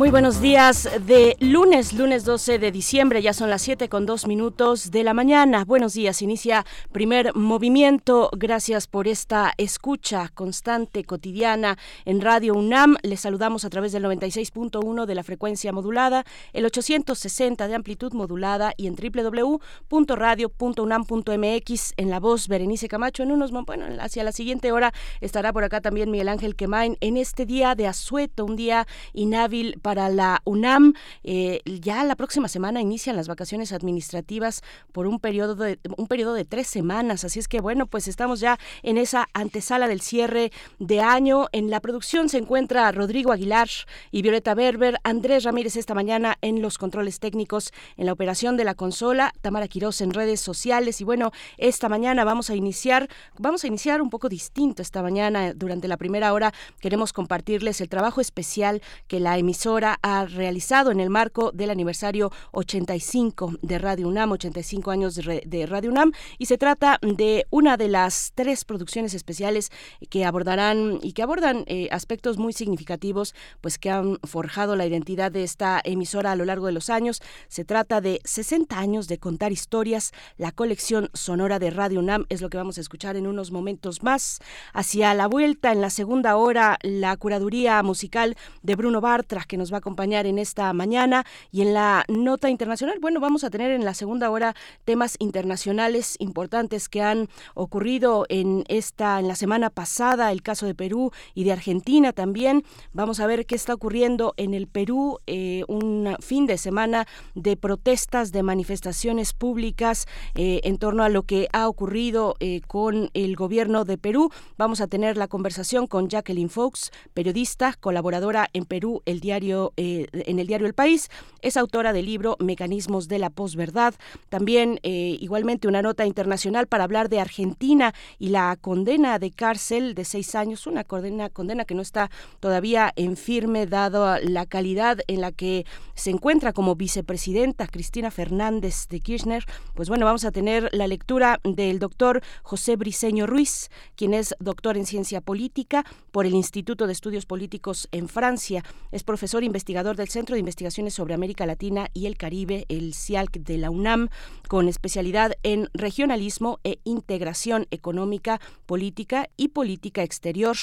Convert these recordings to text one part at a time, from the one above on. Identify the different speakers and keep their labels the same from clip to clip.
Speaker 1: Muy buenos días de lunes, lunes 12 de diciembre, ya son las 7 con 2 minutos de la mañana. Buenos días, inicia primer movimiento. Gracias por esta escucha constante, cotidiana en Radio UNAM. Les saludamos a través del 96.1 de la frecuencia modulada, el 860 de amplitud modulada y en www.radio.unam.mx en la voz Berenice Camacho. En unos, bueno, hacia la siguiente hora estará por acá también Miguel Ángel Quemain en este día de asueto, un día inhábil para para la UNAM. Eh, ya la próxima semana inician las vacaciones administrativas por un periodo de un periodo de tres semanas. Así es que bueno, pues estamos ya en esa antesala del cierre de año. En la producción se encuentra Rodrigo Aguilar y Violeta Berber, Andrés Ramírez esta mañana en los controles técnicos, en la operación de la consola, Tamara Quirós en redes sociales. Y bueno, esta mañana vamos a iniciar, vamos a iniciar un poco distinto esta mañana. Durante la primera hora queremos compartirles el trabajo especial que la emisora ha realizado en el marco del aniversario 85 de Radio UNAM, 85 años de, Radio UNAM, y se trata de una de las tres producciones especiales que abordarán y que abordan eh, aspectos muy significativos, pues que han forjado la identidad de esta emisora a lo largo de los años. Se trata de 60 años de contar historias, la colección sonora de Radio UNAM es lo que vamos a escuchar en unos momentos más. Hacia la vuelta, en la segunda hora, la curaduría musical de Bruno Bartra, que nos va a acompañar en esta mañana y en la nota internacional. Bueno, vamos a tener en la segunda hora temas internacionales importantes que han ocurrido en esta en la semana pasada, el caso de Perú y de Argentina también. Vamos a ver qué está ocurriendo en el Perú, eh, un fin de semana de protestas, de manifestaciones públicas eh, en torno a lo que ha ocurrido eh, con el gobierno de Perú. Vamos a tener la conversación con Jacqueline Fox, periodista, colaboradora en Perú, el diario eh, en el diario El País. Es autora del libro Mecanismos de la posverdad. También eh, igualmente una nota internacional para hablar de Argentina y la condena de cárcel de seis años, una condena, condena que no está todavía en firme dado la calidad en la que se encuentra como vicepresidenta Cristina Fernández de Kirchner. Pues bueno, vamos a tener la lectura del doctor José Briceño Ruiz, quien es doctor en ciencia política por el Instituto de Estudios Políticos en Francia. Es profesor investigador del Centro de Investigaciones sobre América Latina y el Caribe, el CIALC de la UNAM, con especialidad en regionalismo e integración económica, política y política exterior.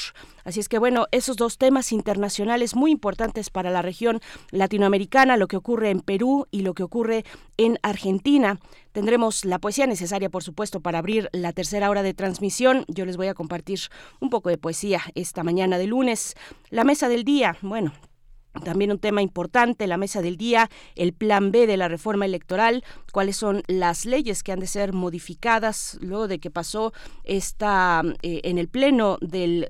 Speaker 1: Así es que bueno, esos dos temas internacionales muy importantes para la región latinoamericana, lo que ocurre en Perú y lo que ocurre en Argentina. Tendremos la poesía necesaria, por supuesto, para abrir la tercera hora de transmisión. Yo les voy a compartir un poco de poesía esta mañana de lunes. La mesa del día, bueno, también un tema importante, la mesa del día, el plan B de la reforma electoral, cuáles son las leyes que han de ser modificadas luego de que pasó esta eh, en el pleno de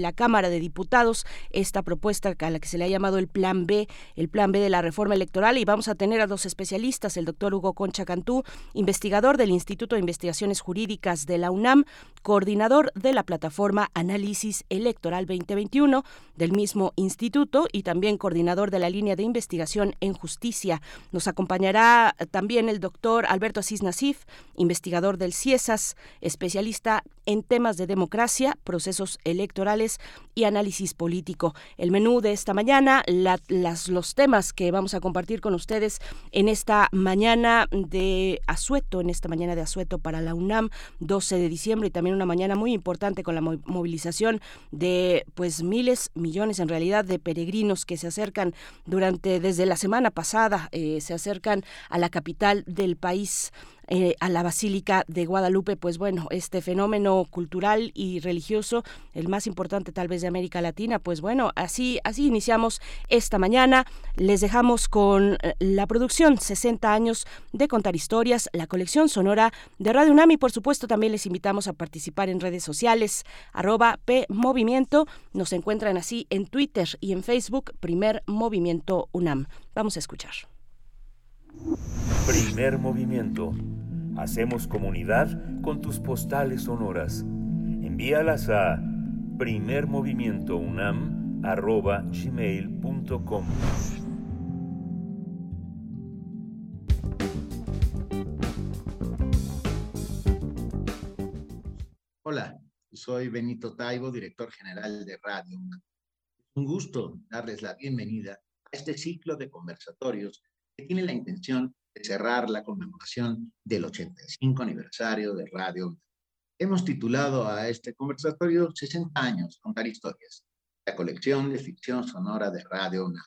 Speaker 1: la Cámara de Diputados esta propuesta a la que se le ha llamado el plan B, el plan B de la reforma electoral. Y vamos a tener a dos especialistas, el doctor Hugo Concha Cantú, investigador del Instituto de Investigaciones Jurídicas de la UNAM, coordinador de la plataforma Análisis Electoral 2021 del mismo instituto y también coordinador de la línea de investigación en justicia. Nos acompañará también el doctor Alberto Asís Nasif, investigador del CIESAS, especialista en temas de democracia, procesos electorales y análisis político. El menú de esta mañana, los temas que vamos a compartir con ustedes en esta mañana de asueto, en esta mañana de asueto para la UNAM, 12 de diciembre y también una mañana muy importante con la movilización de pues miles, millones en realidad de peregrinos que se acercan durante desde la semana pasada, eh, se acercan a la capital del país eh, a la Basílica de Guadalupe, pues bueno, este fenómeno cultural y religioso, el más importante tal vez de América Latina, pues bueno, así, así iniciamos esta mañana. Les dejamos con eh, la producción 60 años de contar historias, la colección sonora de Radio UNAM y por supuesto también les invitamos a participar en redes sociales, arroba P Movimiento, nos encuentran así en Twitter y en Facebook, Primer Movimiento UNAM. Vamos a escuchar.
Speaker 2: Primer movimiento. Hacemos comunidad con tus postales sonoras. Envíalas a primermovimientounam.gmail.com
Speaker 3: Hola, soy Benito Taibo, director general de Radio un gusto darles la bienvenida a este ciclo de conversatorios que tiene la intención cerrar la conmemoración del 85 aniversario de Radio. Hemos titulado a este conversatorio 60 años, contar historias, la colección de ficción sonora de Radio UNAM.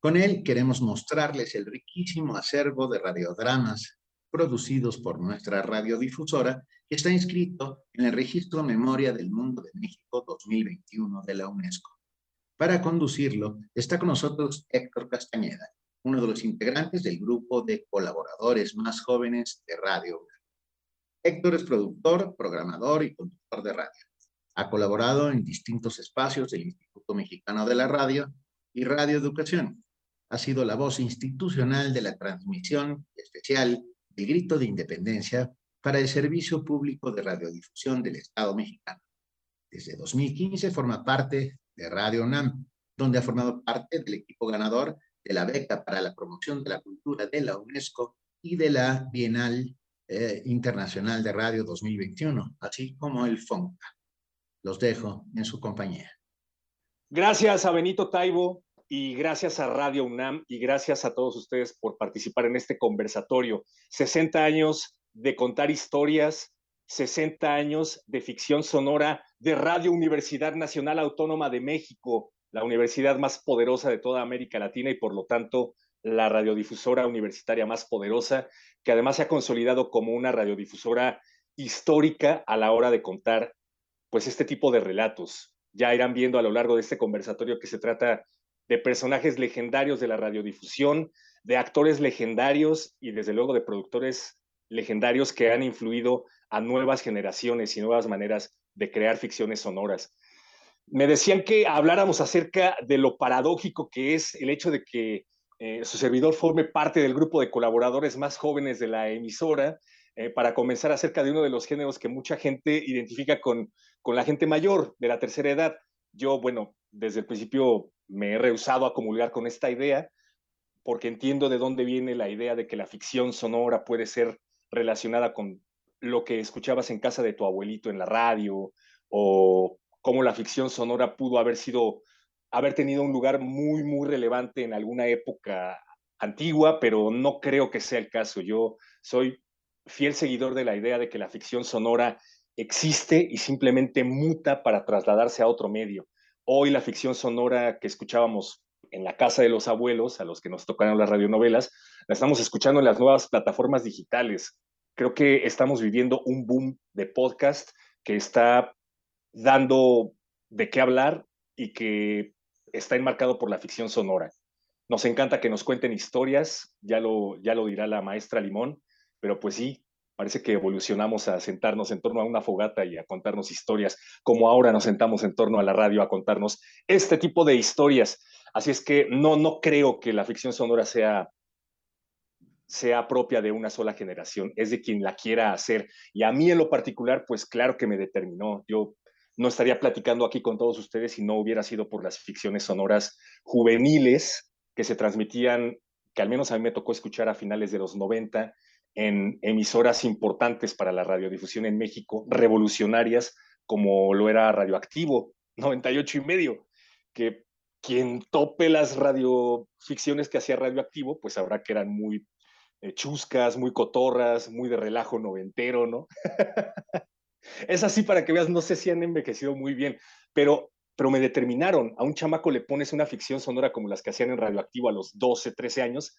Speaker 3: Con él queremos mostrarles el riquísimo acervo de radiodramas producidos por nuestra radiodifusora que está inscrito en el Registro Memoria del Mundo de México 2021 de la UNESCO. Para conducirlo está con nosotros Héctor Castañeda, uno de los integrantes del grupo de colaboradores más jóvenes de Radio Héctor es productor, programador y conductor de radio. Ha colaborado en distintos espacios del Instituto Mexicano de la Radio y Radio Educación. Ha sido la voz institucional de la transmisión especial el grito de independencia para el Servicio Público de Radiodifusión del Estado mexicano. Desde 2015 forma parte de Radio UNAM, donde ha formado parte del equipo ganador de la beca para la promoción de la cultura de la UNESCO y de la Bienal eh, Internacional de Radio 2021, así como el FONCA. Los dejo en su compañía.
Speaker 4: Gracias a Benito Taibo y gracias a Radio UNAM y gracias a todos ustedes por participar en este conversatorio. 60 años de contar historias, 60 años de ficción sonora de Radio Universidad Nacional Autónoma de México, la universidad más poderosa de toda América Latina y por lo tanto la radiodifusora universitaria más poderosa, que además se ha consolidado como una radiodifusora histórica a la hora de contar pues este tipo de relatos. Ya irán viendo a lo largo de este conversatorio que se trata de personajes legendarios de la radiodifusión, de actores legendarios y desde luego de productores legendarios que han influido a nuevas generaciones y nuevas maneras de crear ficciones sonoras. Me decían que habláramos acerca de lo paradójico que es el hecho de que eh, su servidor forme parte del grupo de colaboradores más jóvenes de la emisora eh, para comenzar acerca de uno de los géneros que mucha gente identifica con, con la gente mayor de la tercera edad. Yo, bueno, desde el principio me he rehusado a comulgar con esta idea porque entiendo de dónde viene la idea de que la ficción sonora puede ser relacionada con lo que escuchabas en casa de tu abuelito en la radio o cómo la ficción sonora pudo haber sido haber tenido un lugar muy muy relevante en alguna época antigua, pero no creo que sea el caso. Yo soy fiel seguidor de la idea de que la ficción sonora existe y simplemente muta para trasladarse a otro medio. Hoy la ficción sonora que escuchábamos en la casa de los abuelos, a los que nos tocaron las radionovelas, la estamos escuchando en las nuevas plataformas digitales. Creo que estamos viviendo un boom de podcast que está dando de qué hablar y que está enmarcado por la ficción sonora. Nos encanta que nos cuenten historias, ya lo, ya lo dirá la maestra Limón, pero pues sí, Parece que evolucionamos a sentarnos en torno a una fogata y a contarnos historias, como ahora nos sentamos en torno a la radio a contarnos este tipo de historias. Así es que no, no creo que la ficción sonora sea, sea propia de una sola generación, es de quien la quiera hacer. Y a mí en lo particular, pues claro que me determinó. Yo no estaría platicando aquí con todos ustedes si no hubiera sido por las ficciones sonoras juveniles que se transmitían, que al menos a mí me tocó escuchar a finales de los 90 en emisoras importantes para la radiodifusión en México, revolucionarias, como lo era Radioactivo, 98 y medio, que quien tope las radioficciones que hacía Radioactivo, pues sabrá que eran muy eh, chuscas, muy cotorras, muy de relajo noventero, ¿no? es así para que veas, no sé si han envejecido muy bien, pero, pero me determinaron. A un chamaco le pones una ficción sonora como las que hacían en Radioactivo a los 12, 13 años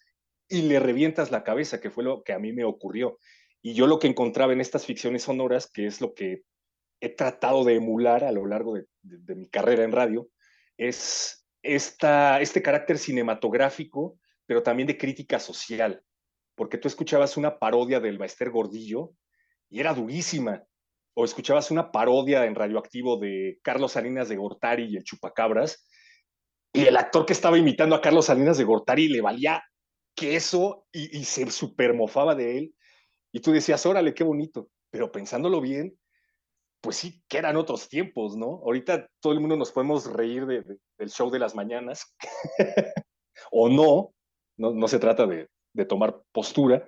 Speaker 4: y le revientas la cabeza, que fue lo que a mí me ocurrió. Y yo lo que encontraba en estas ficciones sonoras, que es lo que he tratado de emular a lo largo de, mi carrera en radio, es esta, este carácter cinematográfico, pero también de crítica social, porque tú escuchabas una parodia del Baester Gordillo y era durísima, o escuchabas una parodia en radioactivo de Carlos Salinas de Gortari y el Chupacabras, y el actor que estaba imitando a Carlos Salinas de Gortari le valía queso y, y se supermofaba de él. Y tú decías, órale, qué bonito. Pero pensándolo bien, pues sí, que eran otros tiempos, ¿no? Ahorita todo el mundo nos podemos reír de, del show de las mañanas, o no, no, no se trata de, de tomar postura,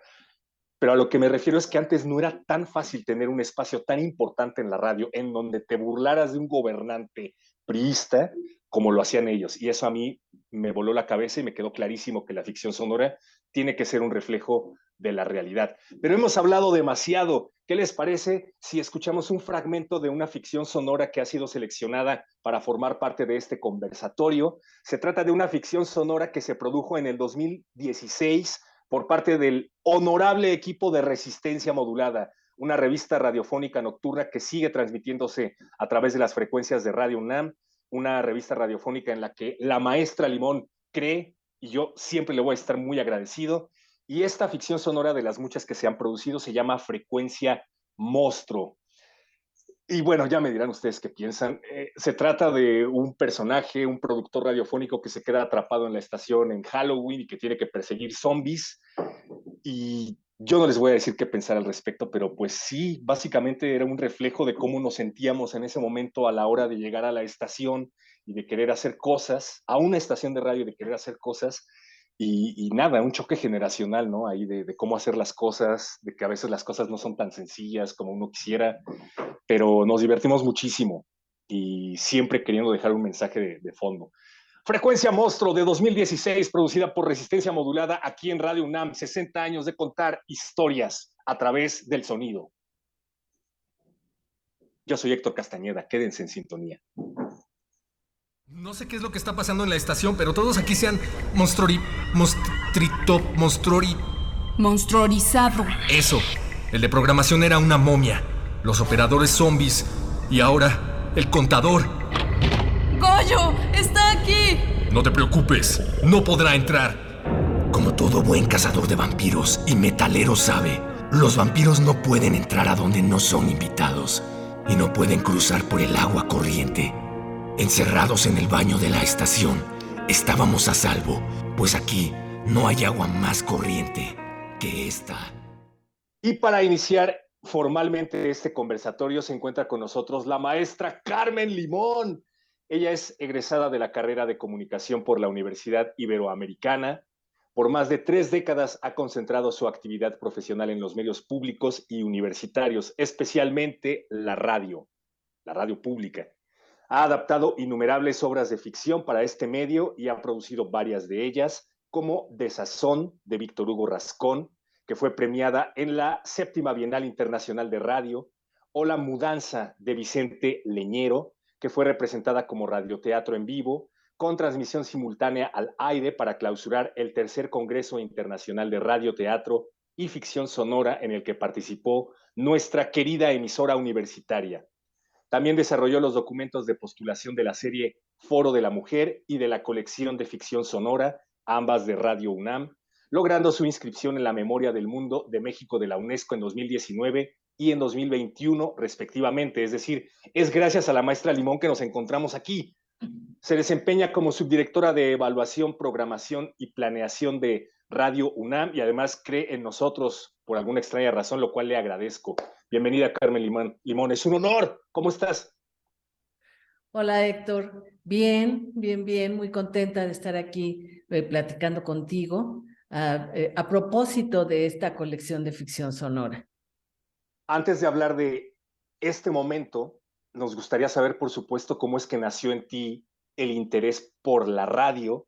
Speaker 4: pero a lo que me refiero es que antes no era tan fácil tener un espacio tan importante en la radio en donde te burlaras de un gobernante priista como lo hacían ellos. Y eso a mí me voló la cabeza y me quedó clarísimo que la ficción sonora tiene que ser un reflejo de la realidad. Pero hemos hablado demasiado. ¿Qué les parece si escuchamos un fragmento de una ficción sonora que ha sido seleccionada para formar parte de este conversatorio? Se trata de una ficción sonora que se produjo en el 2016 por parte del honorable equipo de Resistencia Modulada, una revista radiofónica nocturna que sigue transmitiéndose a través de las frecuencias de Radio UNAM, una revista radiofónica en la que la maestra Limón cree, y yo siempre le voy a estar muy agradecido, y esta ficción sonora de las muchas que se han producido se llama Frecuencia Monstruo. Y bueno, ya me dirán ustedes qué piensan. Eh, se trata de un personaje, un productor radiofónico que se queda atrapado en la estación en Halloween y que tiene que perseguir zombies. Y yo no les voy a decir qué pensar al respecto, pero pues sí, básicamente era un reflejo de cómo nos sentíamos en ese momento a la hora de llegar a la estación y de querer hacer cosas, a una estación de radio de querer hacer cosas y, nada, un choque generacional, ¿no? Ahí de, cómo hacer las cosas, de que a veces las cosas no son tan sencillas como uno quisiera, pero nos divertimos muchísimo y siempre queriendo dejar un mensaje de, de fondo. Frecuencia Monstruo de 2016, producida por Resistencia Modulada aquí en Radio UNAM, 60 años de contar historias a través del sonido. Yo soy Héctor Castañeda, quédense en sintonía.
Speaker 5: No sé qué es lo que está pasando en la estación, pero todos aquí se han monstrori... monstrito... monstrori...
Speaker 6: Monstruorizado.
Speaker 5: Eso. El de programación era una momia. Los operadores zombies. Y ahora, el contador.
Speaker 6: ¡Goyo! ¡Está aquí!
Speaker 5: No te preocupes. No podrá entrar.
Speaker 7: Como todo buen cazador de vampiros y metalero sabe, los vampiros no pueden entrar a donde no son invitados. Y no pueden cruzar por el agua corriente Encerrados en el baño de la estación, estábamos a salvo, pues aquí no hay agua más corriente que esta.
Speaker 4: Y para iniciar formalmente este conversatorio se encuentra con nosotros la maestra Carmen Limón. Ella es egresada de la carrera de comunicación por la Universidad Iberoamericana. Por más de tres décadas ha concentrado su actividad profesional en los medios públicos y universitarios, especialmente la radio, la radio pública. Ha adaptado innumerables obras de ficción para este medio y ha producido varias de ellas, como Desazón de Víctor Hugo Rascón, que fue premiada en la séptima Bienal Internacional de Radio, o La Mudanza de Vicente Leñero, que fue representada como radioteatro en vivo, con transmisión simultánea al aire para clausurar el tercer Congreso Internacional de Radio, Teatro y Ficción Sonora en el que participó nuestra querida emisora universitaria. También desarrolló los documentos de postulación de la serie Foro de la Mujer y de la colección de ficción sonora, ambas de Radio UNAM, logrando su inscripción en la Memoria del Mundo de México de la UNESCO en 2019 y en 2021 respectivamente. Es decir, es gracias a la maestra Limón que nos encontramos aquí. Se desempeña como subdirectora de evaluación, programación y planeación de Radio UNAM y además cree en nosotros por alguna extraña razón, lo cual le agradezco. Bienvenida, Carmen Limón. Limón, es un honor. ¿Cómo estás?
Speaker 8: Hola, Héctor. Bien, bien, bien. Muy contenta de estar aquí eh, platicando contigo eh, a propósito de esta colección de ficción sonora.
Speaker 4: Antes de hablar de este momento, nos gustaría saber, por supuesto, cómo es que nació en ti el interés por la radio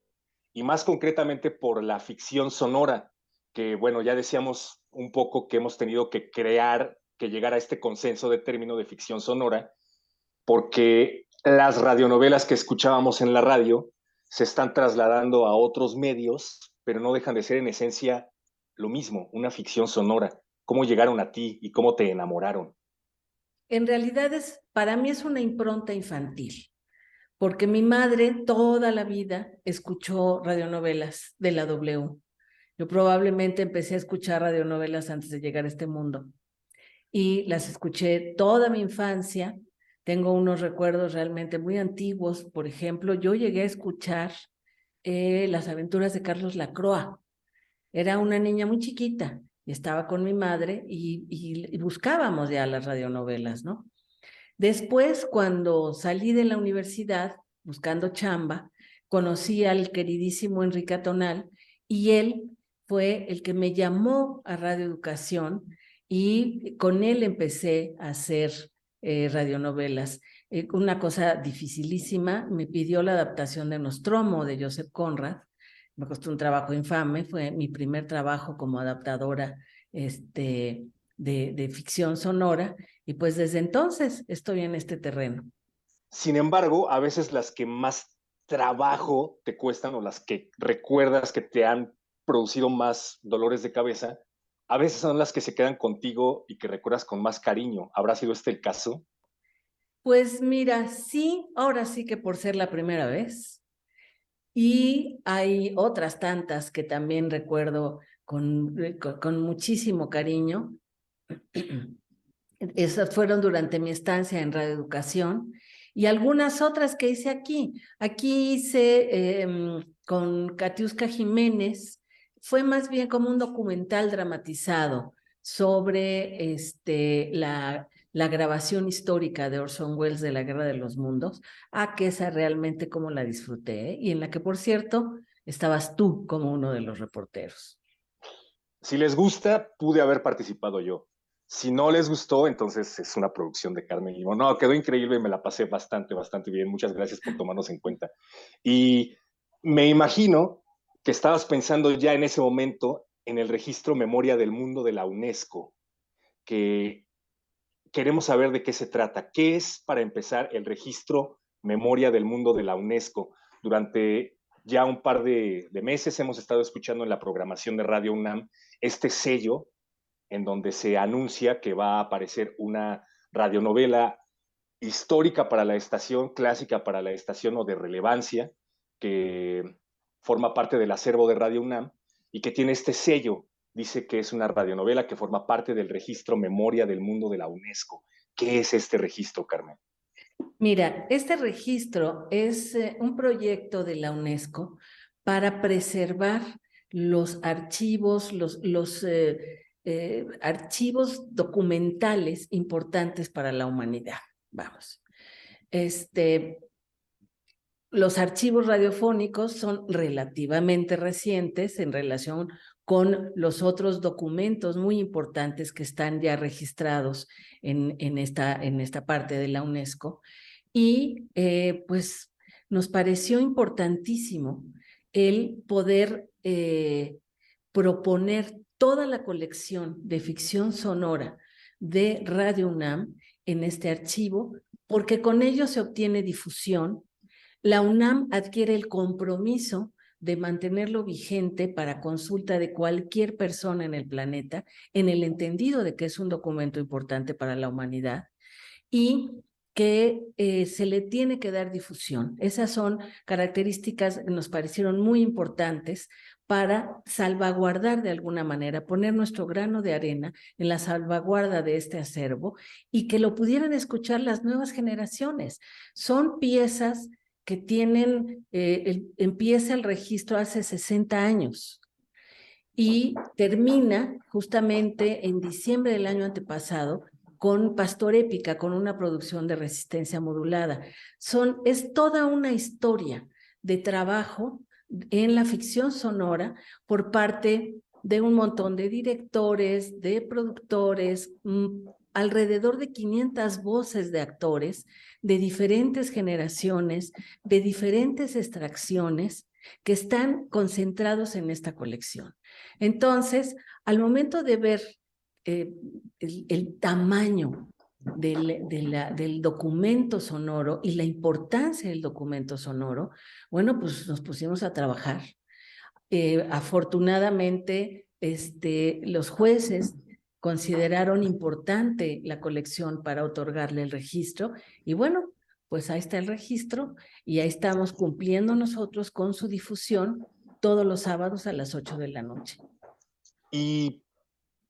Speaker 4: y más concretamente por la ficción sonora, que bueno, ya decíamos un poco que hemos tenido que crear que llegar a este consenso de término de ficción sonora, porque las radionovelas que escuchábamos en la radio se están trasladando a otros medios, pero no dejan de ser en esencia lo mismo, una ficción sonora. ¿Cómo llegaron a ti y cómo te enamoraron?
Speaker 8: En realidad es, para mí es una impronta infantil, porque mi madre toda la vida escuchó radionovelas de la W. Yo probablemente empecé a escuchar radionovelas antes de llegar a este mundo y las escuché toda mi infancia. Tengo unos recuerdos realmente muy antiguos. Por ejemplo, yo llegué a escuchar eh, las aventuras de Carlos Lacroix Era una niña muy chiquita y estaba con mi madre y, y buscábamos ya las radionovelas, ¿no? Después, cuando salí de la universidad buscando chamba, conocí al queridísimo Enrique Atonal y él fue el que me llamó a Radio Educación y con él empecé a hacer eh, radionovelas. Eh, una cosa dificilísima, me pidió la adaptación de Nostromo de Joseph Conrad, me costó un trabajo infame, fue mi primer trabajo como adaptadora este, de, de ficción sonora y pues desde entonces estoy en este terreno.
Speaker 4: Sin embargo, a veces las que más trabajo te cuestan o las que recuerdas que te han producido más dolores de cabeza, a veces son las que se quedan contigo y que recuerdas con más cariño. ¿Habrá sido este el caso?
Speaker 8: Pues mira, sí, ahora sí que por ser la primera vez. Y hay otras tantas que también recuerdo con, con, muchísimo cariño. Esas fueron durante mi estancia en Radio Educación y algunas otras que hice aquí. Aquí hice em, con Katiuska Jiménez, fue más bien como un documental dramatizado sobre este, la, la grabación histórica de Orson Welles de la Guerra de los Mundos, a que esa realmente como la disfruté, y en la que, por cierto, estabas tú como uno de los reporteros.
Speaker 4: Si les gusta, pude haber participado yo. Si no les gustó, entonces es una producción de Carmen Limón. No, quedó increíble y me la pasé bastante, bastante bien. Muchas gracias por tomarnos en cuenta. Y me imagino que estabas pensando ya en ese momento en el registro Memoria del Mundo de la UNESCO, que queremos saber de qué se trata. ¿Qué es, para empezar, el registro Memoria del Mundo de la UNESCO? Durante ya un par de, meses hemos estado escuchando en la programación de Radio UNAM este sello en donde se anuncia que va a aparecer una radionovela histórica para la estación, clásica para la estación o de relevancia, que forma parte del acervo de Radio UNAM y que tiene este sello. Dice que es una radionovela que forma parte del registro Memoria del Mundo de la UNESCO. ¿Qué es este registro, Carmen?
Speaker 8: Mira, este registro es eh, un proyecto de la UNESCO para preservar los archivos, los, eh, eh, archivos documentales importantes para la humanidad. Vamos. Este, los archivos radiofónicos son relativamente recientes en relación con los otros documentos muy importantes que están ya registrados en, en, esta, en esta parte de la UNESCO. Y eh, pues nos pareció importantísimo el poder eh, proponer toda la colección de ficción sonora de Radio UNAM en este archivo, porque con ello se obtiene difusión la UNAM adquiere el compromiso de mantenerlo vigente para consulta de cualquier persona en el planeta, en el entendido de que es un documento importante para la humanidad y que eh, se le tiene que dar difusión. Esas son características que nos parecieron muy importantes para salvaguardar de alguna manera, poner nuestro grano de arena en la salvaguarda de este acervo y que lo pudieran escuchar las nuevas generaciones. Son piezas que tienen, eh, empieza el registro hace 60 años y termina justamente en diciembre del año antepasado con Pastor Épica, con una producción de resistencia modulada. Son, es toda una historia de trabajo en la ficción sonora por parte de un montón de directores, de productores, mm, alrededor de 500 voces de actores de diferentes generaciones, de diferentes extracciones que están concentrados en esta colección. Entonces, al momento de ver eh, el, tamaño del, documento sonoro y la importancia del documento sonoro, bueno, pues nos pusimos a trabajar. Eh, afortunadamente, este, los jueces consideraron importante la colección para otorgarle el registro y bueno, pues ahí está el registro y ahí estamos cumpliendo nosotros con su difusión todos los sábados a las 8 de la noche.
Speaker 4: Y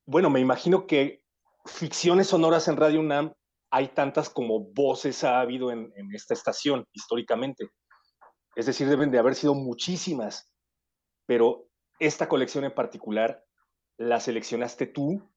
Speaker 4: bueno, me imagino que ficciones sonoras en Radio UNAM hay tantas como voces ha habido en, en esta estación históricamente. Es decir, deben de haber sido muchísimas, pero esta colección en particular la seleccionaste tú,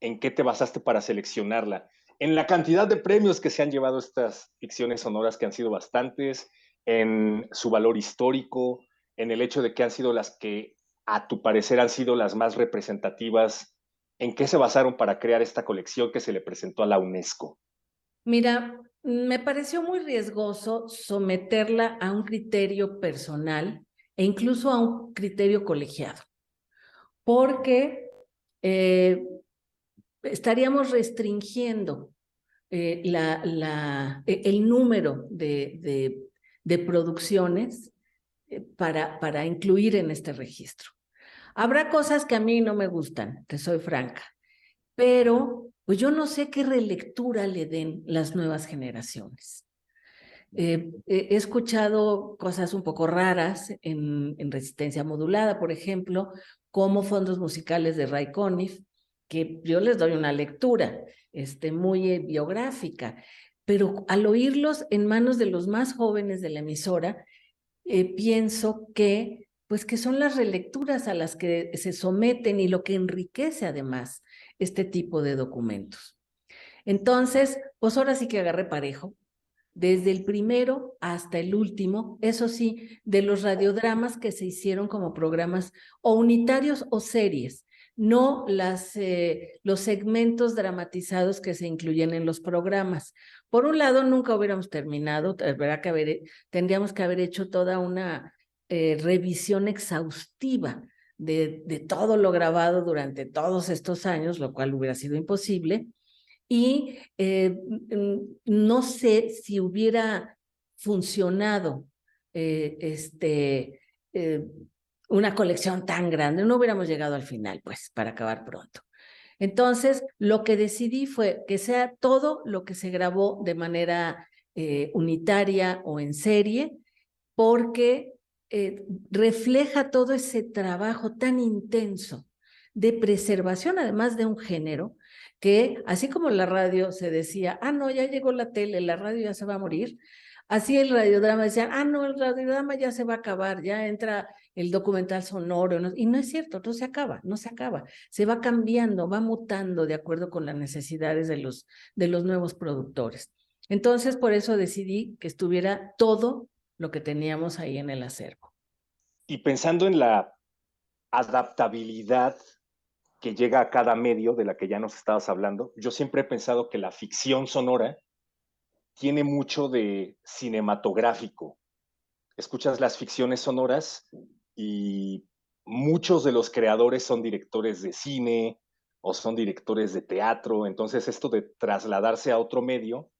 Speaker 4: ¿en qué te basaste para seleccionarla? En la cantidad de premios que se han llevado estas ficciones sonoras, que han sido bastantes, en su valor histórico, en el hecho de que han sido las que, a tu parecer, han sido las más representativas. ¿En qué se basaron para crear esta colección que se le presentó a la UNESCO?
Speaker 8: Mira, me pareció muy riesgoso someterla a un criterio personal e incluso a un criterio colegiado, porque eh, estaríamos restringiendo eh, e, el número de, producciones eh, para, para incluir en este registro. Habrá cosas que a mí no me gustan, te soy franca, pero pues yo no sé qué relectura le den las nuevas generaciones. Eh, he escuchado cosas un poco raras en, en, resistencia modulada, por ejemplo, como fondos musicales de Ray Conniff, que yo les doy una lectura este, muy biográfica, pero al oírlos en manos de los más jóvenes de la emisora, eh, pienso que pues que son las relecturas a las que se someten y lo que enriquece además este tipo de documentos. Entonces, pues ahora sí que agarré parejo, desde el primero hasta el último, eso sí, de los radiodramas que se hicieron como programas o unitarios o series, no las, eh, los segmentos dramatizados que se incluyen en los programas. Por un lado, nunca hubiéramos terminado, que haber, tendríamos que haber hecho toda una eh, revisión exhaustiva de, de todo lo grabado durante todos estos años, lo cual hubiera sido imposible. Y eh, no sé si hubiera funcionado eh, este, eh, una colección tan grande, no hubiéramos llegado al final, pues, para acabar pronto. Entonces, lo que decidí fue que sea todo lo que se grabó de manera eh, unitaria o en serie, porque eh, refleja todo ese trabajo tan intenso de preservación, además de un género, que así como la radio se decía, ah, no, ya llegó la tele, la radio ya se va a morir, así el radiodrama decía, ah, no, el radiodrama ya se va a acabar, ya entra el documental sonoro, y no es cierto, no se acaba, no se acaba, se va cambiando, va mutando de acuerdo con las necesidades de los, de los nuevos productores. Entonces, por eso decidí que estuviera todo lo que teníamos ahí en el acervo.
Speaker 4: Y pensando en la adaptabilidad que llega a cada medio de la que ya nos estabas hablando, yo siempre he pensado que la ficción sonora tiene mucho de cinematográfico. Escuchas las ficciones sonoras y muchos de los creadores son directores de cine o son directores de teatro, entonces esto de trasladarse a otro medio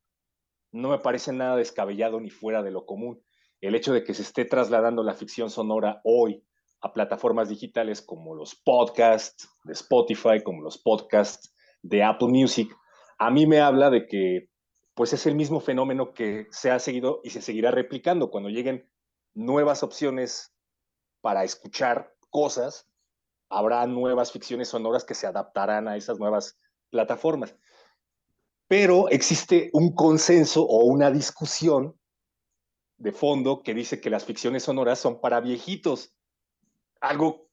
Speaker 4: no me parece nada descabellado ni fuera de lo común el hecho de que se esté trasladando la ficción sonora hoy a plataformas digitales como los podcasts de Spotify, como los podcasts de Apple Music, a mí me habla de que pues es el mismo fenómeno que se ha seguido y se seguirá replicando cuando lleguen nuevas opciones para escuchar cosas, habrá nuevas ficciones sonoras que se adaptarán a esas nuevas plataformas. Pero existe un consenso o una discusión de fondo que dice que las ficciones sonoras son para viejitos. Algo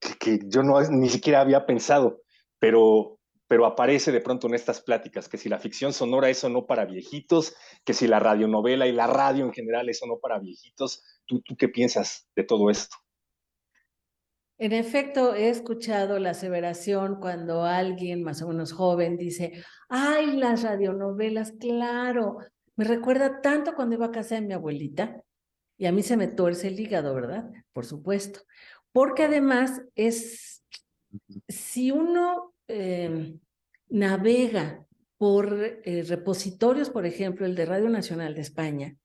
Speaker 4: que, yo no ni siquiera había pensado, pero, pero aparece de pronto en estas pláticas, que si la ficción sonora es o no para viejitos, que si la radionovela y la radio en general es o no para viejitos. ¿Tú, tú qué piensas de todo esto?
Speaker 8: En efecto, he escuchado la aseveración cuando alguien más o menos joven dice, ay, las radionovelas, claro, me recuerda tanto cuando iba a casa de mi abuelita y a mí se me tuerce el hígado, ¿verdad? Por supuesto. Porque además es, si uno em, navega por eh, repositorios, por ejemplo, el de Radio Nacional de España,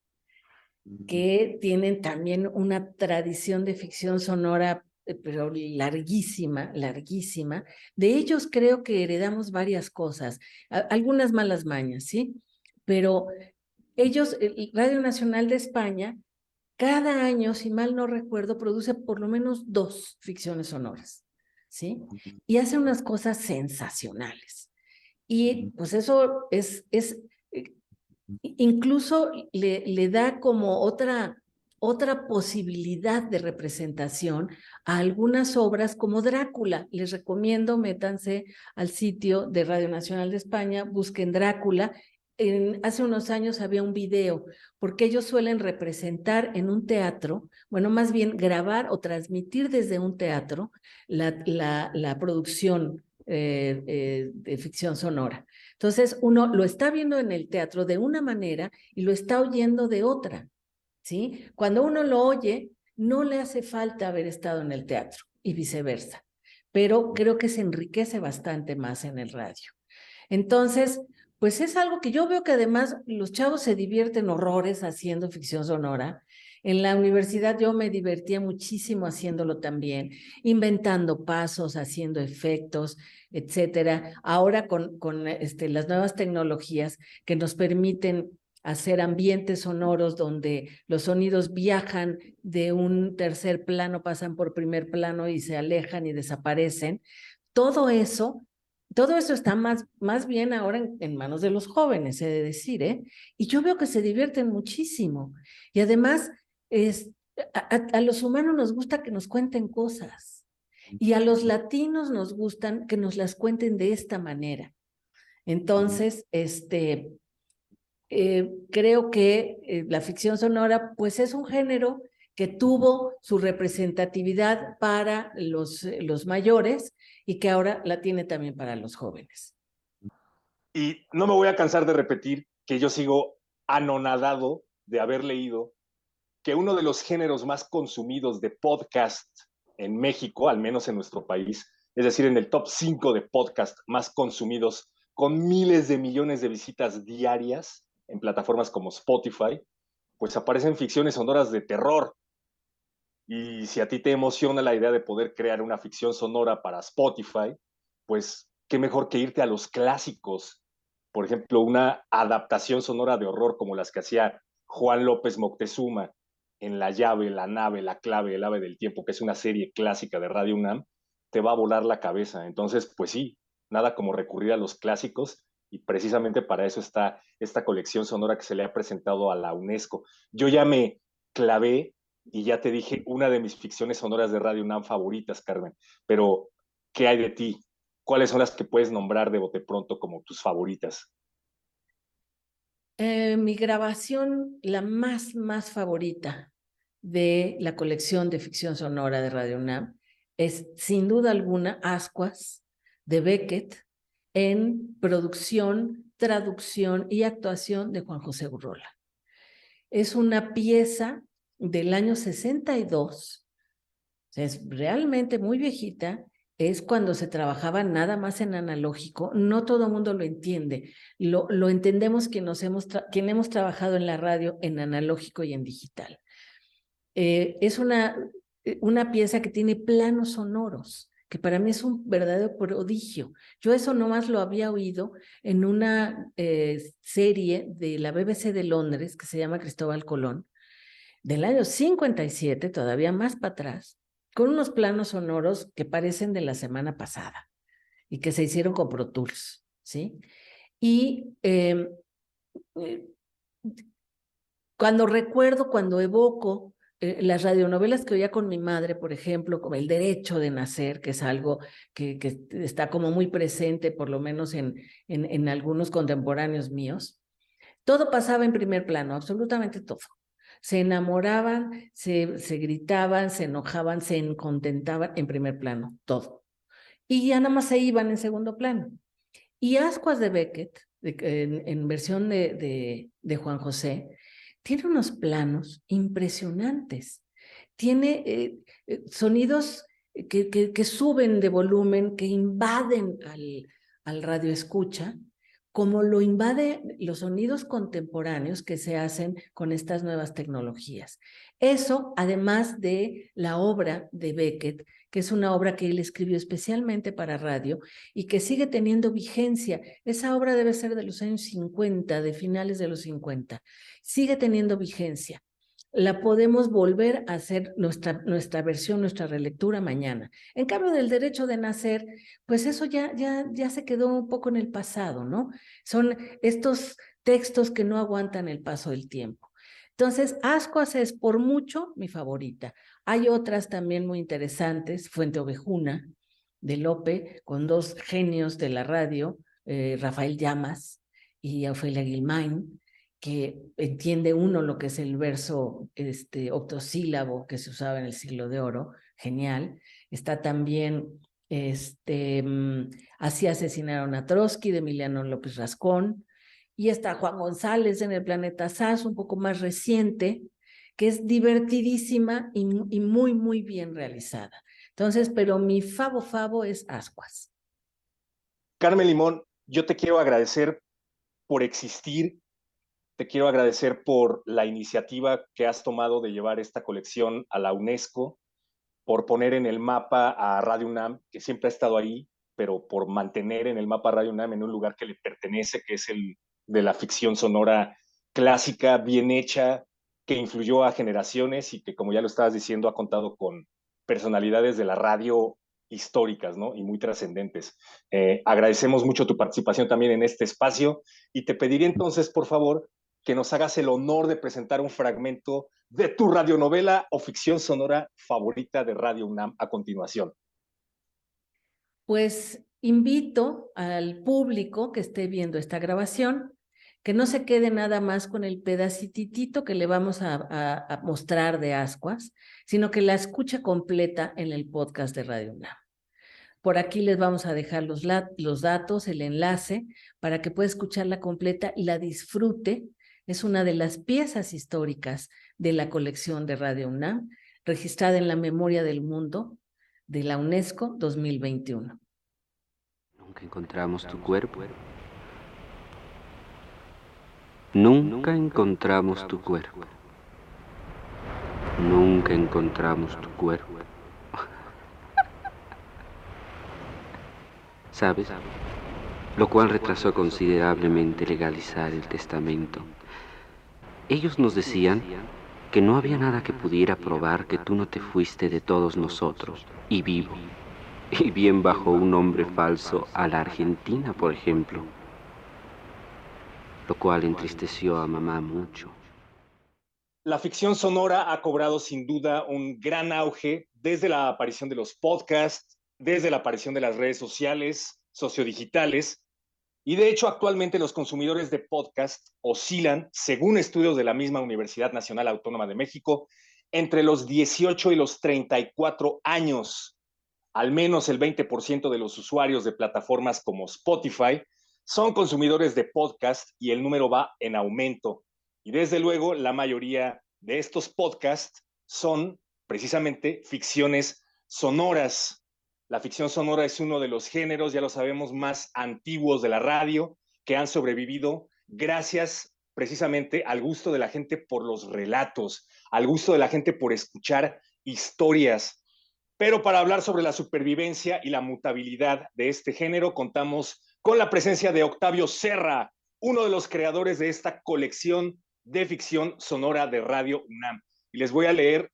Speaker 8: que tienen también una tradición de ficción sonora, eh, pero larguísima, larguísima. De ellos creo que heredamos varias cosas, algunas malas mañas, ¿sí? Pero ellos, Radio Nacional de España, cada año, si mal no recuerdo, produce por lo menos dos ficciones sonoras, ¿sí? Y hace unas cosas sensacionales. Y pues eso es, es eh, incluso le, le da como otra, otra posibilidad de representación a algunas obras como Drácula. Les recomiendo, métanse al sitio de Radio Nacional de España, busquen Drácula. En, hace unos años había un video, porque ellos suelen representar en un teatro, bueno, más bien grabar o transmitir desde un teatro la, producción eh, eh, de ficción sonora. Entonces, uno lo está viendo en el teatro de una manera y lo está oyendo de otra. ¿sí? Cuando uno lo oye, no le hace falta haber estado en el teatro y viceversa, pero creo que se enriquece bastante más en el radio. Entonces, pues es algo que yo veo que además los chavos se divierten horrores haciendo ficción sonora. En la universidad yo me divertía muchísimo haciéndolo también, inventando pasos, haciendo efectos, etcétera. Ahora con, este, las nuevas tecnologías que nos permiten hacer ambientes sonoros donde los sonidos viajan de un tercer plano, pasan por primer plano y se alejan y desaparecen. Todo eso, todo eso está más, más bien ahora en, manos de los jóvenes, he de decir, ¿eh? Y yo veo que se divierten muchísimo. Y además, es, a los humanos nos gusta que nos cuenten cosas. Y a los latinos nos gustan que nos las cuenten de esta manera. Entonces, este, eh, creo que eh, la ficción sonora pues es un género que tuvo su representatividad para los, eh, los mayores y que ahora la tiene también para los jóvenes.
Speaker 4: Y no me voy a cansar de repetir que yo sigo anonadado de haber leído que uno de los géneros más consumidos de podcast en México, al menos en nuestro país, es decir, en el top 5 de podcast más consumidos, con miles de millones de visitas diarias, en plataformas como Spotify, pues aparecen ficciones sonoras de terror. Y si a ti te emociona la idea de poder crear una ficción sonora para Spotify, pues qué mejor que irte a los clásicos. Por ejemplo, una adaptación sonora de horror como las que hacía Juan López Moctezuma en La llave, la nave, la clave, el ave del tiempo, que es una serie clásica de Radio UNAM, te va a volar la cabeza. Entonces, pues sí, nada como recurrir a los clásicos y precisamente para eso está esta colección sonora que se le ha presentado a la UNESCO. Yo ya me clavé y ya te dije una de mis ficciones sonoras de Radio UNAM favoritas, Carmen, pero ¿qué hay de ti? ¿Cuáles son las que puedes nombrar de bote pronto como tus favoritas?
Speaker 8: Eh, mi grabación, la más, más favorita de la colección de ficción sonora de Radio UNAM es sin duda alguna Ascuas de Beckett, en producción, traducción y actuación de Juan José Urrola. Es una pieza del año 62, es realmente muy viejita, es cuando se trabajaba nada más en analógico, no todo el mundo lo entiende, lo, lo entendemos quien, nos hemos quien hemos trabajado en la radio en analógico y en digital. Eh, es una, una pieza que tiene planos sonoros, que para mí es un verdadero prodigio. Yo eso nomás lo había oído en una eh, serie de la BBC de Londres que se llama Cristóbal Colón, del año 57, todavía más para atrás, con unos planos sonoros que parecen de la semana pasada y que se hicieron con Pro Tools, ¿sí? Y em, eh, cuando recuerdo, cuando evoco eh, las radionovelas que oía con mi madre, por ejemplo, como El Derecho de Nacer, que es algo que, está como muy presente, por lo menos en, en, en algunos contemporáneos míos, todo pasaba en primer plano, absolutamente todo. Se enamoraban, se, se gritaban, se enojaban, se contentaban en primer plano, todo. Y ya nada más se iban en segundo plano. Y Ascuas de Beckett, en, versión de, de, Juan José, tiene unos planos impresionantes. Tiene eh, eh, sonidos que, que, suben de volumen, que invaden al, al radio escucha, como lo invade los sonidos contemporáneos que se hacen con estas nuevas tecnologías. Eso, además de la obra de Beckett, que es una obra que él escribió especialmente para radio y que sigue teniendo vigencia. Esa obra debe ser de los años 50, de finales de los 50. Sigue teniendo vigencia. La podemos volver a hacer nuestra, nuestra versión, nuestra relectura mañana. En cambio del derecho de nacer, pues eso ya, ya, ya se quedó un poco en el pasado, ¿no? Son estos textos que no aguantan el paso del tiempo. Entonces, Ascuas es por mucho mi favorita. Hay otras también muy interesantes, Fuente Ovejuna, de Lope, con dos genios de la radio, eh, Rafael Llamas y Ofelia Guilmain, que entiende uno lo que es el verso este, octosílabo que se usaba en el siglo de oro, genial. Está también este, mm, Así asesinaron a Trotsky de Emiliano López Rascón, y está Juan González en el planeta SAS, un poco más reciente, que es divertidísima y, y muy, muy bien realizada. Entonces, pero mi favo favo es Ascuas.
Speaker 4: Carmen Limón, yo te quiero agradecer por existir, te quiero agradecer por la iniciativa que has tomado de llevar esta colección a la UNESCO, por poner en el mapa a Radio UNAM, que siempre ha estado ahí, pero por mantener en el mapa Radio UNAM en un lugar que le pertenece, que es el de la ficción sonora clásica, bien hecha, que influyó a generaciones y que, como ya lo estabas diciendo, ha contado con personalidades de la radio históricas ¿no? y muy trascendentes. Eh, agradecemos mucho tu participación también en este espacio y te pediría entonces, por favor, que nos hagas el honor de presentar un fragmento de tu radionovela o ficción sonora favorita de Radio UNAM a continuación.
Speaker 8: Pues invito al público que esté viendo esta grabación que no se quede nada más con el pedacitito que le vamos a, mostrar de ascuas, sino que la escuche completa en el podcast de Radio UNAM. Por aquí les vamos a dejar los, los datos, el enlace, para que pueda escucharla completa y la disfrute. Es una de las piezas históricas de la colección de Radio UNAM, registrada en la Memoria del Mundo de la UNESCO 2021.
Speaker 9: Nunca encontramos tu cuerpo Nunca encontramos tu cuerpo. Nunca encontramos tu cuerpo. ¿Sabes? Lo cual retrasó considerablemente legalizar el testamento. Ellos nos decían que no había nada que pudiera probar que tú no te fuiste de todos nosotros, y vivo, y bien bajo un nombre falso a la Argentina, por ejemplo lo cual entristeció a mamá mucho.
Speaker 4: La ficción sonora ha cobrado sin duda un gran auge desde la aparición de los podcasts, desde la aparición de las redes sociales, sociodigitales, y de hecho actualmente los consumidores de podcast oscilan, según estudios de la misma Universidad Nacional Autónoma de México, entre los 18 y los 34 años. Al menos el 20% de los usuarios de plataformas como Spotify son consumidores de podcast y el número va en aumento. Y desde luego, la mayoría de estos podcasts son precisamente ficciones sonoras. La ficción sonora es uno de los géneros, ya lo sabemos, más antiguos de la radio, que han sobrevivido gracias precisamente al gusto de la gente por los relatos, al gusto de la gente por escuchar historias. Pero para hablar sobre la supervivencia y la mutabilidad de este género, contamos con la presencia de Octavio Serra, uno de los creadores de esta colección de ficción sonora de Radio UNAM. Y les voy a leer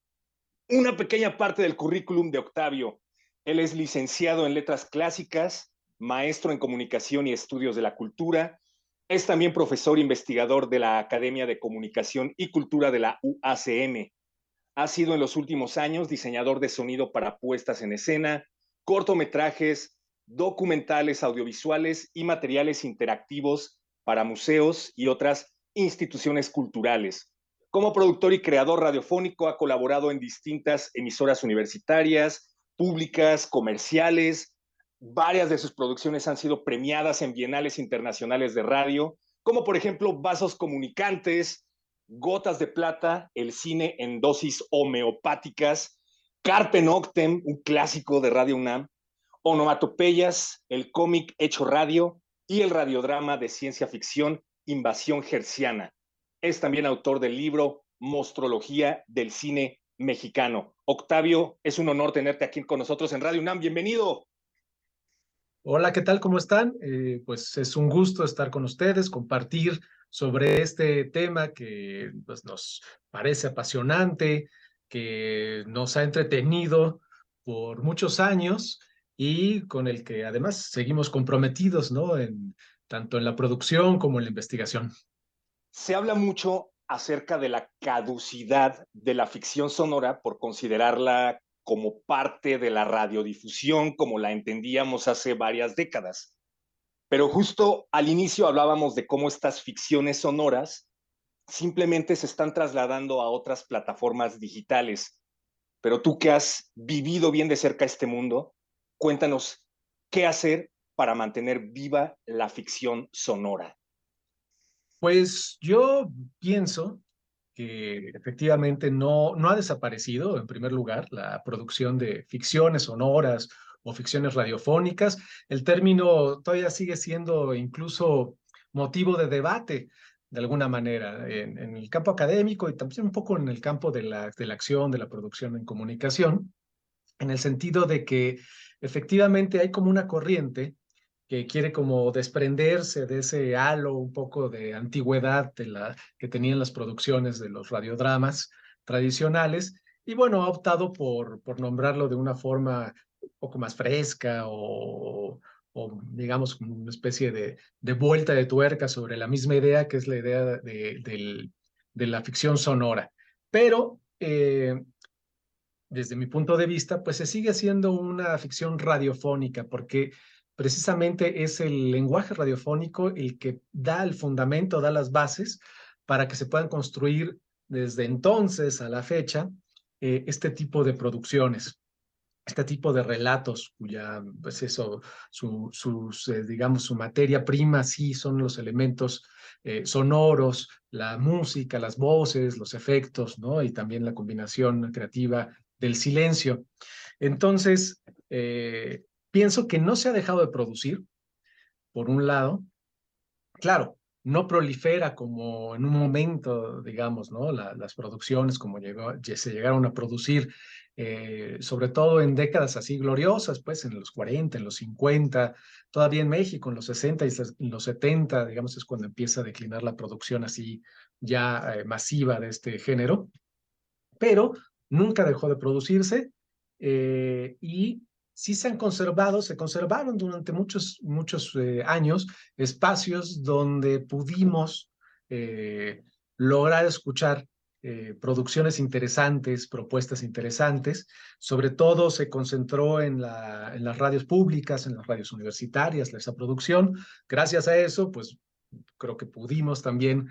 Speaker 4: una pequeña parte del currículum de Octavio. Él es licenciado en letras clásicas, maestro en comunicación y estudios de la cultura. Es también profesor investigador de la Academia de Comunicación y Cultura de la UACM. Ha sido en los últimos años diseñador de sonido para puestas en escena, cortometrajes, documentales audiovisuales y materiales interactivos para museos y otras instituciones culturales. Como productor y creador radiofónico ha colaborado en distintas emisoras universitarias, públicas, comerciales. Varias de sus producciones han sido premiadas en bienales internacionales de radio, como por ejemplo Vasos Comunicantes, Gotas de Plata, el cine en dosis homeopáticas, Carpe Noctem, un clásico de Radio UNAM, Onomatopeyas, el cómic hecho radio y el radiodrama de ciencia ficción Invasión Gerciana. Es también autor del libro Mostrología del Cine Mexicano. Octavio, es un honor tenerte aquí con nosotros en Radio UNAM. Bienvenido.
Speaker 10: Hola, ¿qué tal? ¿Cómo están? Eh, pues es un gusto estar con ustedes, compartir sobre este tema que pues, nos parece apasionante, que nos ha entretenido por muchos años y con el que además seguimos comprometidos, ¿no? En, tanto en la producción como en la investigación.
Speaker 4: Se habla mucho acerca de la caducidad de la ficción sonora por considerarla como parte de la radiodifusión como la entendíamos hace varias décadas. Pero justo al inicio hablábamos de cómo estas ficciones sonoras simplemente se están trasladando a otras plataformas digitales. Pero tú que has vivido bien de cerca este mundo, cuéntanos qué hacer para mantener viva la ficción sonora.
Speaker 10: Pues yo pienso que efectivamente no, no ha desaparecido, en primer lugar, la producción de ficciones sonoras o ficciones radiofónicas. El término todavía sigue siendo incluso motivo de debate de alguna manera en, el campo académico y también un poco en el campo de la, de la acción, de la producción en comunicación, en el sentido de que efectivamente hay como una corriente que quiere como desprenderse de ese halo un poco de antigüedad de la, que tenían las producciones de los radiodramas tradicionales y bueno, ha optado por, por nombrarlo de una forma un poco más fresca o, o digamos una especie de, de, vuelta de tuerca sobre la misma idea que es la idea de, de la ficción sonora. Pero eh, desde mi punto de vista, pues se sigue haciendo una ficción radiofónica porque precisamente es el lenguaje radiofónico el que da el fundamento, da las bases para que se puedan construir desde entonces a la fecha eh, este tipo de producciones, este tipo de relatos cuya, pues eso, su, eh, digamos, su materia prima sí son los elementos eh, sonoros, la música, las voces, los efectos, ¿no? Y también la combinación creativa del silencio. Entonces, Pienso que no se ha dejado de producir, por un lado. Claro, no prolifera como en un momento, digamos, ¿no? las producciones como llegó, se llegaron a producir, eh, sobre todo en décadas así gloriosas, pues en los 40, en los 50, todavía en México, en los 60 y en los 70, digamos, es cuando empieza a declinar la producción así ya eh, masiva de este género, pero nunca dejó de producirse eh, y sí se han conservado, se conservaron durante muchos, muchos eh, años espacios donde pudimos eh, lograr escuchar eh, producciones interesantes, propuestas interesantes. Sobre todo se concentró en, la, en las radios públicas, en las radios universitarias, esa producción. Gracias a eso, pues creo que pudimos también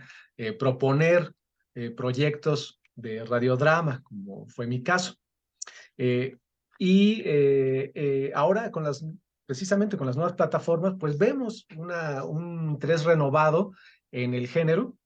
Speaker 10: proponer proyectos de radiodrama, como fue mi caso. Y eh, eh, ahora con las, precisamente con las nuevas plataformas, pues vemos un interés renovado en el género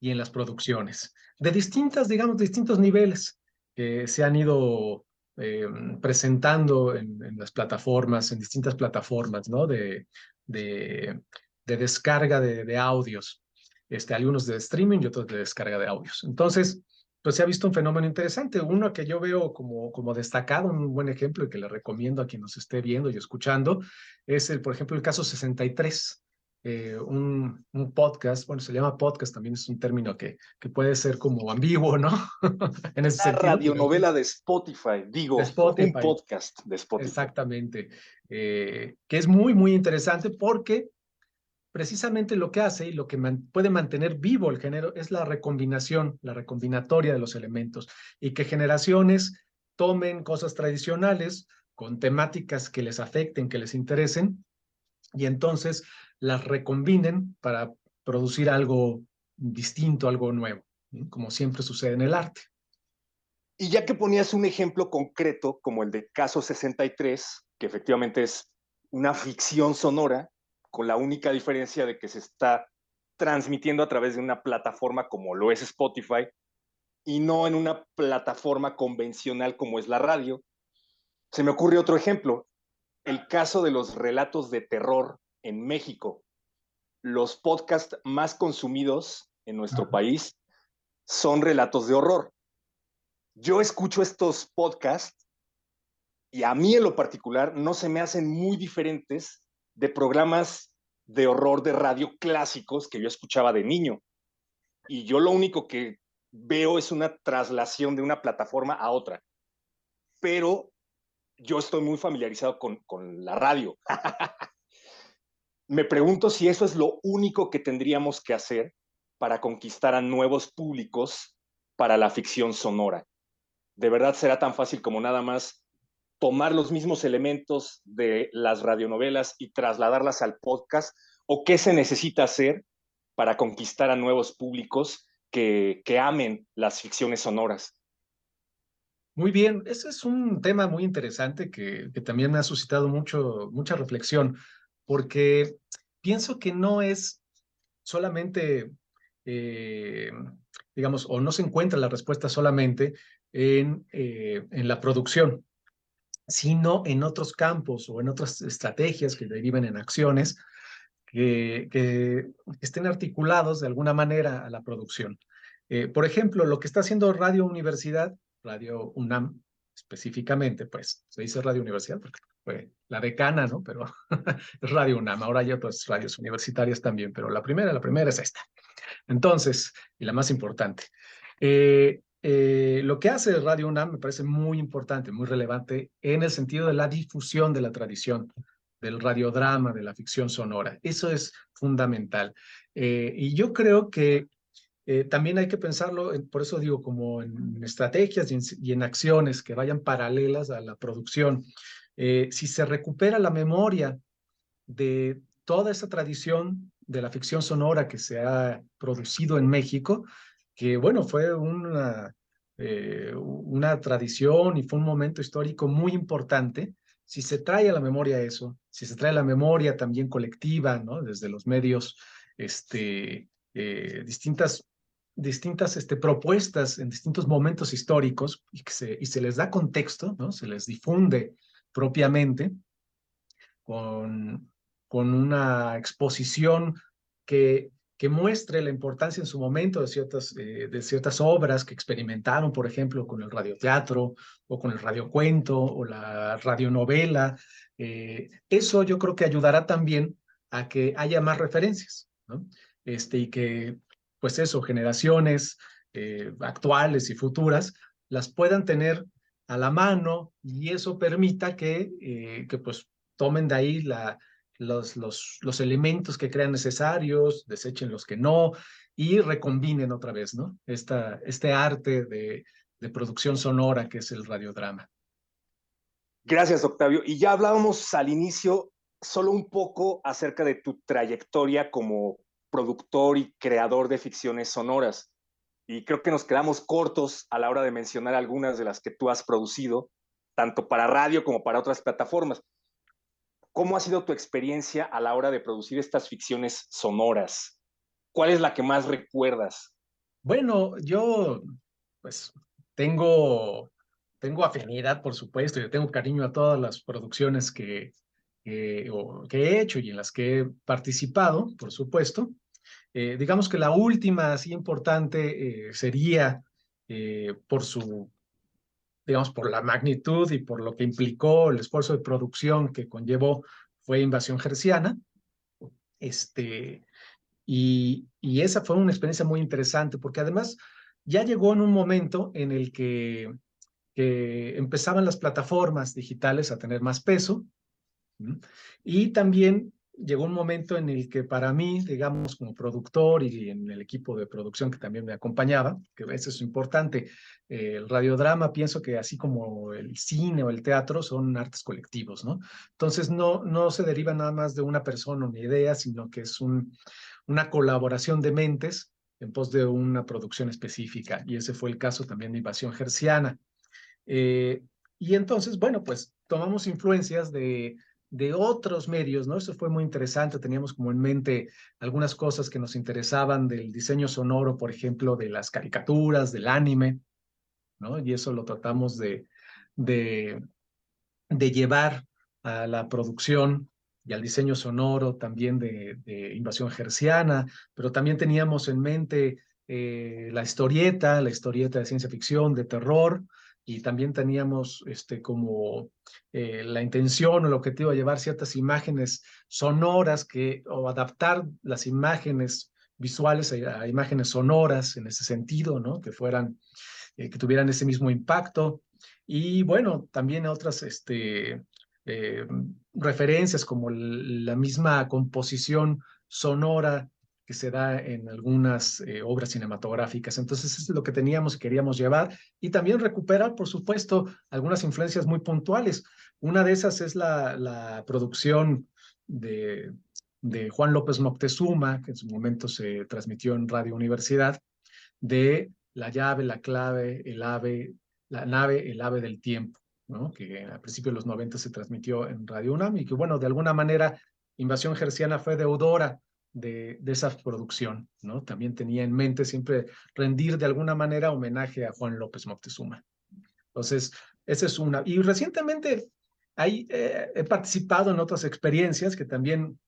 Speaker 10: y en las producciones, de distintas, digamos, distintos niveles que se han ido eh, presentando en, las plataformas, en distintas plataformas, ¿no? De, de, de descarga de, de, audios. Este, algunos de streaming y otros de descarga de audios. Entonces, pues se ha visto un fenómeno interesante. Uno que yo veo como, como destacado, un buen ejemplo y que le recomiendo a quien nos esté viendo y escuchando, es, el, por ejemplo, el caso 63. Eh, un, un, podcast, bueno, se llama podcast, también es un término que, que puede ser como ambiguo, ¿no?
Speaker 4: en ese Una radionovela de Spotify, digo, un podcast de Spotify.
Speaker 10: Exactamente, eh, que es muy, muy interesante porque precisamente lo que hace y lo que puede mantener vivo el género es la recombinación, la recombinatoria de los elementos y que generaciones tomen cosas tradicionales con temáticas que les afecten, que les interesen y entonces las recombinen para producir algo distinto, algo nuevo, como siempre sucede en el arte.
Speaker 4: Y ya que ponías un ejemplo concreto como el de Caso 63, que efectivamente es una ficción sonora, con la única diferencia de que se está transmitiendo a través de una plataforma como lo es Spotify y no en una plataforma convencional como es la radio. Se me ocurre otro ejemplo, el caso de los relatos de terror en México. Los podcasts más consumidos en nuestro país son relatos de horror. Yo escucho estos podcasts y a mí en lo particular no se me hacen muy diferentes de programas de horror de radio clásicos que yo escuchaba de niño. Y yo lo único que veo es una traslación de una plataforma a otra. Pero yo estoy muy familiarizado con, con la radio. Me pregunto si eso es lo único que tendríamos que hacer para conquistar a nuevos públicos para la ficción sonora? ¿De verdad será tan fácil como nada más tomar los mismos elementos de las radionovelas y trasladarlas al podcast? ¿O qué se necesita hacer para conquistar a nuevos públicos que, que amen las ficciones sonoras?
Speaker 10: Muy bien, ese es un tema muy interesante que, que también me ha suscitado mucho, mucha reflexión, porque pienso que no es solamente, eh, digamos, o no se encuentra la respuesta solamente en, eh, en la producción, sino en otros campos o en otras estrategias que deriven en acciones que, estén articulados de alguna manera a la producción. Eh, por ejemplo, lo que está haciendo Radio Universidad Radio UNAM específicamente, pues se dice Radio Universidad porque fue la decana, ¿no? Pero es Radio UNAM, ahora hay otras radios universitarias también, pero la primera, la primera es esta. Entonces, y la más importante. Eh, eh, lo que hace Radio UNAM me parece muy importante, muy relevante en el sentido de la difusión de la tradición del radiodrama, de la ficción sonora. Eso es fundamental. Eh, y yo creo que eh, también hay que pensarlo, por eso digo, como en estrategias y en, acciones que vayan paralelas a la producción. Si se recupera la memoria de toda esa tradición de la ficción sonora que se ha producido en México, que bueno, fue una, eh, una tradición y fue un momento histórico muy importante, si se trae a la memoria eso, si se trae a la memoria también colectiva, ¿no? Desde los medios, este, distintas distintas este, propuestas en distintos momentos históricos y, se, y se les da contexto, ¿no? se les difunde propiamente con, con una exposición que, que muestre la importancia en su momento de ciertas, eh, de ciertas obras que experimentaron, por ejemplo, con el radioteatro o con el radiocuento o la radionovela. Eh, eso yo creo que ayudará también a que haya más referencias, ¿no? Este, y que pues eso, generaciones eh, actuales y futuras las puedan tener a la mano y eso permita que, que pues tomen de ahí la, los, los, elementos que crean necesarios, desechen los que no y recombinen otra vez, ¿no? Esta, este arte de, de producción sonora que es el radiodrama.
Speaker 4: Gracias, Octavio. Y ya hablábamos al inicio solo un poco acerca de tu trayectoria como productor y creador de ficciones sonoras. Y creo que nos quedamos cortos a la hora de mencionar algunas de las que tú has producido, tanto para radio como para otras plataformas. ¿Cómo ha sido tu experiencia a la hora de producir estas ficciones sonoras? ¿Cuál es la que más recuerdas?
Speaker 10: Bueno, yo pues tengo, tengo afinidad, por supuesto, yo tengo cariño a todas las producciones que, que he hecho y en las que he participado, por supuesto. Eh, digamos que la última así importante eh, sería eh, por su, digamos, por la magnitud y por lo que implicó el esfuerzo de producción que conllevó fue Invasión Gerciana. Este, y, y esa fue una experiencia muy interesante porque además ya llegó en un momento en el que, que empezaban las plataformas digitales a tener más peso y también llegó un momento en el que para mí, digamos, como productor y en el equipo de producción que también me acompañaba, que eso es importante, eh, el radiodrama pienso que así como el cine o el teatro son artes colectivos, ¿no? Entonces no, no se deriva nada más de una persona o una idea, sino que es un, una colaboración de mentes en pos de una producción específica, y ese fue el caso también de Invasión Gerciana. Eh, y entonces, bueno, pues tomamos influencias de de otros medios, ¿no? Eso fue muy interesante, teníamos como en mente algunas cosas que nos interesaban del diseño sonoro, por ejemplo, de las caricaturas, del anime, ¿no? Y eso lo tratamos de, de, de llevar a la producción y al diseño sonoro también de, de Invasión Gerciana, pero también teníamos en mente eh, la historieta, la historieta de ciencia ficción, de terror, y también teníamos este, como eh, la intención o el objetivo de llevar ciertas imágenes sonoras que, o adaptar las imágenes visuales a, imágenes sonoras en ese sentido, ¿no? Que fueran, eh, que tuvieran ese mismo impacto. Y bueno, también otras este, eh, referencias como la misma composición sonora que se da en algunas eh, obras cinematográficas. Entonces, es lo que teníamos y queríamos llevar y también recuperar, por supuesto, algunas influencias muy puntuales. Una de esas es la, la producción de, de Juan López Moctezuma, que en su momento se transmitió en Radio Universidad, de La llave, la clave, el ave, la nave, el ave del tiempo, ¿no? que a principios de los 90 se transmitió en Radio UNAM y que, bueno, de alguna manera Invasión Gerciana fue deudora de, esa producción, ¿no? También tenía en mente siempre rendir de alguna manera homenaje a Juan López Moctezuma. Entonces, esa es una. Y recientemente ahí, eh, he participado en otras experiencias que también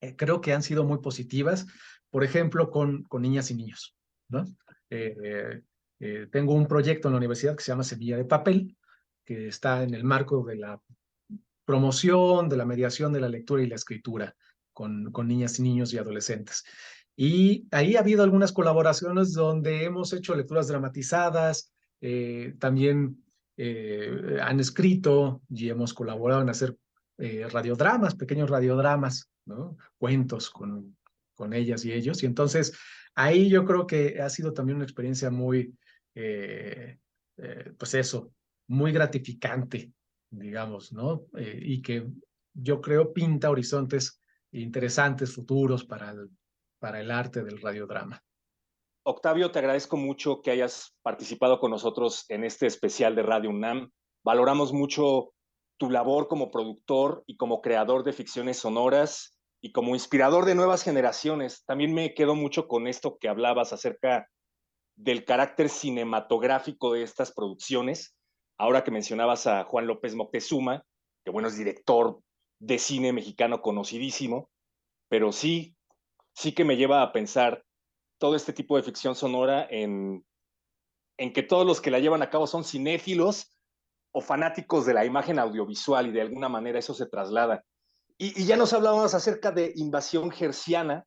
Speaker 10: eh, creo que han sido muy positivas, por ejemplo, con, con niñas y niños, ¿no? Eh, tengo un proyecto en la universidad que se llama Semilla de Papel, que está en el marco de la promoción, de la mediación de la lectura y la escritura con, niñas y niños y adolescentes. Y ahí ha habido algunas colaboraciones donde hemos hecho lecturas dramatizadas, eh, también eh, han escrito y hemos colaborado en hacer eh, radiodramas, pequeños radiodramas, ¿no? cuentos con, con ellas y ellos. Y entonces ahí yo creo que ha sido también una experiencia muy, pues eso, muy gratificante, digamos, ¿no? y que yo creo pinta horizontes interesantes futuros para el, para el arte del radiodrama.
Speaker 4: Octavio, te agradezco mucho que hayas participado con nosotros en este especial de Radio UNAM. Valoramos mucho tu labor como productor y como creador de ficciones sonoras y como inspirador de nuevas generaciones. También me quedo mucho con esto que hablabas acerca del carácter cinematográfico de estas producciones. Ahora que mencionabas a Juan López Moctezuma, que bueno, es director de cine mexicano conocidísimo, pero sí, sí que me lleva a pensar todo este tipo de ficción sonora en, en que todos los que la llevan a cabo son cinéfilos o fanáticos de la imagen audiovisual y de alguna manera eso se traslada. Y, ya nos hablábamos acerca de invasión gerciana.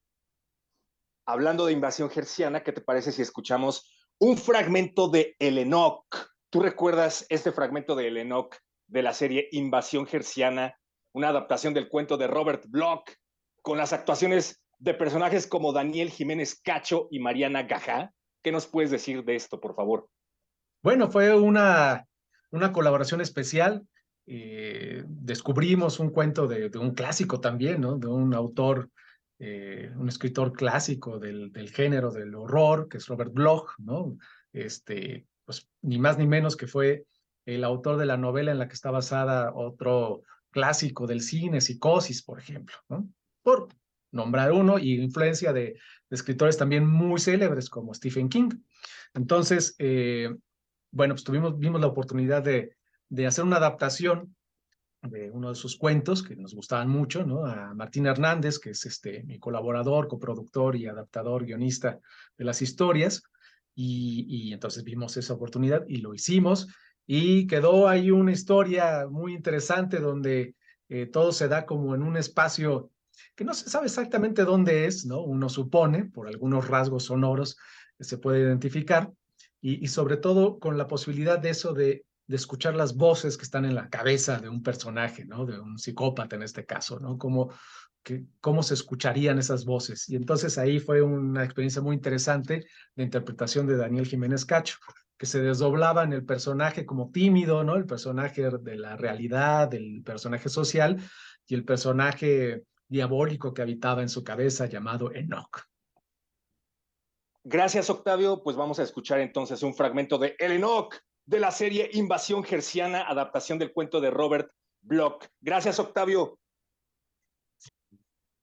Speaker 4: Hablando de invasión gerciana, ¿qué te parece si escuchamos un fragmento de El Enoch? ¿Tú recuerdas este fragmento de El Enoch de la serie Invasión Gerciana una adaptación del cuento de Robert Bloch, con las actuaciones de personajes como Daniel Jiménez Cacho y Mariana Gajá. ¿Qué nos puedes decir de esto, por favor?
Speaker 10: Bueno, fue una, una colaboración especial. Eh, descubrimos un cuento de, un clásico también, ¿no? De un autor, eh, un escritor clásico del, del, género del horror, que es Robert Bloch, ¿no? Este, pues ni más ni menos que fue el autor de la novela en la que está basada otro clásico del cine, Psicosis, por ejemplo, por nombrar uno, y influencia de, escritores también muy célebres como Stephen King. Entonces, eh, bueno, pues tuvimos, vimos la oportunidad de, de hacer una adaptación de uno de sus cuentos que nos gustaban mucho, ¿no? A Martín Hernández, que es este, mi colaborador, coproductor y adaptador, guionista de las historias, y entonces vimos esa oportunidad y lo hicimos y quedó ahí una historia muy interesante donde eh, todo se da como en un espacio que no se sabe exactamente dónde es, ¿no? Uno supone, por algunos rasgos sonoros, se puede identificar, y, y sobre todo con la posibilidad de eso de, de, escuchar las voces que están en la cabeza de un personaje, ¿no? De un psicópata en este caso, ¿no? Como, que, cómo se escucharían esas voces. Y entonces ahí fue una experiencia muy interesante de interpretación de Daniel Jiménez Cacho que se desdoblaba en el personaje como tímido, ¿no? El personaje de la realidad, el personaje social y el personaje diabólico que habitaba en su cabeza llamado Enoch.
Speaker 4: Gracias, Octavio. Pues vamos a escuchar entonces un fragmento de El Enoch de la serie Invasión Gerciana, adaptación del cuento de Robert Bloch. Gracias, Octavio.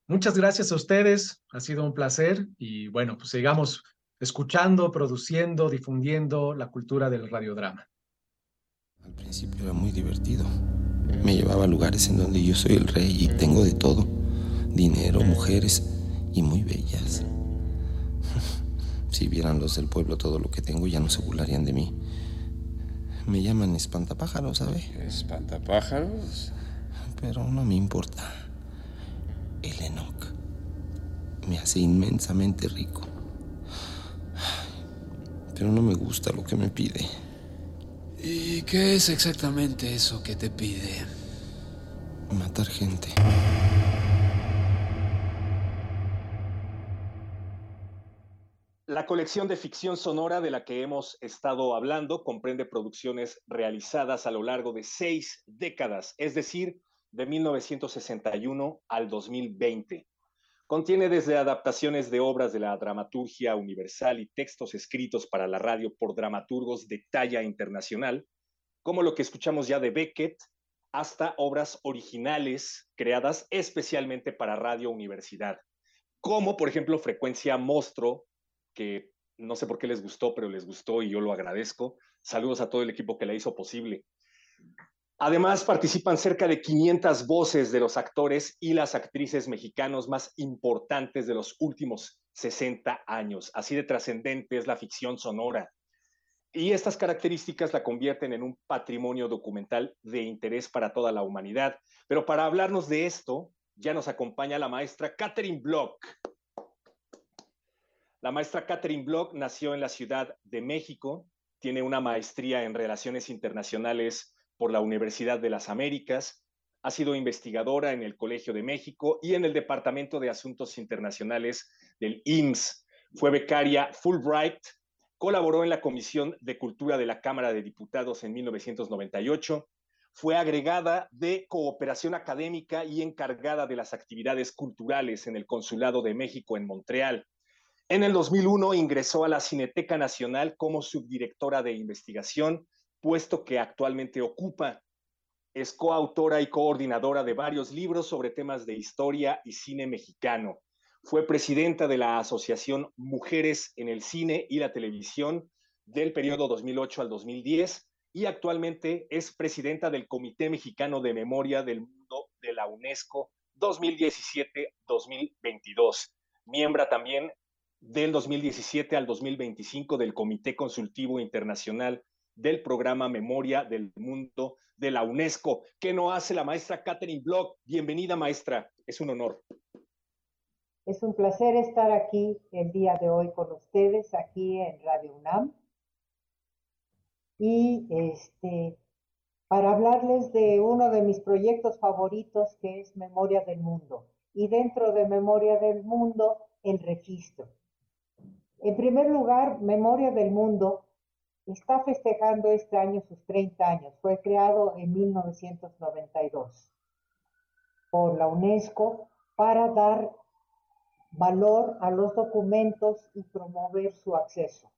Speaker 10: Muchas gracias a ustedes. Ha sido un placer y bueno, pues sigamos escuchando, produciendo, difundiendo la cultura del radiodrama.
Speaker 11: Al principio era muy divertido. Me llevaba a lugares en donde yo soy el rey y tengo de todo. Dinero, mujeres y muy bellas. Si vieran los del pueblo todo lo que tengo, ya no se burlarían de mí. Me llaman espantapájaros, ¿sabe?
Speaker 12: ¿Espantapájaros?
Speaker 11: Pero no me importa. El Enoch me hace inmensamente rico pero no me gusta lo que me pide.
Speaker 12: ¿Y qué es exactamente eso que te pide?
Speaker 11: Matar gente.
Speaker 4: La colección de ficción sonora de la que hemos estado hablando comprende producciones realizadas a lo largo de seis décadas, es decir, de 1961 al 2020. Contiene desde adaptaciones de obras de la dramaturgia universal y textos escritos para la radio por dramaturgos de talla internacional, como lo que escuchamos ya de Beckett, hasta obras originales creadas especialmente para Radio Universidad, como por ejemplo Frecuencia Monstruo que no sé por qué les gustó, pero les gustó y yo lo agradezco. Saludos a todo el equipo que la hizo posible. Además, participan cerca de 500 voces de los actores y las actrices mexicanos más importantes de los últimos 60 años. Así de trascendente es la ficción sonora. Y estas características la convierten en un patrimonio documental de interés para toda la humanidad. Pero para hablarnos de esto, ya nos acompaña la maestra Catherine Block. La maestra Catherine Block nació en la Ciudad de México, tiene una maestría en Relaciones Internacionales por la Universidad de las Américas, ha sido investigadora en el Colegio de México y en el Departamento de Asuntos Internacionales del IMSS. Fue becaria Fulbright, colaboró en la Comisión de Cultura de la Cámara de Diputados en 1998, fue agregada de cooperación académica y encargada de las actividades culturales en el Consulado de México en Montreal. En el 2001 ingresó a la Cineteca Nacional como subdirectora de investigación, puesto que actualmente ocupa. Es coautora y coordinadora de varios libros sobre temas de historia y cine mexicano. Fue presidenta de la Asociación Mujeres en el Cine y la Televisión del periodo 2008 al 2010 y actualmente es presidenta del Comité Mexicano de Memoria del Mundo de la UNESCO 2017-2022. Miembro también del 2017 al 2025 del Comité Consultivo Internacional del Programa Memoria del Mundo de la UNESCO, que no hace la maestra Catherine Block. Bienvenida, maestra. Es un honor.
Speaker 13: Es un placer estar aquí el día de hoy con ustedes, aquí en Radio UNAM. Y este, para hablarles de uno de mis proyectos favoritos, que es Memoria del Mundo. Y dentro de Memoria del Mundo, el registro. En primer lugar, Memoria del Mundo está festejando este año sus 30 años. Fue creado en 1992 por la UNESCO para dar valor a los documentos y promover su acceso.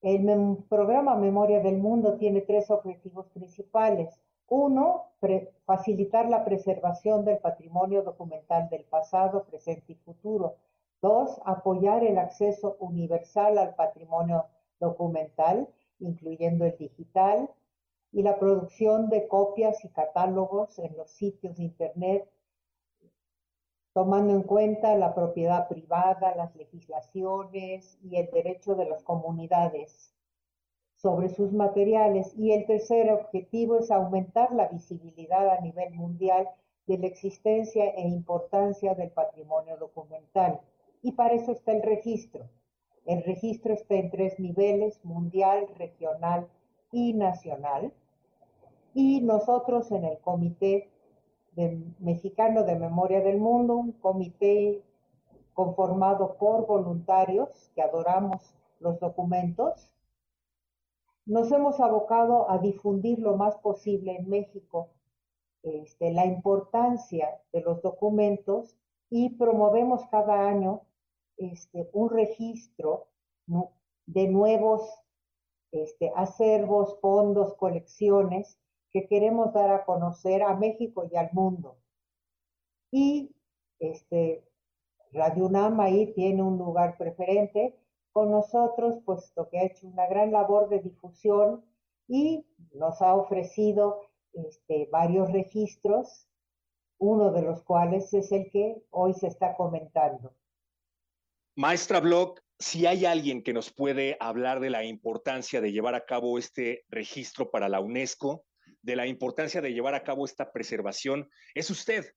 Speaker 13: El programa Memoria del Mundo tiene tres objetivos principales. Uno, facilitar la preservación del patrimonio documental del pasado, presente y futuro Dos, apoyar el acceso universal al patrimonio documental, incluyendo el digital, y la producción de copias y catálogos en los sitios de Internet, tomando en cuenta la propiedad privada, las legislaciones y el derecho de las comunidades sobre sus materiales. Y el tercer objetivo es aumentar la visibilidad a nivel mundial de la existencia e importancia del patrimonio documental y para eso está el registro. El registro está en tres niveles, mundial, regional y nacional. Y nosotros en el Comité Mexicano de Memoria del Mundo, un comité conformado por voluntarios que adoramos los documentos, nos hemos abocado a difundir lo más posible en México este, la importancia de los documentos y promovemos cada año este, un registro de nuevos este, acervos, fondos, colecciones que queremos dar a conocer a México y al mundo. Y este, Radio UNAM ahí tiene un lugar preferente con nosotros, puesto que ha hecho una gran labor de difusión y nos ha ofrecido este, varios registros, uno de los cuales es el que hoy se está comentando.
Speaker 4: Maestra Block, si hay alguien que nos puede hablar de la importancia de llevar a cabo este registro para la UNESCO, de la importancia de llevar a cabo esta preservación, es usted.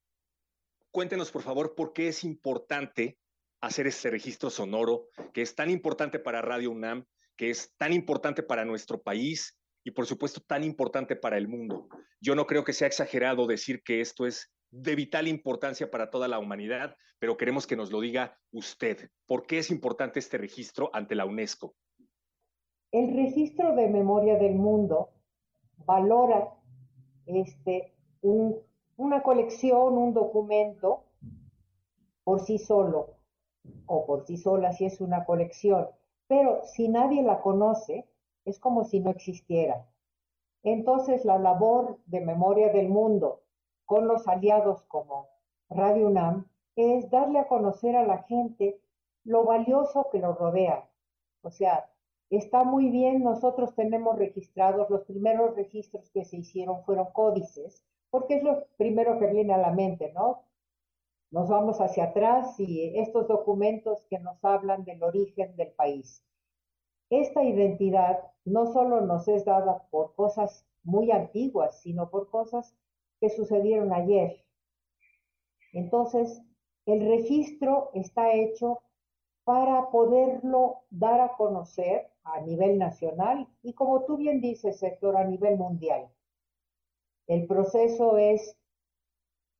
Speaker 4: Cuéntenos, por favor, por qué es importante hacer este registro sonoro, que es tan importante para Radio UNAM, que es tan importante para nuestro país y, por supuesto, tan importante para el mundo. Yo no creo que sea exagerado decir que esto es de vital importancia para toda la humanidad, pero queremos que nos lo diga usted. ¿Por qué es importante este registro ante la UNESCO?
Speaker 13: El registro de memoria del mundo valora este, una colección, un documento por sí solo o por sí sola si es una colección, pero si nadie la conoce, es como si no existiera. Entonces la labor de memoria del mundo con los aliados como Radio UNAM es darle a conocer a la gente lo valioso que lo rodea. O sea, Está muy bien, nosotros tenemos registrados, los primeros registros que se hicieron fueron códices, porque es lo primero que viene a la mente, ¿no? Nos vamos hacia atrás y estos documentos que nos hablan del origen del país. Esta identidad no solo nos es dada por cosas muy antiguas, sino por cosas que sucedieron ayer. Entonces, el registro está hecho para poderlo dar a conocer a nivel nacional y como tú bien dices, sector, a nivel mundial. El proceso es,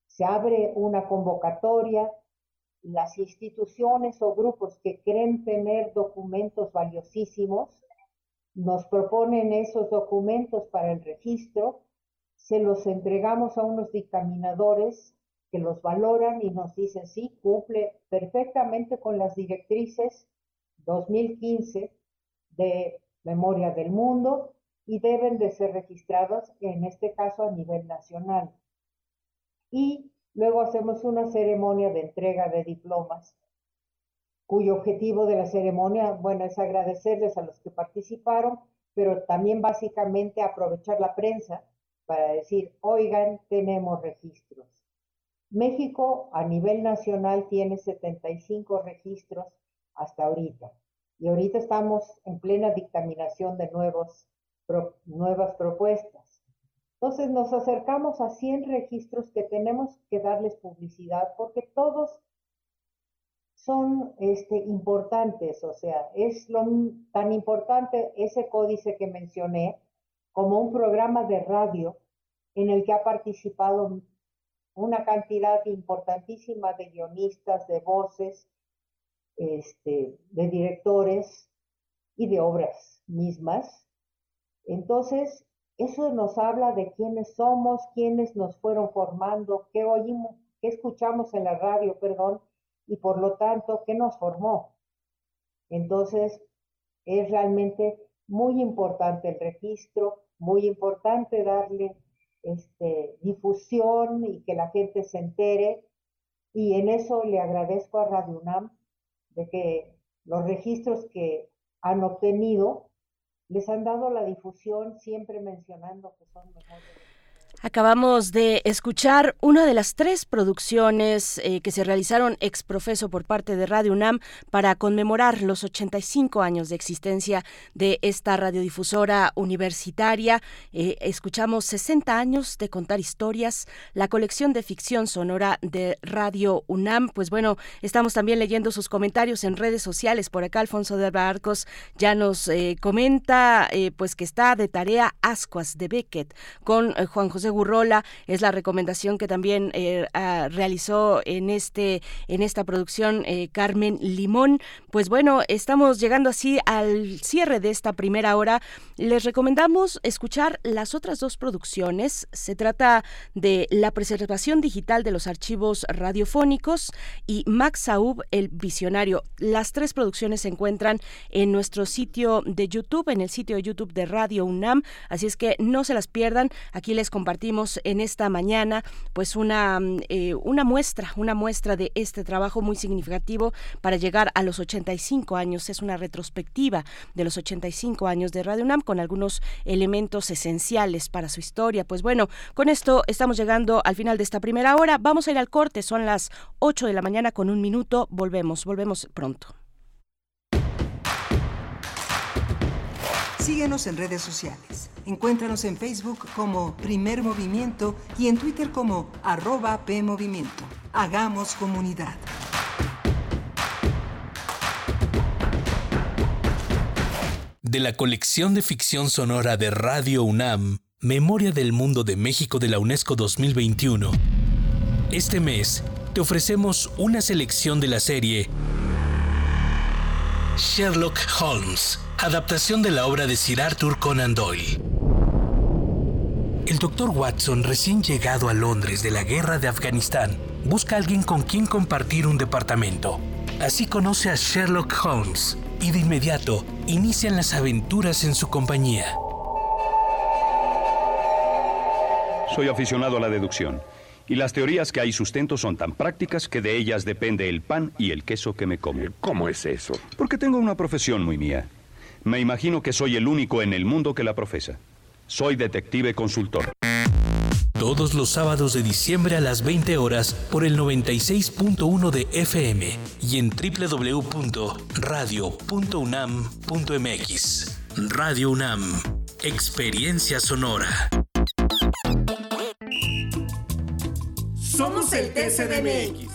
Speaker 13: se abre una convocatoria, las instituciones o grupos que creen tener documentos valiosísimos nos proponen esos documentos para el registro, se los entregamos a unos dictaminadores que los valoran y nos dicen, sí, cumple perfectamente con las directrices 2015 de memoria del mundo y deben de ser registradas, en este caso a nivel nacional. Y luego hacemos una ceremonia de entrega de diplomas, cuyo objetivo de la ceremonia, bueno, es agradecerles a los que participaron, pero también básicamente aprovechar la prensa para decir, oigan, tenemos registros. México a nivel nacional tiene 75 registros hasta ahorita y ahorita estamos en plena dictaminación de nuevos, nuevas propuestas. Entonces nos acercamos a 100 registros que tenemos que darles publicidad porque todos son este, importantes, o sea, es lo, tan importante ese códice que mencioné como un programa de radio en el que ha participado una cantidad importantísima de guionistas, de voces, este, de directores y de obras mismas. Entonces, eso nos habla de quiénes somos, quiénes nos fueron formando, qué oímos, qué escuchamos en la radio, perdón, y por lo tanto, qué nos formó. Entonces, es realmente muy importante el registro, muy importante darle este, difusión y que la gente se entere. Y en eso le agradezco a Radio UNAM de que los registros que han obtenido les han dado la difusión siempre mencionando que son mejores.
Speaker 1: Acabamos de escuchar una de las tres producciones eh, que se realizaron ex profeso por parte de Radio UNAM para conmemorar los 85 años de existencia de esta radiodifusora universitaria. Eh, escuchamos 60 años de contar historias, la colección de ficción sonora de Radio UNAM. Pues bueno, estamos también leyendo sus comentarios en redes sociales. Por acá Alfonso de Barcos ya nos eh, comenta pues que está de tarea Ascuas de Beckett con Juan José Gurrola es la recomendación que también eh, realizó en este en esta producción eh, Carmen Limón. Pues bueno, estamos llegando así al cierre de esta primera hora. Les recomendamos escuchar las otras dos producciones. Se trata de la preservación digital de los archivos radiofónicos y Max Saub, el visionario. Las tres producciones se encuentran en nuestro sitio de YouTube, en el sitio de YouTube de Radio UNAM. Así es que no se las pierdan. Aquí les compartimos en esta mañana pues una, mm, eh, una muestra, una muestra de este trabajo muy significativo para llegar a los 85 años. Es una retrospectiva de los 85 años de Radio UNAM con algunos elementos esenciales para su historia. Pues bueno, con esto estamos llegando al final de esta primera hora. Vamos a ir al corte, son las 8 de la mañana con un minuto. Volvemos, volvemos pronto.
Speaker 14: Síguenos en redes sociales. Encuéntranos en Facebook como Primer Movimiento y en Twitter como arroba PMovimiento. Hagamos comunidad.
Speaker 15: De la colección de ficción sonora de Radio UNAM, Memoria del Mundo de México de la UNESCO 2021 Este mes te ofrecemos una selección de la serie Sherlock Holmes, adaptación de la obra de Sir Arthur Conan Doyle. El doctor Watson, recién llegado a Londres de la guerra de Afganistán, busca a alguien con quien compartir un departamento. Así conoce a Sherlock Holmes y de inmediato inician las aventuras en su compañía.
Speaker 16: Soy aficionado a la deducción. Y las teorías que hay sustento son tan prácticas que de ellas depende el pan y el queso que me como.
Speaker 17: ¿Cómo es eso?
Speaker 16: Porque tengo una profesión muy mía. Me imagino que soy el único en el mundo que la profesa. Soy detective consultor.
Speaker 15: Todos los sábados de diciembre a las 20 horas por el 96.1 de FM y en www.radio.unam.mx. Radio UNAM. Experiencia sonora.
Speaker 18: Somos el TCDMX.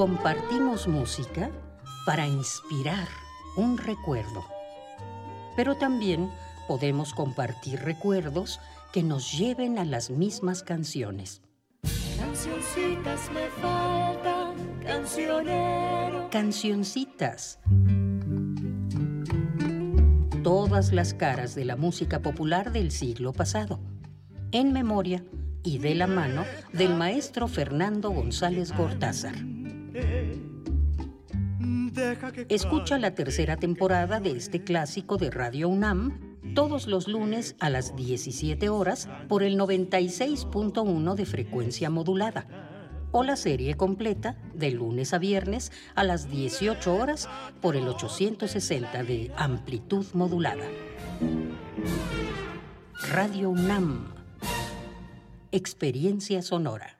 Speaker 19: Compartimos música para inspirar un recuerdo. Pero también podemos compartir recuerdos que nos lleven a las mismas canciones.
Speaker 20: Cancioncitas me faltan, cancionero.
Speaker 19: Cancioncitas. Todas las caras de la música popular del siglo pasado. En memoria y de la mano del maestro Fernando González Gortázar. Escucha la tercera temporada de este clásico de Radio UNAM todos los lunes a las 17 horas por el 96.1 de frecuencia modulada o la serie completa de lunes a viernes a las 18 horas por el 860 de amplitud modulada. Radio UNAM. Experiencia sonora.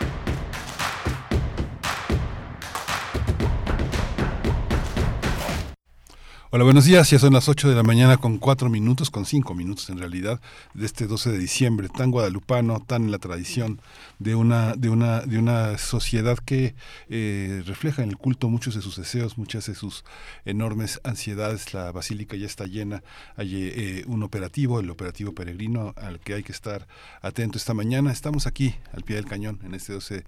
Speaker 21: Hola, buenos días. Ya son las 8 de la mañana con 4 minutos, con 5 minutos en realidad, de este 12 de diciembre, tan guadalupano, tan en la tradición de una, de una, de una sociedad que eh, refleja en el culto muchos de sus deseos, muchas de sus enormes ansiedades. La basílica ya está llena. Hay eh, un operativo, el operativo peregrino, al que hay que estar atento esta mañana. Estamos aquí, al pie del cañón, en este 12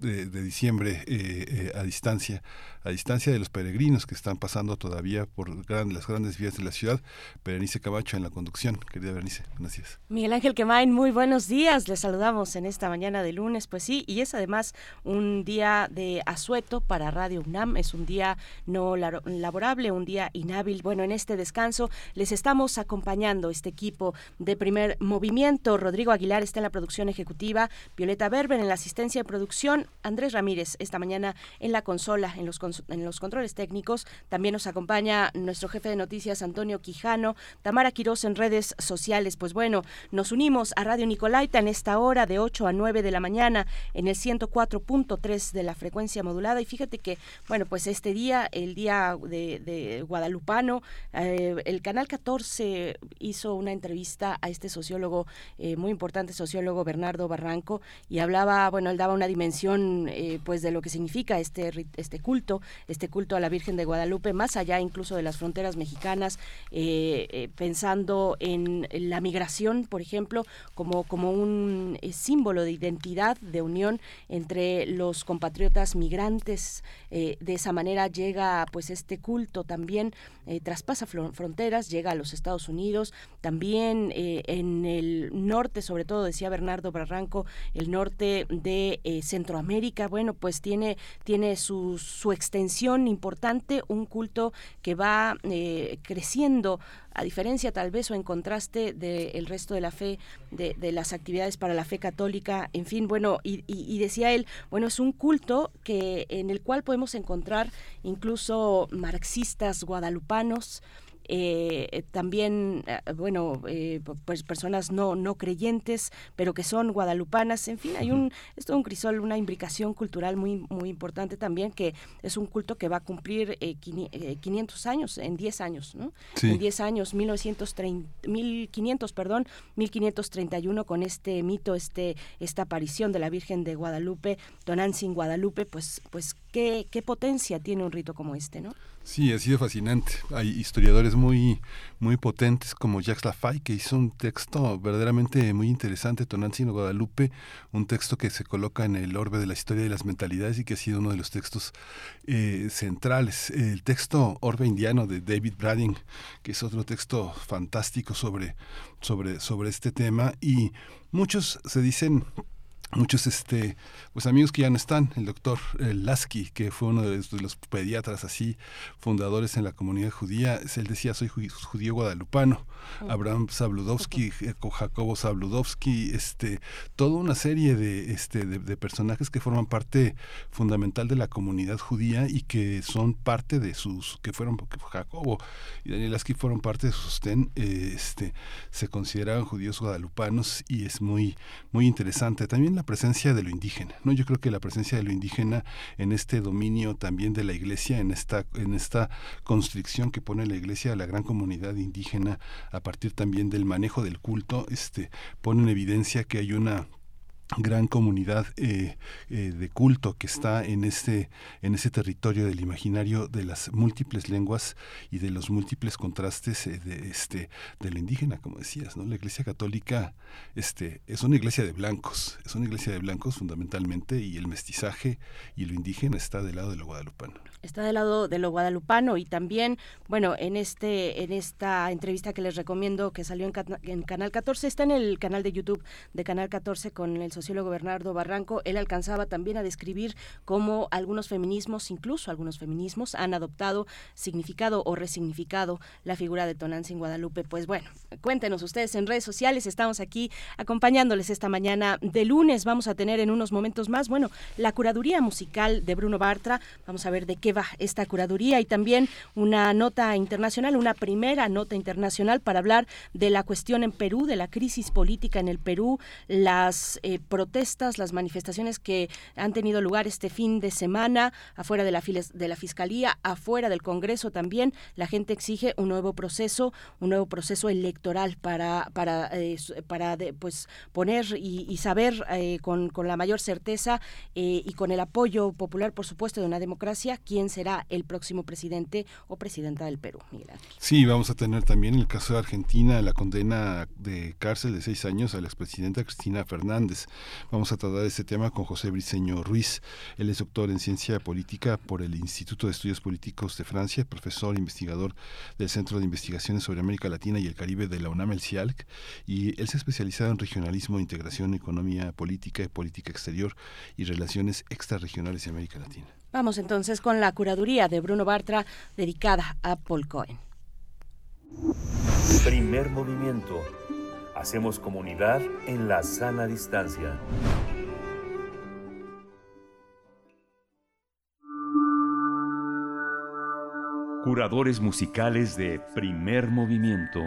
Speaker 21: de, diciembre, eh, a distancia, a distancia de los peregrinos que están pasando todavía por las grandes vías de la ciudad. Berenice Camacho en la conducción. Querida Berenice, días.
Speaker 1: Miguel Ángel Quemain, muy buenos días. Les saludamos en esta mañana de lunes. Pues sí, y es además un día de asueto para Radio UNAM. Es un día no laborable, un día inhábil. Bueno, en este descanso les estamos acompañando este equipo de primer movimiento. Rodrigo Aguilar está en la producción ejecutiva, Violeta Berber en la asistencia de producción, Andrés Ramírez esta mañana en la consola, en los, en los controles técnicos. También nos acompaña nuestro jefe de noticias Antonio Quijano, Tamara Quiroz en redes sociales. Pues bueno, nos unimos a Radio Nicolaita en esta hora de 8 a 9 de la mañana en el 104.3 de la frecuencia modulada. Y fíjate que, bueno, pues este día, el día de, Guadalupano, eh, el Canal 14 hizo una entrevista a este sociólogo, eh, muy importante sociólogo Bernardo Barranco, y hablaba, bueno, él daba una dimensión eh, pues de lo que significa este, este culto, este culto a la Virgen de Guadalupe, más allá incluso de las fronteras mexicanas, pensando en la migración, por ejemplo, como, como un símbolo de identidad, de unión entre los compatriotas migrantes. de esa manera llega pues este culto también, traspasa fronteras, llega a los Estados Unidos, también en el norte, sobre todo decía Bernardo Barranco, el norte de Centroamérica, bueno, pues tiene, tiene su, su extensión importante, un culto que va eh, creciendo a diferencia tal vez o en contraste del resto de la fe, de, las actividades para la fe católica, en fin, bueno, y, y, decía él, bueno, es un culto que en el cual podemos encontrar incluso marxistas guadalupanos, eh, también, eh, bueno, eh, pues personas no, no creyentes, pero que son guadalupanas, en fin, hay un, esto un crisol, una imbricación cultural muy, muy importante también, que es un culto que va a cumplir 500 años, en 10 años, ¿no? En 10 años, 1930, 1500, perdón, 1531, con este mito, este, esta aparición de la Virgen de Guadalupe, Tonantzin Guadalupe, pues, pues qué, qué potencia tiene un rito como este, ¿no?
Speaker 21: Sí, ha sido fascinante. Hay historiadores muy, muy potentes como Jacques Lafay, que hizo un texto verdaderamente muy interesante, Tonantzin Guadalupe, un texto que se coloca en el orbe de la historia de las mentalidades y que ha sido uno de los textos eh, centrales. El texto Orbe Indiano de David Bradding, que es otro texto fantástico sobre, sobre, sobre este tema, y muchos se dicen muchos este pues amigos que ya no están. El doctor Lasky que fue uno de los, pediatras así fundadores en la comunidad judía él decía soy judío guadalupano Abraham Zabludovsky eh, Jacobo Zabludovsky este toda una serie de este de, personajes que forman parte fundamental de la comunidad judía y que son parte de sus que fueron porque Jacobo y Daniel Lasky fueron parte de su sostén eh, este se consideraban judíos guadalupanos y es muy muy interesante. También la presencia de lo indígena, ¿no? Yo creo que la presencia de lo indígena en este dominio también de la iglesia, en esta, en esta constricción que pone la iglesia a la gran comunidad indígena a partir también del manejo del culto, este, pone en evidencia que hay una gran comunidad eh, eh, de culto que está en este en ese territorio del imaginario de las múltiples lenguas y de los múltiples contrastes eh, de este de lo indígena como decías no la iglesia católica este es una iglesia de blancos es una iglesia de blancos fundamentalmente y el mestizaje y lo indígena está del lado de lo guadalupano.
Speaker 1: Está del lado de lo guadalupano y también, bueno, en este en esta entrevista que les recomiendo que salió en, Canal 14, está en el canal de YouTube de Canal 14 con el sociólogo Bernardo Barranco, él alcanzaba también a describir cómo algunos feminismos, incluso algunos feminismos, han adoptado, significado o resignificado la figura de Tonantzin Guadalupe. Pues bueno, cuéntenos ustedes en redes sociales, estamos aquí acompañándoles esta mañana de lunes, vamos a tener en unos momentos más, bueno, la curaduría musical de Bruno Bartra, vamos a ver de qué va esta curaduría y también una nota internacional, una primera nota internacional para hablar de la cuestión en Perú, de la crisis política en el Perú, las eh, protestas, las manifestaciones que han tenido lugar este fin de semana afuera de la, de la Fiscalía, afuera del Congreso también. La gente exige un nuevo proceso, un nuevo proceso electoral para, para, eh, para pues, poner y, saber eh, con, con, la mayor certeza y con el apoyo popular, por supuesto, de una democracia, quién será el próximo presidente o presidenta del Perú,
Speaker 21: Sí, vamos a tener también el caso de Argentina, la condena de cárcel de seis años a la expresidenta Cristina Fernández. Vamos a tratar este tema con José Briceño Ruiz. Él es doctor en ciencia política por el Instituto de Estudios Políticos de Francia, profesor e investigador del Centro de Investigaciones sobre América Latina y el Caribe de la UNAM, el CIALC, y él se ha especializado en regionalismo, integración, economía política, y política exterior y relaciones extrarregionales de América Latina.
Speaker 1: Vamos entonces con la curaduría de Bruno Bartra dedicada a Paul Cohen.
Speaker 22: Primer movimiento. Hacemos comunidad en la sana distancia. Curadores musicales de primer movimiento.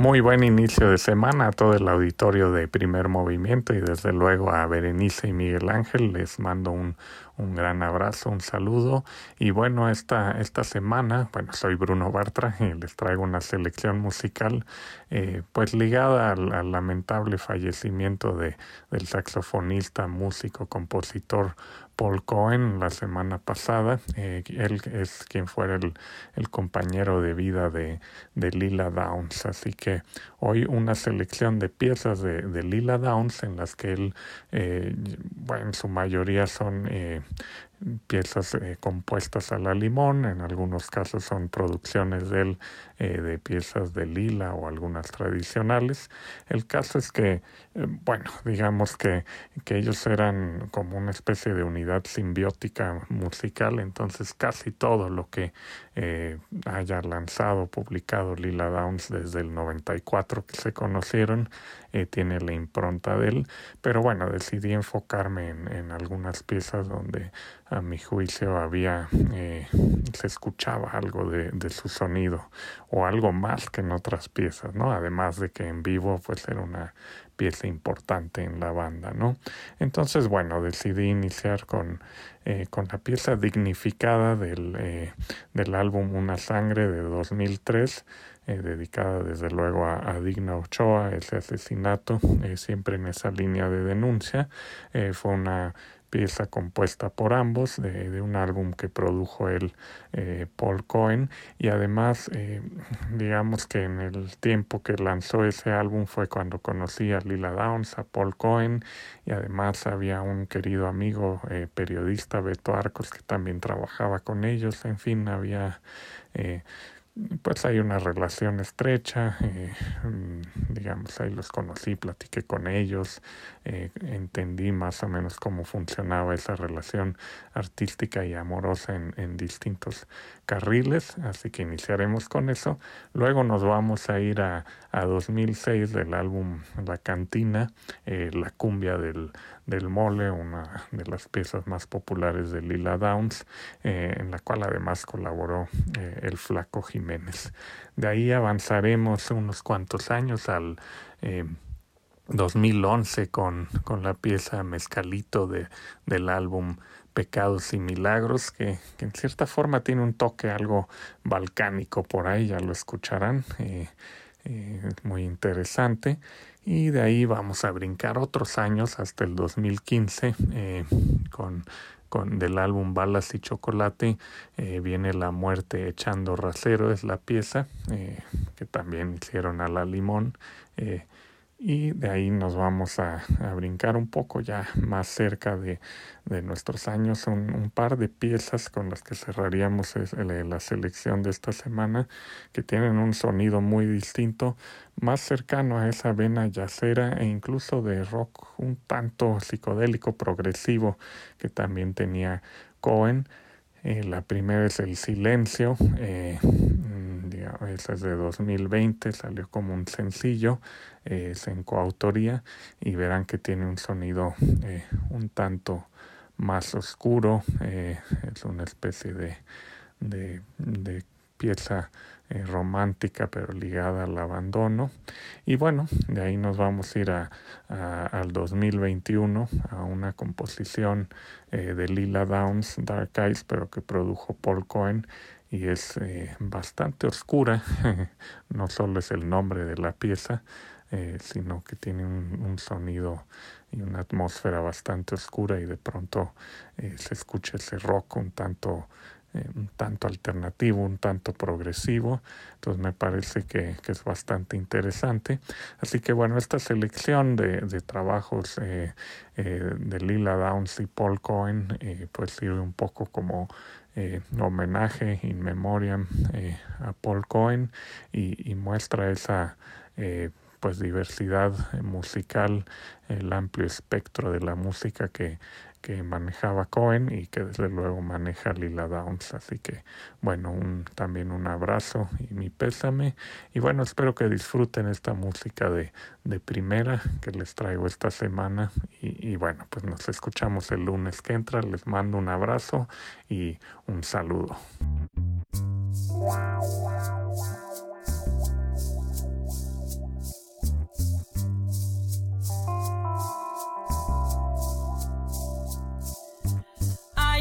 Speaker 23: Muy buen inicio de semana a todo el auditorio de primer movimiento y desde luego a Berenice y Miguel Ángel les mando un, un gran abrazo, un saludo. Y bueno, esta, esta semana, bueno, soy Bruno Bartra y les traigo una selección musical eh, pues ligada al, lamentable fallecimiento de, del saxofonista, músico, compositor Paul Cohen la semana pasada. Eh, él es quien fuera el, el compañero de vida de, de, Lila Downs. Así que hoy una selección de piezas de, de Lila Downs en las que él, eh, bueno, en su mayoría son eh, piezas eh, compuestas a la limón, en algunos casos son producciones de él eh, de piezas de lila o algunas tradicionales. El caso es que, eh, bueno, digamos que, que ellos eran como una especie de unidad simbiótica musical, entonces casi todo lo que haya lanzado, publicado Lila Downs desde el 94 que se conocieron, tiene la impronta de él, pero bueno, decidí enfocarme en, en algunas piezas donde a mi juicio había, eh, se escuchaba algo de, de, su sonido o algo más que en otras piezas, ¿no? Además de que en vivo pues era una pieza importante en la banda, ¿no? Entonces, bueno, decidí iniciar con, eh, con la pieza dignificada del, eh, del álbum Una Sangre de 2003, dedicada desde luego a, Digna Ochoa, ese asesinato, siempre en esa línea de denuncia. fue una pieza compuesta por ambos de, un álbum que produjo él eh, Paul Cohen. Y además eh, digamos que en el tiempo que lanzó ese álbum fue cuando conocí a Lila Downs, a Paul Cohen. Y además había un querido amigo eh, periodista Beto Arcos que también trabajaba con ellos, en fin había eh, pues hay una relación estrecha, eh, mm, digamos, ahí los conocí, platiqué con ellos, eh, entendí más o menos cómo funcionaba esa relación artística y amorosa en, en, distintos carriles, así que iniciaremos con eso. Luego nos vamos a ir a, a 2006 del álbum La Cantina, eh, la cumbia del, del mole, una de las piezas más populares de Lila Downs, eh, en la cual además colaboró eh, el flaco Jiménez. De ahí avanzaremos unos cuantos años al 2011 con, con la pieza Mezcalito de, del álbum Pecados y Milagros, que, en cierta forma tiene un toque algo balcánico por ahí, ya lo escucharán. Eh, eh, muy interesante y de ahí vamos a brincar otros años hasta el 2015 eh, con, con del álbum Balas y Chocolate eh, viene La Muerte echando rasero es la pieza eh, que también hicieron a la limón y de ahí nos vamos a, a, brincar un poco ya más cerca de, de nuestros años, un, par de piezas con las que cerraríamos la selección de esta semana, que tienen un sonido muy distinto, más cercano a esa vena yacera e incluso de rock un tanto psicodélico progresivo que también tenía Cohen. Eh, la primera es El Silencio, eh, esa es de 2020, salió como un sencillo, eh, es en coautoría y verán que tiene un sonido eh, un tanto más oscuro, eh, es una especie de, de, pieza eh, romántica pero ligada al abandono. Y bueno de ahí nos vamos a ir a, al 2021 a una composición de Lila Downs Dark Eyes pero que produjo Paul Cohen y es bastante oscura. No solo es el nombre de la pieza eh, sino que tiene un, sonido y una atmósfera bastante oscura y de pronto eh, se escucha ese rock un tanto eh, un tanto alternativo, un tanto progresivo, entonces me parece que, es bastante interesante. Así que bueno, esta selección de, trabajos de Lila Downs y Paul Cohen pues sirve un poco como homenaje in memoriam a Paul Cohen y, muestra esa pues diversidad musical, el amplio espectro de la música que, que manejaba Cohen y que desde luego maneja Lila Downs. Así que bueno, un, también un abrazo y mi pésame. Y bueno, espero que disfruten esta música de, de primera que les traigo esta semana. Y, y bueno, pues nos escuchamos el lunes que entra. Les mando un abrazo y un saludo.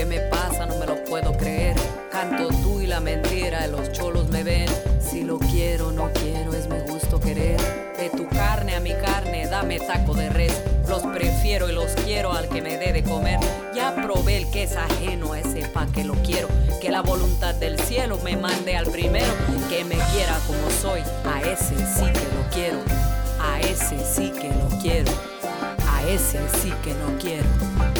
Speaker 24: que me pasa no me lo puedo creer. Canto tú y la mentira, los cholos me ven. Si lo quiero, no quiero, es mi gusto querer. De tu carne a mi carne, dame taco de res. Los prefiero y los quiero al que me dé de comer. Ya probé el que es ajeno a ese pa' que lo quiero que la voluntad del cielo me mande al primero que me quiera como soy. A ese sí que lo quiero, a ese sí que lo quiero, a ese sí que no quiero.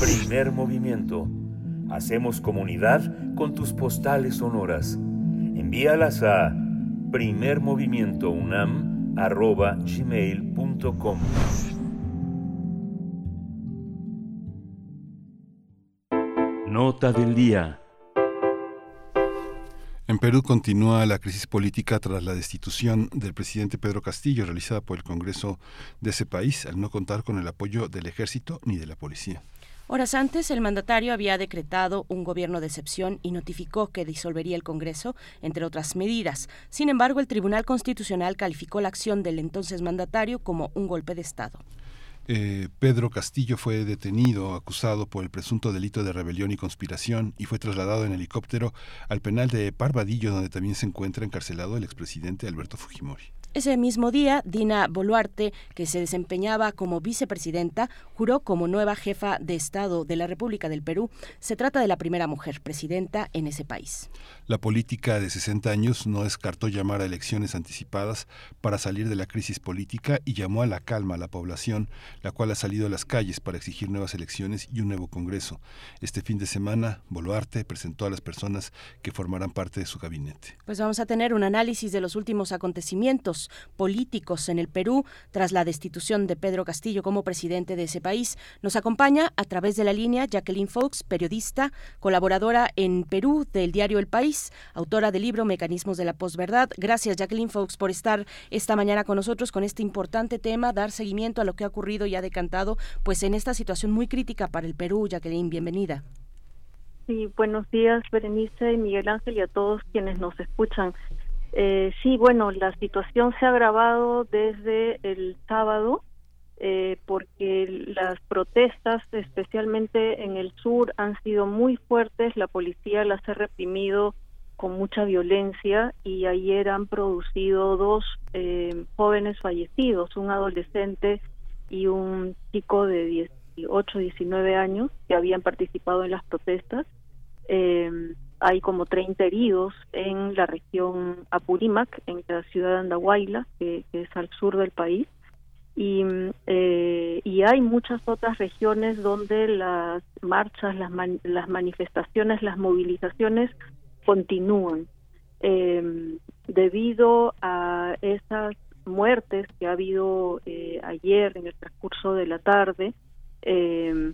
Speaker 22: Primer movimiento. Hacemos comunidad con tus postales sonoras. Envíalas a primermovimientounam.gmail.com
Speaker 21: Nota del día. En Perú continúa la crisis política tras la destitución del presidente Pedro Castillo realizada por el Congreso de ese país al no contar con el apoyo del ejército ni de la policía.
Speaker 1: Horas antes, el mandatario había decretado un gobierno de excepción y notificó que disolvería el Congreso, entre otras medidas. Sin embargo, el Tribunal Constitucional calificó la acción del entonces mandatario como un golpe de Estado.
Speaker 21: Eh, Pedro Castillo fue detenido, acusado por el presunto delito de rebelión y conspiración, y fue trasladado en helicóptero al penal de Parvadillo, donde también se encuentra encarcelado el expresidente Alberto Fujimori.
Speaker 1: Ese mismo día, Dina Boluarte, que se desempeñaba como vicepresidenta, juró como nueva jefa de Estado de la República del Perú. Se trata de la primera mujer presidenta en ese país.
Speaker 21: La política de 60 años no descartó llamar a elecciones anticipadas para salir de la crisis política y llamó a la calma a la población, la cual ha salido a las calles para exigir nuevas elecciones y un nuevo Congreso. Este fin de semana, Boluarte presentó a las personas que formarán parte de su gabinete.
Speaker 1: Pues vamos a tener un análisis de los últimos acontecimientos políticos en el Perú tras la destitución de Pedro Castillo como presidente de ese país. Nos acompaña a través de la línea Jacqueline Fox, periodista, colaboradora en Perú del diario El País, autora del libro Mecanismos de la Posverdad. Gracias, Jacqueline Fox, por estar esta mañana con nosotros con este importante tema, dar seguimiento a lo que ha ocurrido y ha decantado pues en esta situación muy crítica para el Perú. Jacqueline, bienvenida.
Speaker 25: Sí, buenos días, Berenice Miguel Ángel y a todos quienes nos escuchan. Eh, sí, bueno, la situación se ha agravado desde el sábado eh, porque las protestas, especialmente en el sur, han sido muy fuertes. La policía las ha reprimido con mucha violencia y ayer han producido dos eh, jóvenes fallecidos, un adolescente y un chico de 18, 19 años que habían participado en las protestas. Eh, hay como 30 heridos en la región Apurímac, en la ciudad de Andahuayla, que, es al sur del país. Y, eh, y hay muchas otras regiones donde las marchas, las, las manifestaciones, las movilizaciones continúan. Eh, debido a esas muertes que ha habido eh, ayer en el transcurso de la tarde, eh,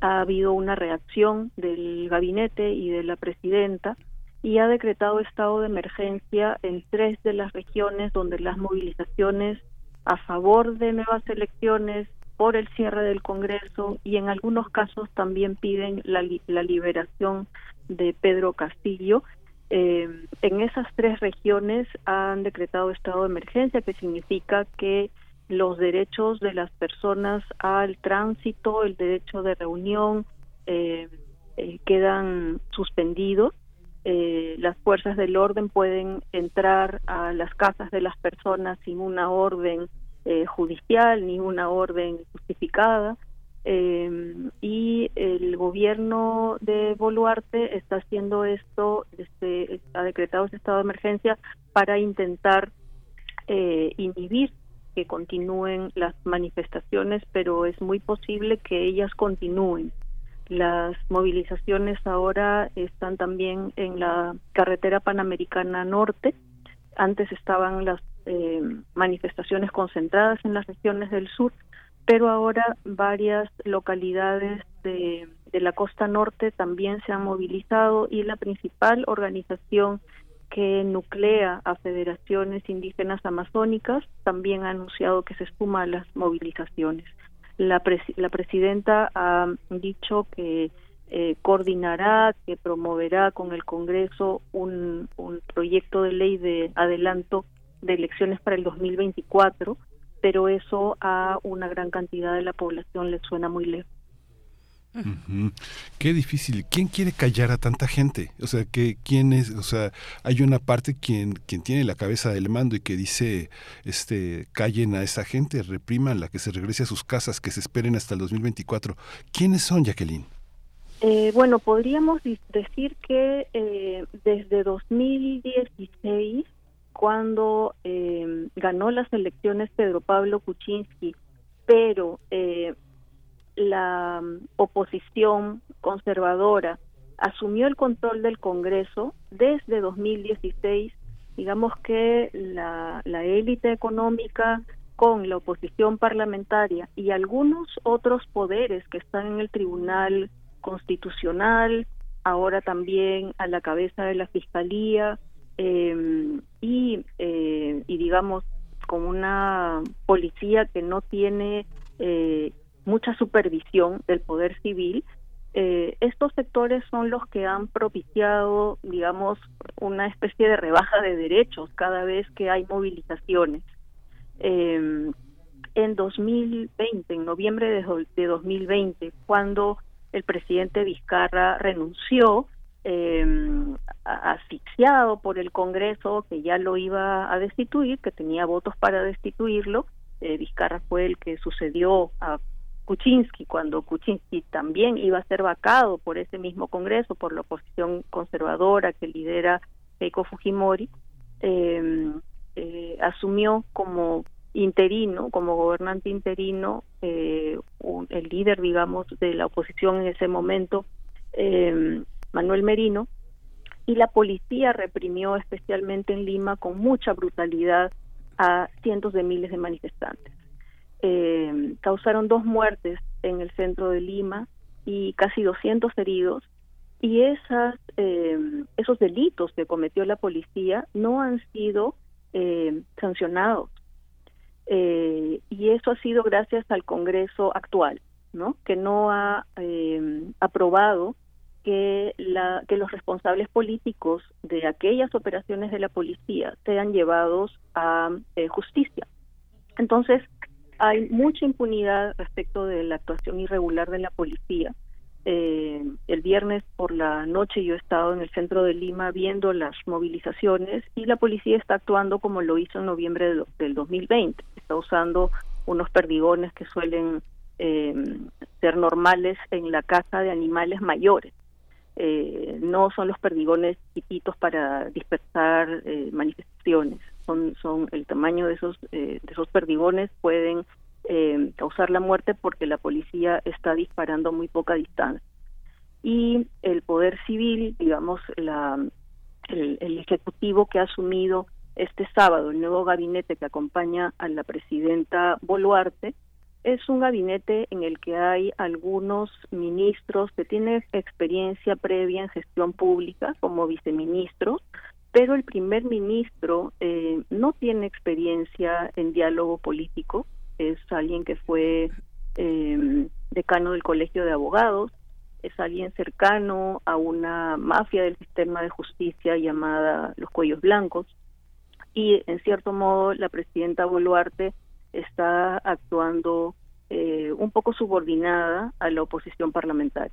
Speaker 25: ha habido una reacción del gabinete y de la presidenta y ha decretado estado de emergencia en tres de las regiones donde las movilizaciones a favor de nuevas elecciones por el cierre del Congreso y en algunos casos también piden la, la liberación de Pedro Castillo eh, en esas tres regiones han decretado estado de emergencia, que significa que los derechos de las personas al tránsito, el derecho de reunión, eh, eh, quedan suspendidos. las fuerzas del orden pueden entrar a las casas de las personas sin una orden judicial ni una orden justificada. Eh, y el gobierno de Boluarte está haciendo esto, este, ha decretado ese estado de emergencia para intentar eh, inhibir que continúen las manifestaciones, pero es muy posible que ellas continúen. Las movilizaciones ahora están también en la carretera panamericana norte. Antes estaban las eh, manifestaciones concentradas en las regiones del sur pero ahora varias localidades de, la costa norte también se han movilizado y la principal organización que nuclea a federaciones indígenas amazónicas también ha anunciado que se espuma las movilizaciones. La, la presidenta ha dicho que eh, coordinará, que promoverá con el Congreso un, un proyecto de ley de adelanto de elecciones para el 2024 pero eso a una gran cantidad de la población le suena muy lejos.
Speaker 21: Qué difícil. ¿Quién quiere callar a tanta gente? O sea, que quién es, o sea, hay una parte quien quien tiene la cabeza del mando y que dice, este, callen a esa gente, repriman la que se regrese a sus casas, que se esperen hasta el 2024. ¿Quiénes son, Jacqueline?
Speaker 25: Eh, bueno, podríamos decir que eh, desde 2016 cuando eh, ganó las elecciones Pedro Pablo Kuczynski, pero eh, la oposición conservadora asumió el control del Congreso desde 2016, digamos que la, la élite económica con la oposición parlamentaria y algunos otros poderes que están en el Tribunal Constitucional, ahora también a la cabeza de la Fiscalía, eh, y, eh, y digamos con una policía que no tiene eh, mucha supervisión del poder civil, eh, estos sectores son los que han propiciado, digamos, una especie de rebaja de derechos cada vez que hay movilizaciones. Eh, en 2020, en noviembre de, de 2020, cuando el presidente Vizcarra renunció, eh, asfixiado por el Congreso que ya lo iba a destituir, que tenía votos para destituirlo. Eh, Vizcarra fue el que sucedió a Kuczynski cuando Kuczynski también iba a ser vacado por ese mismo Congreso, por la oposición conservadora que lidera Keiko Fujimori. Em, eh, asumió como interino, como gobernante interino, eh, el líder, digamos, de la oposición en ese momento, eh, Manuel Merino, y la policía reprimió especialmente en Lima con mucha brutalidad a cientos de miles de manifestantes. Eh, causaron dos muertes en el centro de Lima y casi 200 heridos y esas, eh, esos delitos que cometió la policía no han sido eh, sancionados y eso ha sido gracias al Congreso actual, ¿no? Que no ha aprobado que, la, que los responsables políticos de aquellas operaciones de la policía sean llevados a eh, justicia. Entonces, hay mucha impunidad respecto de la actuación irregular de la policía. Eh, el viernes por la noche yo he estado en el centro de Lima viendo las movilizaciones y la policía está actuando como lo hizo en noviembre del 2020. Está usando unos perdigones que suelen eh, ser normales en la caza de animales mayores eh, no son los perdigones chiquitos para dispersar eh, manifestaciones, son, son el tamaño de esos, eh, de esos perdigones pueden causar la muerte porque la policía está disparando a muy poca distancia. Y el poder civil, digamos, la, el, el ejecutivo que ha asumido este sábado el nuevo gabinete que acompaña a la presidenta Boluarte es un gabinete en el que hay algunos ministros que tienen experiencia previa en gestión pública como viceministros, pero el primer ministro eh, no tiene experiencia en diálogo político, es alguien que fue eh, decano del Colegio de Abogados, es alguien cercano a una mafia del sistema de justicia llamada los Cuellos Blancos, y en cierto modo la presidenta Boluarte está actuando eh, un poco subordinada a la oposición parlamentaria.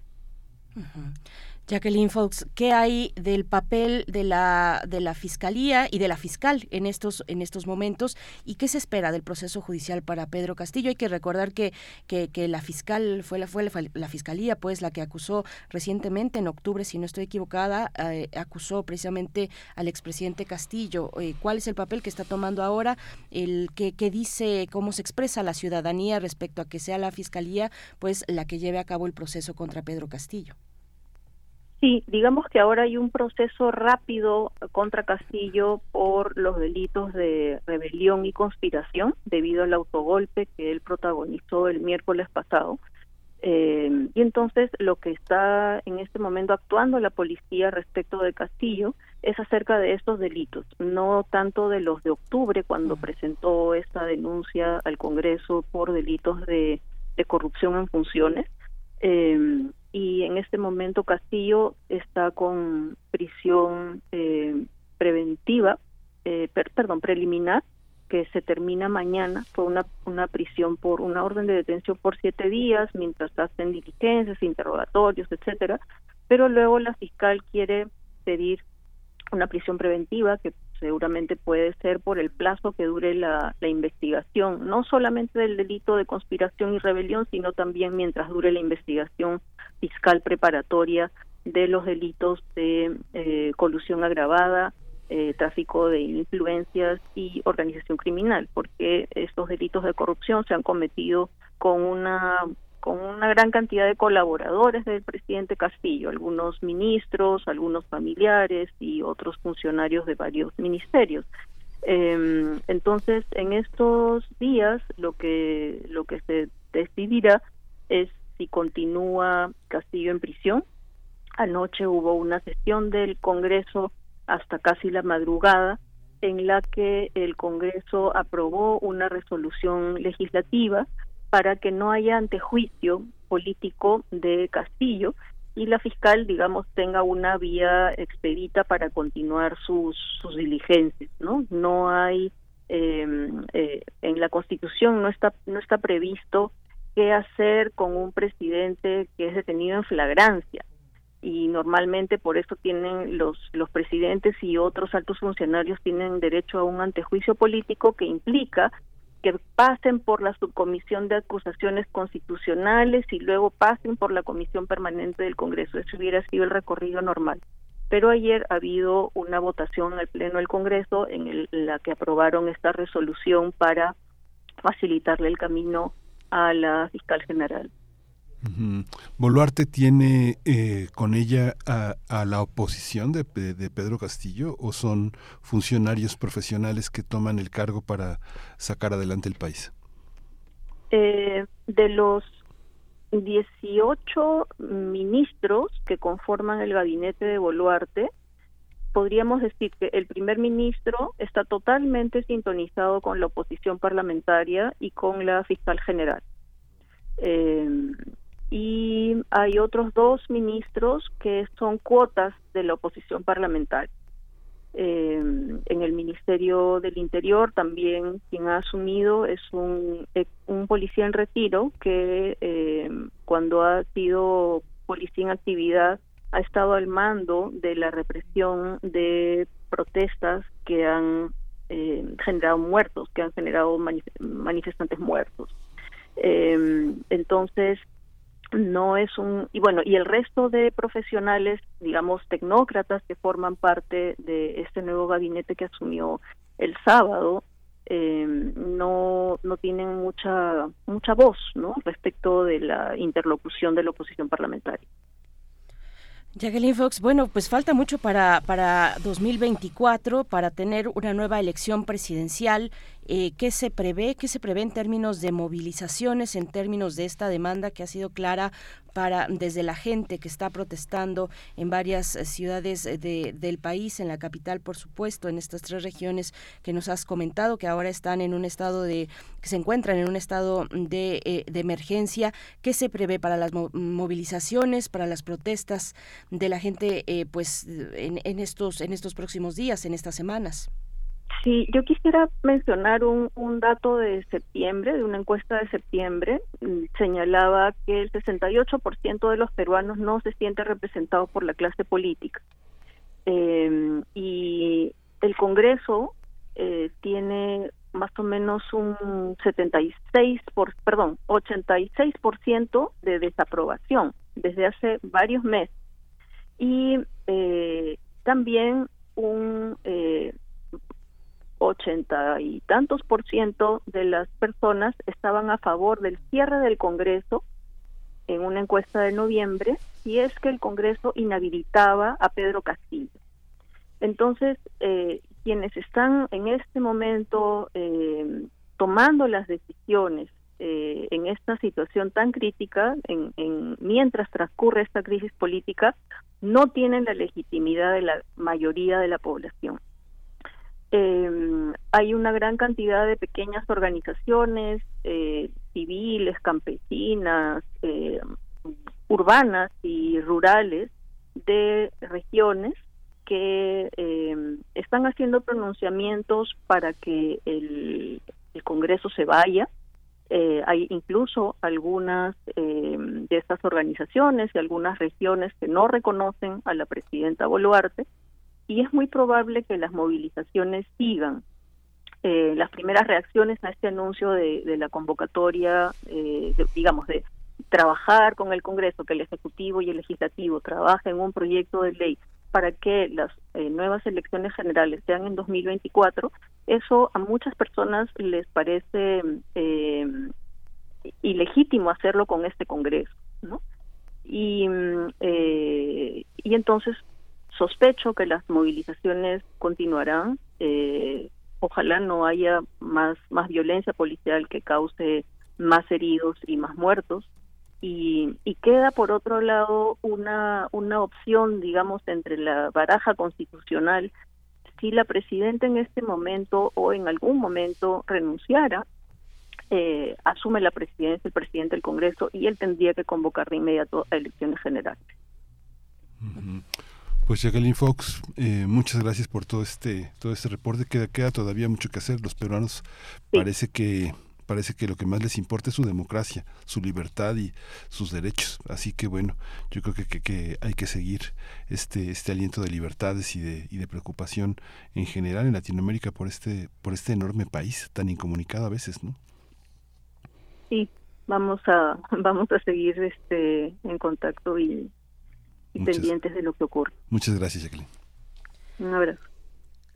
Speaker 1: Jacqueline Fox, ¿qué hay del papel de la de la fiscalía y de la fiscal en estos en estos momentos y qué se espera del proceso judicial para Pedro Castillo? Hay que recordar que que, la fiscal fue la fue la, fiscalía pues la que acusó recientemente en octubre, si no estoy equivocada, eh, acusó precisamente al expresidente Castillo. Eh, ¿Cuál es el papel que está tomando ahora? El que, que dice cómo se expresa la ciudadanía respecto a que sea la fiscalía pues la que lleve a cabo el proceso contra Pedro Castillo.
Speaker 25: Sí, digamos que ahora hay un proceso rápido contra Castillo por los delitos de rebelión y conspiración debido al autogolpe que él protagonizó el miércoles pasado. Eh, y entonces lo que está en este momento actuando la policía respecto de Castillo es acerca de estos delitos, no tanto de los de octubre cuando presentó esta denuncia al Congreso por delitos de, de corrupción en funciones, eh, y en este momento Castillo está con prisión eh, preventiva, eh, perdón, preliminar, que se termina mañana. Fue una, una prisión por una orden de detención por siete días, mientras hacen diligencias, interrogatorios, etcétera. Pero luego la fiscal quiere pedir una prisión preventiva que seguramente puede ser por el plazo que dure la, la, investigación, no solamente del delito de conspiración y rebelión, sino también mientras dure la investigación fiscal preparatoria de los delitos de eh, colusión agravada, eh, tráfico de influencias y organización criminal, porque estos delitos de corrupción se han cometido con una con una gran cantidad de colaboradores del presidente Castillo, algunos ministros, algunos familiares y otros funcionarios de varios ministerios. Eh, entonces, en estos días lo que lo que se decidirá es si continúa Castillo en prisión. Anoche hubo una sesión del Congreso hasta casi la madrugada en la que el Congreso aprobó una resolución legislativa para que no haya antejuicio político de Castillo y la fiscal, digamos, tenga una vía expedita para continuar sus, sus diligencias, ¿no? No hay eh, eh, en la Constitución no está no está previsto qué hacer con un presidente que es detenido en flagrancia y normalmente por eso tienen los los presidentes y otros altos funcionarios tienen derecho a un antejuicio político que implica que pasen por la subcomisión de acusaciones constitucionales y luego pasen por la comisión permanente del Congreso. Eso hubiera sido el recorrido normal. Pero ayer ha habido una votación el Pleno del Congreso en la que aprobaron esta resolución para facilitarle el camino a la fiscal general.
Speaker 21: ¿Boluarte tiene eh, con ella a, la oposición de, Pedro Castillo o son funcionarios profesionales que toman el cargo para sacar adelante el país?
Speaker 25: Eh, de los 18 ministros que conforman el gabinete de Boluarte, podríamos decir que el primer ministro está totalmente sintonizado con la oposición parlamentaria y con la fiscal general. Eh, y hay otros dos ministros que son cuotas de la oposición parlamentaria. Eh, en el Ministerio del Interior también quien ha asumido es un, un policía en retiro que eh, cuando ha sido policía en actividad ha estado al mando de la represión de protestas que han eh, generado muertos, que han generado manifestantes muertos. Eh, entonces, no es un y bueno y el resto de profesionales digamos tecnócratas que forman parte de este nuevo gabinete que asumió el sábado eh, no no tienen mucha mucha voz no respecto de la interlocución de la oposición parlamentaria
Speaker 1: Jacqueline Fox, bueno, pues falta mucho para, para 2024, para tener una nueva elección presidencial. Eh, ¿Qué se prevé? ¿Qué se prevé en términos de movilizaciones, en términos de esta demanda que ha sido clara para desde la gente que está protestando en varias eh, ciudades de, del país, en la capital, por supuesto, en estas tres regiones que nos has comentado, que ahora están en un estado de, que se encuentran en un estado de, eh, de emergencia? ¿Qué se prevé para las movilizaciones, para las protestas de la gente, pues, en, en estos en estos próximos días, en estas semanas?
Speaker 25: Sí, yo quisiera mencionar un, dato de septiembre, de una encuesta de septiembre, mm, señalaba que el 68% de los peruanos no se siente representado por la clase política. Eh, y el Congreso eh, tiene más o menos un 76, por, perdón, 86% de desaprobación desde hace varios meses. Y eh, también un eh, ochenta y tantos por ciento de las personas estaban a favor del cierre del Congreso en una encuesta de noviembre y es que el Congreso inhabilitaba a Pedro Castillo. Entonces, eh, quienes están en este momento eh, tomando las decisiones eh, en esta situación tan crítica, en, en, mientras transcurre esta crisis política, no tienen la legitimidad de la mayoría de la población eh, hay una gran cantidad de pequeñas organizaciones eh, civiles, campesinas, eh, urbanas y rurales de regiones que eh, están haciendo pronunciamientos para que el, el Congreso se vaya. Eh, hay incluso algunas eh, de estas organizaciones y algunas regiones que no reconocen a la presidenta Boluarte y es muy probable que las movilizaciones sigan. Eh, las primeras reacciones a este anuncio de, la convocatoria, eh, digamos, de trabajar con el Congreso, que el Ejecutivo y el Legislativo trabajen en un proyecto de ley para que las eh, nuevas elecciones generales sean en 2024, eso a muchas personas les parece ilegítimo hacerlo con este Congreso, ¿no? Y, mm, y entonces sospecho que las movilizaciones continuarán. Eh, ojalá no haya más, más violencia policial que cause más heridos y más muertos. Y, y, queda por otro lado una, una opción, digamos, entre la baraja constitucional. Si la presidenta en este momento o en algún momento renunciara, eh, asume la presidencia el presidente del Congreso y él tendría que convocar de inmediato a elecciones generales.
Speaker 21: Pues Jacqueline Fox, eh, muchas gracias por todo este todo este reporte. Queda, queda todavía mucho que hacer. Los peruanos parece que parece que lo que más les importa es su democracia, su libertad y sus derechos. Así que bueno, yo creo que, que, hay que seguir este este aliento de libertades y de, y de preocupación en general en Latinoamérica por este por este enorme país tan incomunicado a veces, ¿no?
Speaker 25: Sí, vamos a vamos a seguir este en contacto y y pendientes de lo que ocurre.
Speaker 21: Muchas gracias, Jacqueline.
Speaker 25: Un abrazo.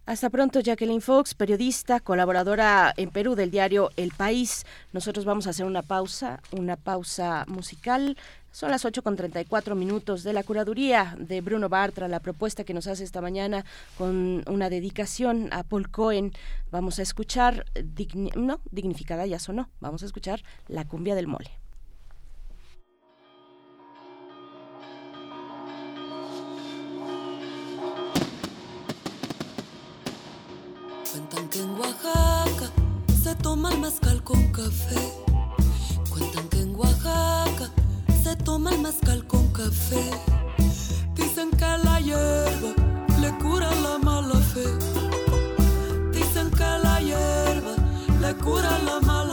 Speaker 1: Hasta pronto, Jacqueline Fox, periodista, colaboradora en Perú del diario El País. Nosotros vamos a hacer una pausa, una pausa musical. Son las 8 con 34 minutos de la curaduría de Bruno Bartra, la propuesta que nos hace esta mañana con una dedicación a Paul Cohen. Vamos a escuchar, no, dignificada ya sonó, vamos a escuchar La cumbia del mole.
Speaker 26: Que en Oaxaca se toma el mezcal con café. Cuentan que en Oaxaca se toma el mezcal con café. Dicen que la hierba le cura la mala fe. Dicen que la hierba le cura la mala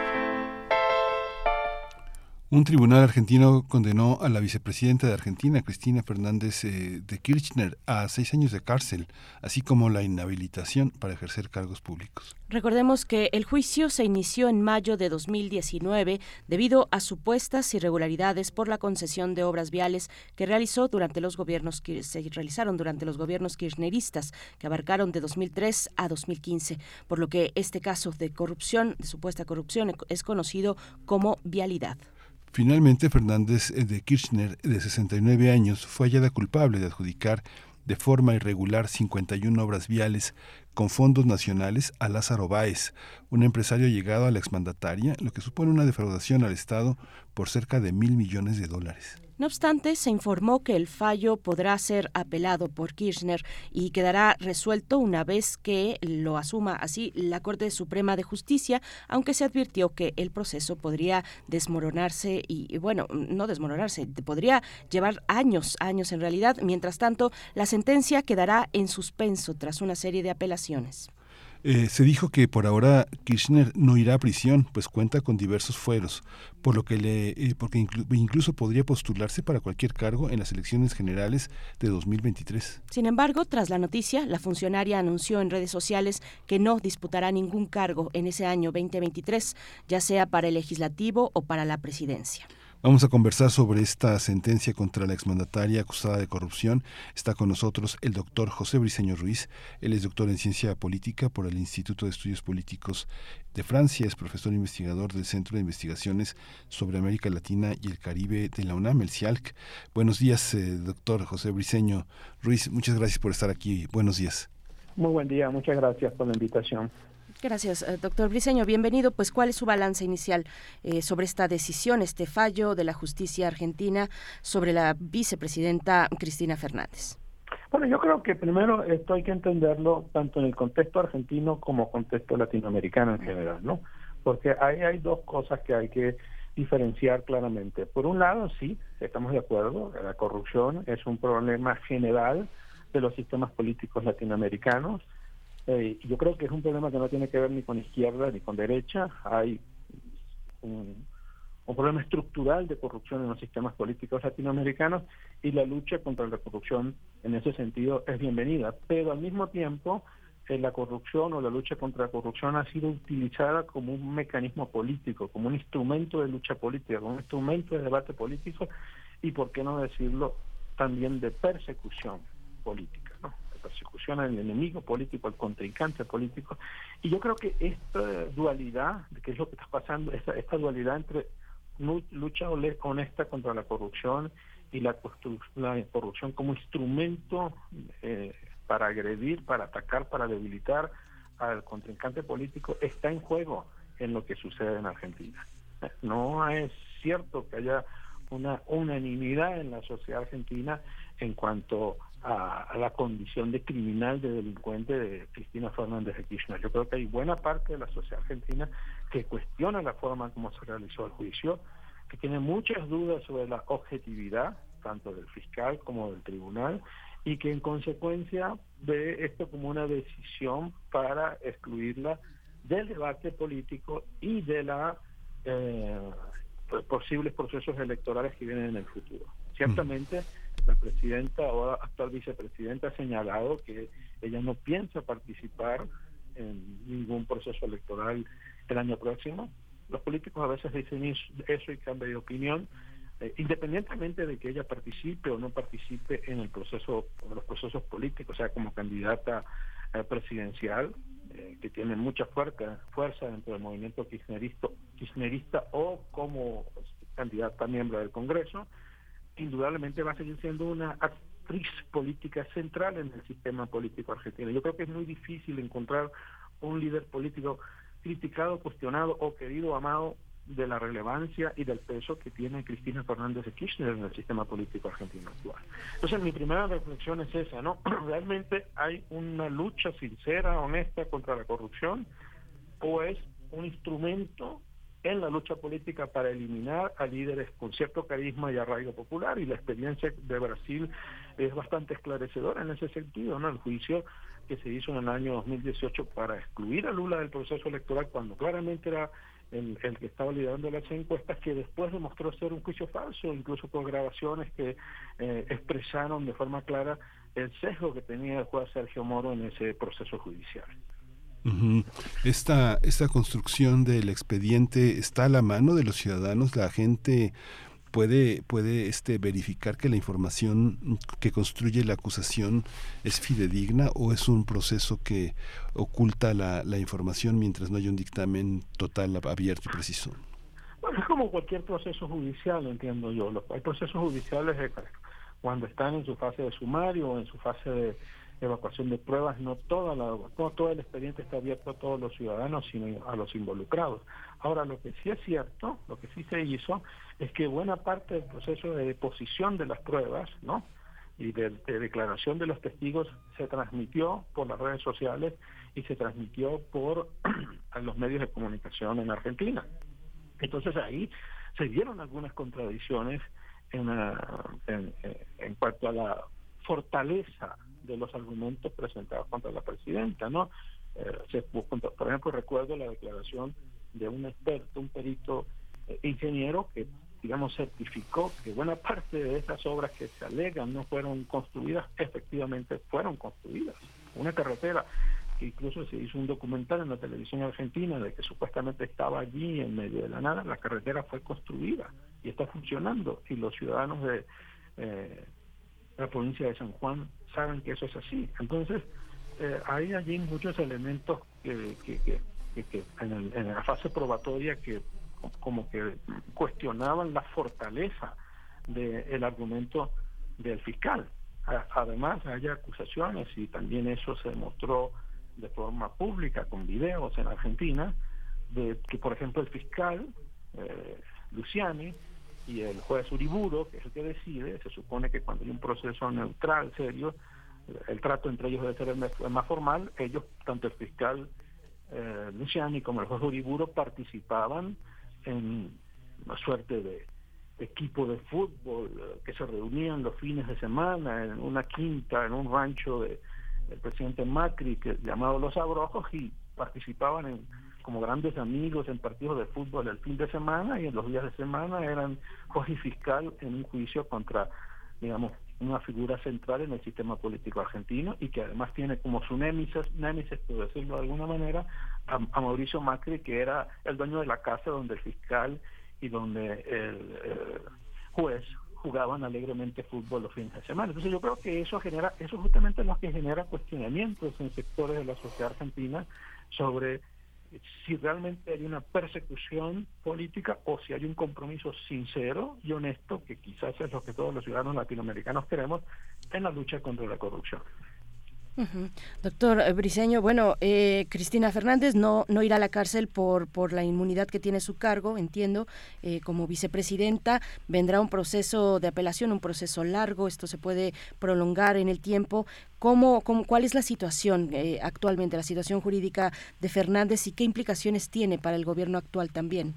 Speaker 21: Un tribunal argentino condenó a la vicepresidenta de Argentina, Cristina Fernández eh, de Kirchner, a seis años de cárcel, así como la inhabilitación para ejercer cargos públicos.
Speaker 1: Recordemos que el juicio se inició en mayo de 2019 debido a supuestas irregularidades por la concesión de obras viales que realizó durante los gobiernos que se realizaron durante los gobiernos kirchneristas que abarcaron de 2003 a 2015, por lo que este caso de corrupción, de supuesta corrupción, es conocido como vialidad.
Speaker 21: Finalmente, Fernández eh, de Kirchner, de 69 años, fue hallada culpable de adjudicar de forma irregular 51 obras viales con fondos nacionales a Lázaro Báez, un empresario llegado a la exmandataria, lo que supone una defraudación al Estado por cerca de mil millones de dólares.
Speaker 1: No obstante, se informó que el fallo podrá ser apelado por Kirchner y quedará resuelto una vez que lo asuma así la Corte Suprema de Justicia, aunque se advirtió que el proceso podría desmoronarse y, bueno, no desmoronarse, podría llevar años, años en realidad. Mientras tanto, la sentencia quedará en suspenso tras una serie de apelaciones.
Speaker 21: Eh, se dijo que por ahora Kirchner no irá a prisión, pues cuenta con diversos fueros, por lo que le, eh, porque inclu incluso podría postularse para cualquier cargo en las elecciones generales de 2023.
Speaker 1: Sin embargo, tras la noticia, la funcionaria anunció en redes sociales que no disputará ningún cargo en ese año 2023, ya sea para el legislativo o para la presidencia.
Speaker 21: Vamos a conversar sobre esta sentencia contra la exmandataria acusada de corrupción. Está con nosotros el doctor José Briceño Ruiz. Él es doctor en ciencia política por el Instituto de Estudios Políticos de Francia. Es profesor investigador del Centro de Investigaciones sobre América Latina y el Caribe de la UNAM, el CIALC. Buenos días, eh, doctor José Briceño Ruiz. Muchas gracias por estar aquí. Buenos días.
Speaker 27: Muy buen día. Muchas gracias por la invitación.
Speaker 1: Gracias, eh, doctor Briceño. Bienvenido. Pues, ¿cuál es su balance inicial eh, sobre esta decisión, este fallo de la justicia argentina sobre la vicepresidenta Cristina Fernández?
Speaker 27: Bueno, yo creo que primero esto hay que entenderlo tanto en el contexto argentino como contexto latinoamericano en general, ¿no? Porque ahí hay dos cosas que hay que diferenciar claramente. Por un lado, sí, estamos de acuerdo, la corrupción es un problema general de los sistemas políticos latinoamericanos eh, yo creo que es un problema que no tiene que ver ni con izquierda ni con derecha. Hay un, problema estructural de corrupción en los sistemas políticos latinoamericanos y la lucha contra la corrupción en ese sentido es bienvenida. Pero al mismo tiempo, eh, la corrupción o la lucha contra la corrupción ha sido utilizada como un mecanismo político, como un instrumento de lucha política, como un instrumento de debate político y, por qué no decirlo, también de persecución política, persecución al enemigo político, al contrincante político. Y yo creo que esta dualidad, que es lo que está pasando, esta, dualidad entre lucha honesta contra la corrupción y la, la corrupción como instrumento eh, para agredir, para atacar, para debilitar al contrincante político está en juego en lo que sucede en Argentina. No es cierto que haya una unanimidad en la sociedad argentina en cuanto a, la condición de criminal, de delincuente de Cristina Fernández de Kirchner. Yo creo que hay buena parte de la sociedad argentina que cuestiona la forma como se realizó el juicio, que tiene muchas dudas sobre la objetividad, tanto del fiscal como del tribunal, y que en consecuencia ve esto como una decisión para excluirla del debate político y de la eh, posibles procesos electorales que vienen en el futuro. Ciertamente, la presidenta o actual vicepresidenta ha señalado que ella no piensa participar en ningún proceso electoral el año próximo. Los políticos a veces dicen eso y cambian de opinión, eh, independientemente de que ella participe o no participe en el proceso, los procesos políticos, o sea, como candidata eh, presidencial, eh, que tiene mucha fuerza, fuerza dentro del movimiento kirchnerista, kirchnerista o como candidata miembro del Congreso, indudablemente va a seguir siendo una actriz política central en el sistema político argentino. Yo creo que es muy difícil encontrar un líder político criticado, cuestionado o querido, amado de la relevancia y del peso que tiene Cristina Fernández de Kirchner en el sistema político argentino actual. Entonces mi primera reflexión es esa, ¿no? ¿Realmente hay una lucha sincera, honesta contra la corrupción o es un instrumento en la lucha política para eliminar a líderes con cierto carisma y arraigo popular y la experiencia de Brasil es bastante esclarecedora en ese sentido, ¿no? El juicio que se hizo en el año 2018 para excluir a Lula del proceso electoral cuando claramente era el, que estaba liderando las encuestas, que después demostró ser un juicio falso, incluso con grabaciones que eh, expresaron de forma clara el sesgo que tenía el juez Sergio Moro en ese proceso judicial.
Speaker 21: Esta, esta construcción del expediente está a la mano de los ciudadanos, la gente puede, puede este, verificar que la información que construye la acusación es fidedigna o es un proceso que oculta la, la información mientras no haya un dictamen total, abierto y preciso?
Speaker 27: Bueno, es como cualquier proceso judicial, entiendo yo. Hay procesos judiciales cuando están en su fase de sumario o en su fase de evacuación de pruebas, no toda la, no todo el expediente está abierto a todos los ciudadanos, sino a los involucrados. Ahora, lo que sí es cierto, lo que sí se hizo, es que buena parte del proceso de deposición de las pruebas, ¿no? y de, declaración de los testigos se transmitió por las redes sociales y se transmitió por los medios de comunicación en Argentina. Entonces ahí se dieron algunas contradicciones en, en, en cuanto a la fortaleza de los argumentos presentados contra la presidenta, ¿no? Eh, por ejemplo, recuerdo la declaración de un experto, un perito eh, ingeniero que, digamos, certificó que buena parte de esas obras que se alegan no fueron construidas, efectivamente fueron construidas. Una carretera que incluso se hizo un documental en la televisión argentina de que supuestamente estaba allí en medio de la nada, la carretera fue construida y está funcionando y los ciudadanos de eh, la provincia de San Juan saben que eso es así. Entonces, eh, hay allí muchos elementos que, en, la fase probatoria que como que cuestionaban la fortaleza del argumento del fiscal. Además, hay acusaciones y también eso se demostró de forma pública con videos en Argentina, de que, por ejemplo, el fiscal eh, Luciani y el juez Uriburo, que es el que decide, se supone que cuando hay un proceso neutral, serio, el trato entre ellos debe ser más formal, ellos, tanto el fiscal eh, Luciani como el juez Uriburo, participaban en una suerte de equipo de fútbol eh, que se reunían los fines de semana en una quinta, en un rancho de, del presidente Macri, que llamado Los Abrojos, y participaban en como grandes amigos en partidos de fútbol el fin de semana y en los días de semana eran juez y fiscal en un juicio contra, digamos, una figura central en el sistema político argentino y que además tiene como su némesis, némesis por decirlo de alguna manera, a, Mauricio Macri, que era el dueño de la casa donde el fiscal y donde el, juez jugaban alegremente fútbol los fines de semana. Entonces yo creo que eso genera, eso justamente es lo que genera cuestionamientos en sectores de la sociedad argentina sobre si realmente hay una persecución política o si hay un compromiso sincero y honesto, que quizás es lo que todos los ciudadanos latinoamericanos queremos, en la lucha contra la corrupción.
Speaker 1: Doctor Briceño, bueno, eh, Cristina Fernández no, no irá a la cárcel por, por la inmunidad que tiene su cargo, entiendo, eh, como vicepresidenta. Vendrá un proceso de apelación, un proceso largo, esto se puede prolongar en el tiempo. ¿Cómo, cómo cuál es la situación eh, actualmente, la situación jurídica de Fernández y qué implicaciones tiene para el gobierno actual también?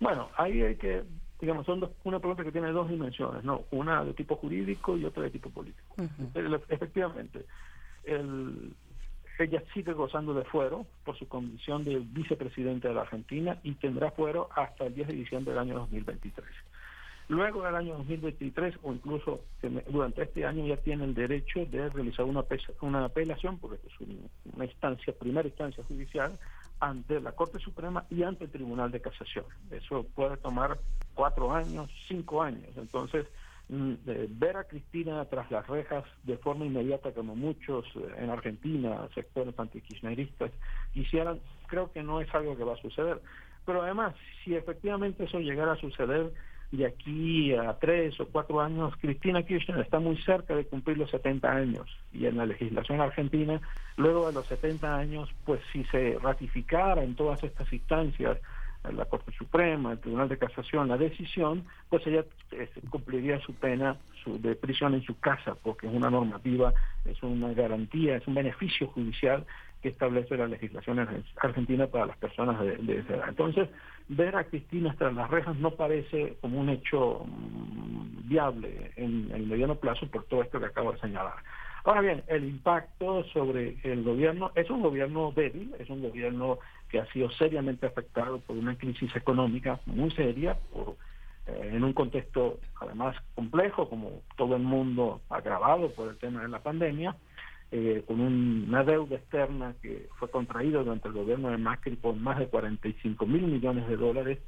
Speaker 27: Bueno, ahí hay que digamos, son una pregunta que tiene dos dimensiones, ¿no? Una de tipo jurídico y otra de tipo político. Efectivamente, el, ella sigue gozando de fuero por su condición de vicepresidente de la Argentina y tendrá fuero hasta el 10 de diciembre del año 2023. Luego del año 2023 o incluso durante este año ya tiene el derecho de realizar una, una apelación, porque es una instancia, primera instancia judicial, ante la Corte Suprema y ante el Tribunal de Casación. Eso puede tomar cuatro años, cinco años. Entonces, ver a Cristina tras las rejas de forma inmediata como muchos eh, en Argentina, sectores antikirchneristas, quisieran, creo que no es algo que va a suceder. Pero además, si efectivamente eso llegara a suceder de aquí a tres o cuatro años, Cristina Kirchner está muy cerca de cumplir los 70 años. Y en la legislación argentina, luego de los 70 años, pues si se ratificara en todas estas instancias la Corte Suprema, el Tribunal de Casación, la decisión, pues ella este, cumpliría su pena su, de prisión en su casa, porque es una normativa, es una garantía, es un beneficio judicial que establece la legislación argentina para las personas de, esa edad. Entonces, ver a Cristina tras las rejas no parece como un hecho mm, viable en el mediano plazo por todo esto que acabo de señalar. Ahora bien, el impacto sobre el gobierno es un gobierno débil, es un gobierno que ha sido seriamente afectado por una crisis económica muy seria, eh, en un contexto además complejo, como todo el mundo agravado por el tema de la pandemia, eh, con una deuda externa que fue contraída durante el gobierno de Macri por más de 45 mil millones de dólares,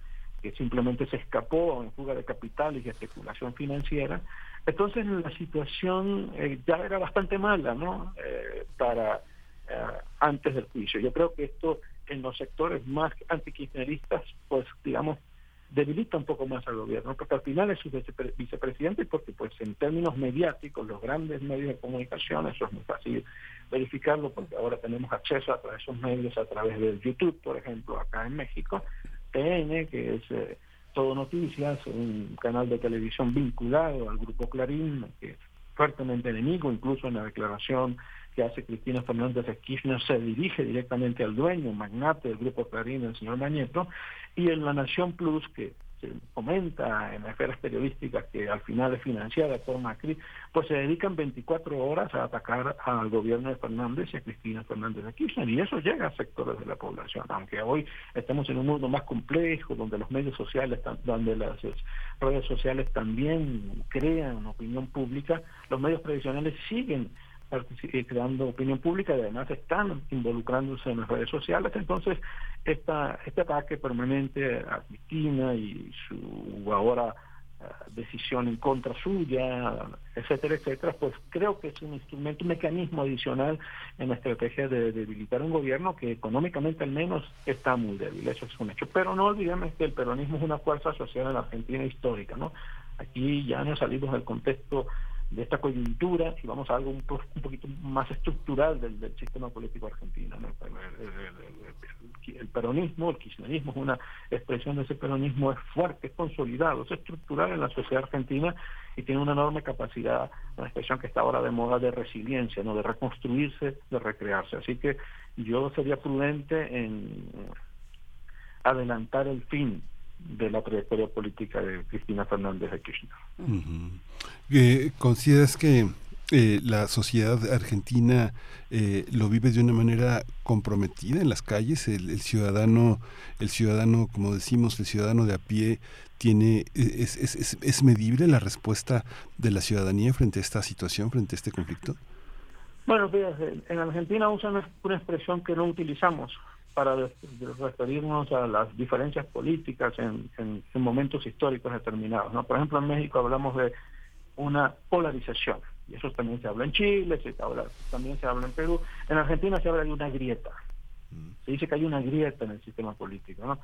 Speaker 27: que simplemente se escapó en fuga de capital y especulación financiera. Entonces la situación eh, ya era bastante mala, ¿no? Eh, para eh, antes del juicio. Yo creo que esto en los sectores más antikirchneristas, pues digamos, debilita un poco más al gobierno, porque al final es su vicepresidente, porque pues en términos mediáticos, los grandes medios de comunicación, eso es muy fácil verificarlo, porque ahora tenemos acceso a esos medios a través de YouTube, por ejemplo, acá en México, TN, que es eh, Todo Noticias, un canal de televisión vinculado al grupo Clarín, que es fuertemente enemigo, incluso en la declaración que hace Cristina Fernández de Kirchner se dirige directamente al dueño, magnate del grupo Clarín, el señor Mañeto, y en La Nación Plus, que se comenta en las esferas periodísticas que al final es financiada por Macri, pues se dedican 24 horas a atacar al gobierno de Fernández y a Cristina Fernández de Kirchner, y eso llega a sectores de la población, aunque hoy estamos en un mundo más complejo, donde los medios sociales, donde las redes sociales también crean opinión pública, los medios tradicionales siguen creando opinión pública y además están involucrándose en las redes sociales. Entonces, esta, este ataque permanente a Cristina y su ahora eh, decisión en contra suya, etcétera, etcétera, pues creo que es un instrumento, un mecanismo adicional en la estrategia de debilitar un gobierno que económicamente al menos está muy débil, eso es un hecho. Pero no olvidemos que el peronismo es una fuerza social en la Argentina histórica, ¿no? Aquí ya no salimos del contexto de esta coyuntura y vamos a algo un, poquito más estructural del, sistema político argentino. El, peronismo, el kirchnerismo es una expresión de ese peronismo, es fuerte, es consolidado, es estructural en la sociedad argentina y tiene una enorme capacidad, una expresión que está ahora de moda de resiliencia, no de reconstruirse, de recrearse. Así que yo sería prudente en adelantar el fin de la trayectoria política de Cristina Fernández de Kirchner.
Speaker 21: ¿Consideras que eh, la sociedad argentina eh, lo vive de una manera comprometida en las calles. El, ciudadano, el ciudadano, como decimos, el ciudadano de a pie tiene es, es, es, medible la respuesta de la ciudadanía frente a esta situación, frente a este conflicto.
Speaker 27: Bueno, en Argentina usan una expresión que no utilizamos para referirnos a las diferencias políticas en, en, en momentos históricos determinados. ¿no? Por ejemplo, en México hablamos de una polarización y eso también se habla en Chile, se habla, también se habla en Perú. En Argentina se habla de una grieta. Mm. Se dice que hay una grieta en el sistema político, ¿no?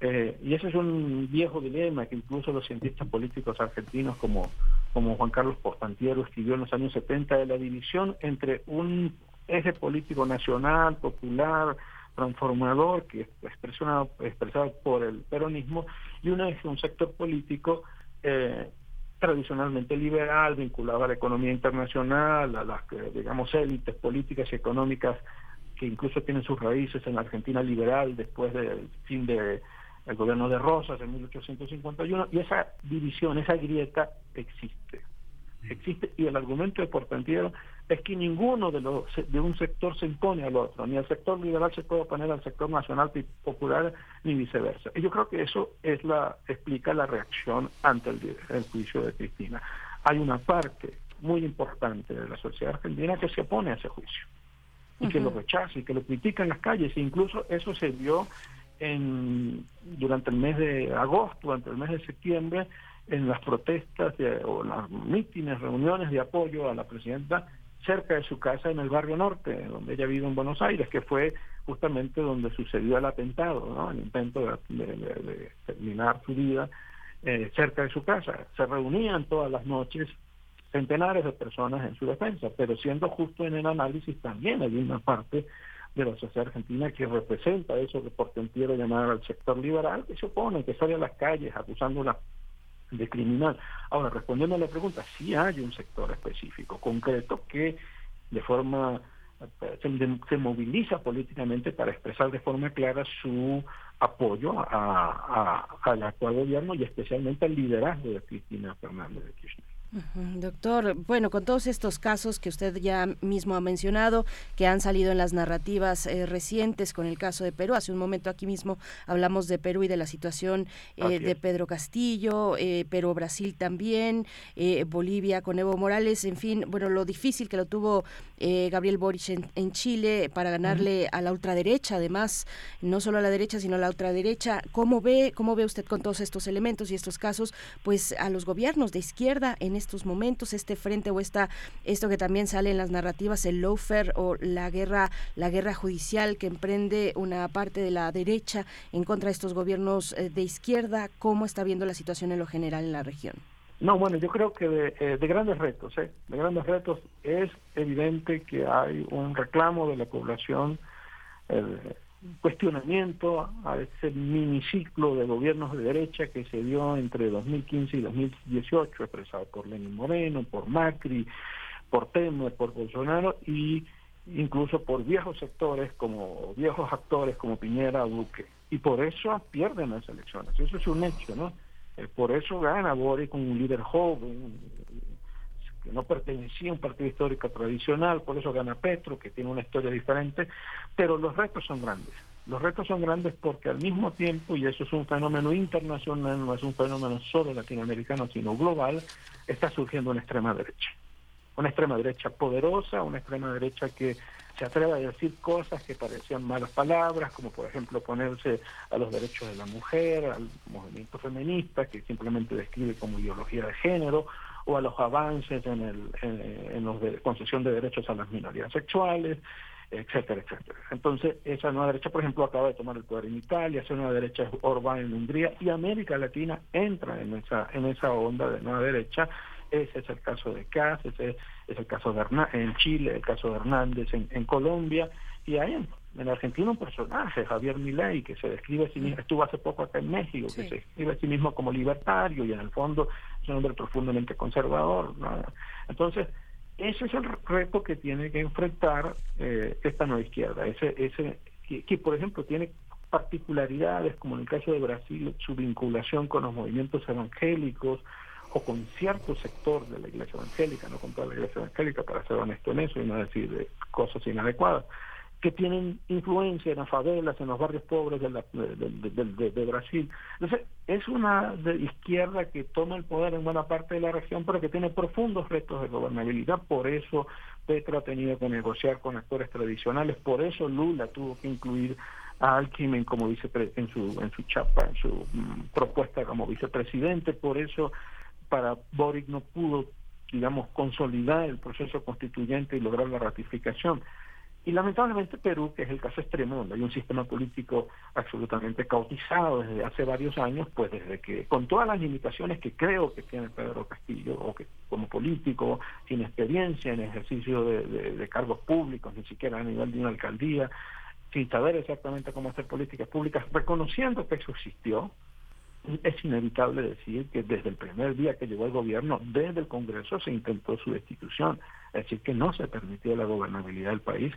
Speaker 27: Eh, y ese es un viejo dilema que incluso los cientistas políticos argentinos como, como Juan Carlos Portantiero escribió en los años 70 de la división entre un eje político nacional, popular, transformador, que es expresado, expresado por el peronismo, y un eje, un sector político eh, tradicionalmente liberal, vinculado a la economía internacional, a las, digamos, élites políticas y económicas que incluso tienen sus raíces en la Argentina liberal después del fin del gobierno de Rosas en 1851, y esa división, esa grieta existe. Existe y el argumento de Portantiero es que ninguno de los de un sector se impone al otro, ni el sector liberal se puede oponer al sector nacional popular ni viceversa. Y yo creo que eso es la explica la reacción ante el, juicio de Cristina. Hay una parte muy importante de la sociedad argentina que se opone a ese juicio y que lo rechaza y que lo critica en las calles. E incluso eso se vio en, durante el mes de agosto, durante el mes de septiembre, en las protestas o las mítines, reuniones de apoyo a la presidenta cerca de su casa en el barrio norte, donde ella vive en Buenos Aires, que fue justamente donde sucedió el atentado, ¿no? el intento de, terminar su vida eh, cerca de su casa. Se reunían todas las noches centenares de personas en su defensa, pero siendo justo en el análisis también hay una parte de la sociedad argentina que representa eso que por quiero llamar al sector liberal, que se opone, que sale a las calles acusando una de criminal. Ahora, respondiendo a la pregunta, sí hay un sector específico, concreto, que de forma se, moviliza políticamente para expresar de forma clara su apoyo a, al actual gobierno y especialmente al liderazgo de Cristina Fernández de Kirchner.
Speaker 1: Doctor, bueno, con todos estos casos que usted ya mismo ha mencionado, que han salido en las narrativas eh, recientes con el caso de Perú, hace un momento aquí mismo hablamos de Perú y de la situación eh, de Pedro Castillo, eh, Perú, Brasil también, eh, Bolivia con Evo Morales, en fin, bueno, lo difícil que lo tuvo Gabriel Boric en, Chile para ganarle a la ultraderecha, además, no solo a la derecha, sino a la ultraderecha. ¿Cómo ve, cómo ve usted con todos estos elementos y estos casos, pues a los gobiernos de izquierda en estos momentos, este frente o esta, esto que también sale en las narrativas, el lawfare o la guerra, la guerra judicial que emprende una parte de la derecha en contra de estos gobiernos eh, de izquierda, ¿cómo está viendo la situación en lo general en la región?
Speaker 27: No, bueno, yo creo que de, eh, grandes retos, ¿eh? de grandes retos es evidente que hay un reclamo de la población cuestionamiento a ese miniciclo de gobiernos de derecha que se dio entre 2015 y 2018, expresado por Lenin Moreno, por Macri, por Temer, por Bolsonaro y incluso por viejos sectores como viejos actores como Piñera Duque. Y por eso pierden las elecciones. Eso es un hecho, ¿no? Eh, por eso gana Boric con un líder joven, que no pertenecía a un partido histórico tradicional, por eso gana Petro, que tiene una historia diferente, pero los retos son grandes. Los retos son grandes porque al mismo tiempo, y eso es un fenómeno internacional, no es un fenómeno solo latinoamericano, sino global, está surgiendo una extrema derecha. Una extrema derecha poderosa, una extrema derecha que se atreve a decir cosas que parecían malas palabras, como por ejemplo ponerse a los derechos de la mujer, al movimiento feminista, que simplemente describe como ideología de género, o a los avances en, el, en, los de concesión de derechos a las minorías sexuales, etcétera, etcétera. Entonces, esa nueva derecha, por ejemplo, acaba de tomar el poder en Italia, esa nueva derecha es Orbán en Hungría, y América Latina entra en esa, en esa onda de nueva derecha. Ese es el caso de Cas, ese es el caso de Hernández, en Chile, el caso de Hernández en, en Colombia, y hay en, en, Argentina un personaje, Javier Milei, que se describe a sí mismo, estuvo hace poco acá en México, que se describe a sí mismo como libertario y en el fondo es un hombre profundamente conservador. Entonces, ese es el reto que tiene que enfrentar eh, esta nueva izquierda, ese, ese que, por ejemplo tiene particularidades como en el caso de Brasil su vinculación con los movimientos evangélicos o con cierto sector de la iglesia evangélica, no con toda la iglesia evangélica, para ser honesto en eso y no decir de cosas inadecuadas, que tienen influencia en las favelas, en los barrios pobres de, de, Brasil. Entonces, es una izquierda que toma el poder en buena parte de la región, pero que tiene profundos retos de gobernabilidad. Por eso Petro ha tenido que negociar con actores tradicionales, por eso Lula tuvo que incluir a Alckmin como vice en su en su chapa, en su mm, propuesta como vicepresidente, por eso para Boric no pudo digamos consolidar el proceso constituyente y lograr la ratificación. Y lamentablemente Perú, que es el caso extremo, donde hay un sistema político absolutamente cautizado desde hace varios años, pues desde que, con todas las limitaciones que creo que tiene Pedro Castillo, o que como político, sin experiencia en ejercicio de, cargos públicos, ni siquiera a nivel de una alcaldía, sin saber exactamente cómo hacer políticas públicas, reconociendo que eso existió, es inevitable decir que desde el primer día que llegó el gobierno, desde el Congreso se intentó su destitución, decir, que no se permitió la gobernabilidad del país.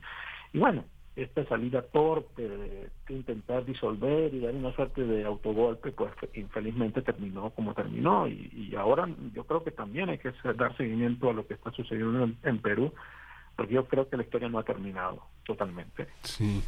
Speaker 27: Y bueno, esta salida torpe de, intentar disolver y dar una suerte de autogolpe, pues infelizmente terminó como terminó. Y, ahora yo creo que también hay que dar seguimiento a lo que está sucediendo en Perú, porque yo creo que la historia no ha terminado totalmente.
Speaker 21: Sí.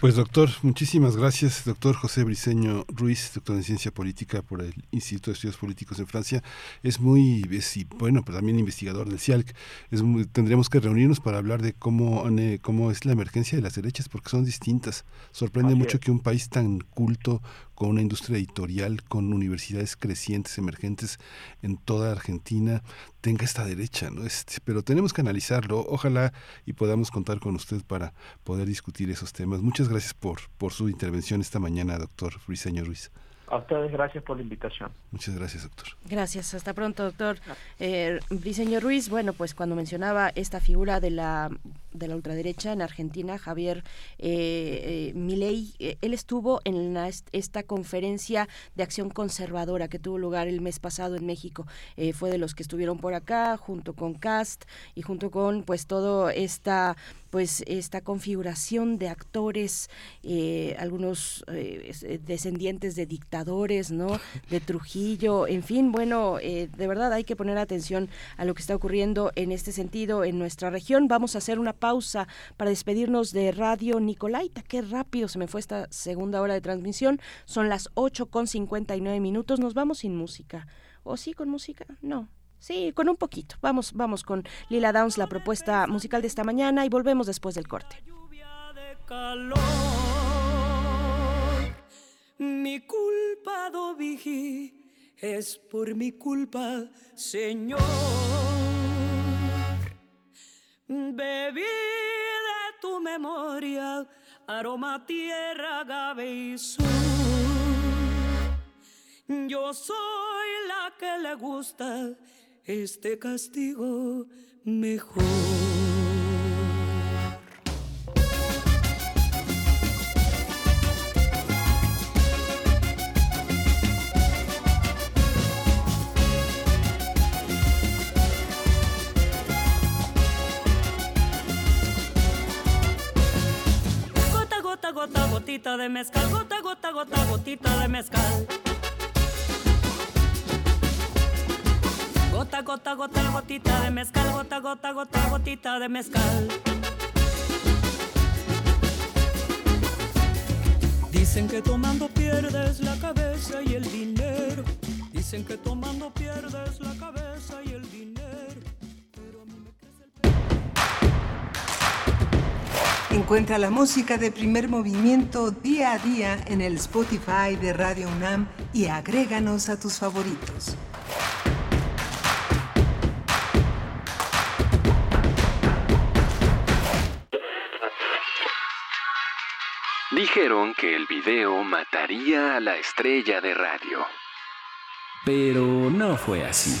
Speaker 21: Pues doctor, muchísimas gracias, doctor José Briceño Ruiz, doctor en ciencia política por el Instituto de Estudios Políticos en Francia. Es muy, es, bueno, pero también investigador del CIALC. Es tendremos que reunirnos para hablar de cómo, cómo es la emergencia de las derechas, porque son distintas. Sorprende mucho que un país tan culto con una industria editorial, con universidades crecientes, emergentes en toda Argentina, tenga esta derecha, ¿no? Este, pero tenemos que analizarlo, ojalá y podamos contar con usted para poder discutir esos temas. Muchas gracias por, por su intervención esta mañana, doctor Briseño Ruiz.
Speaker 27: A ustedes gracias por la invitación.
Speaker 21: Muchas gracias, doctor.
Speaker 1: Gracias, hasta pronto, doctor. Eh, Briseño Ruiz, bueno, pues cuando mencionaba esta figura de la de la ultraderecha en Argentina, Javier eh, eh Milei, eh, él estuvo en esta conferencia de acción conservadora que tuvo lugar el mes pasado en México. fue de los que estuvieron por acá, junto con Cast y junto con pues todo esta pues esta configuración de actores, eh, algunos eh, descendientes de dictadores, ¿no? De Trujillo, en fin, bueno, eh, de verdad hay que poner atención a lo que está ocurriendo en este sentido en nuestra región. Vamos a hacer una pausa para despedirnos de Radio Nicolaita. Qué rápido se me fue esta segunda hora de transmisión. Son las 8 con 59 minutos. Nos vamos sin música. ¿O sí con música? No. Sí, con un poquito. Vamos, vamos con Lila Downs, la propuesta musical de esta mañana y volvemos después del corte.
Speaker 24: Mi culpa, Dovigi, es por mi culpa, Señor. Bebí de tu memoria, aroma, tierra, agave y sol. Yo soy la que le gusta este castigo mejor. Gotita de gota, gota, gota, gotita de mezcal. Gota, gota, gota, gotita de mezcal, gota, gota, gota, gotita de mezcal. Dicen que tomando pierdes la cabeza y el dinero. Dicen que tomando pierdes la cabeza y el
Speaker 14: Encuentra la música de primer movimiento día a día en el Spotify de Radio UNAM y agréganos a tus favoritos.
Speaker 22: Dijeron que el video mataría a la estrella de radio. Pero no fue así.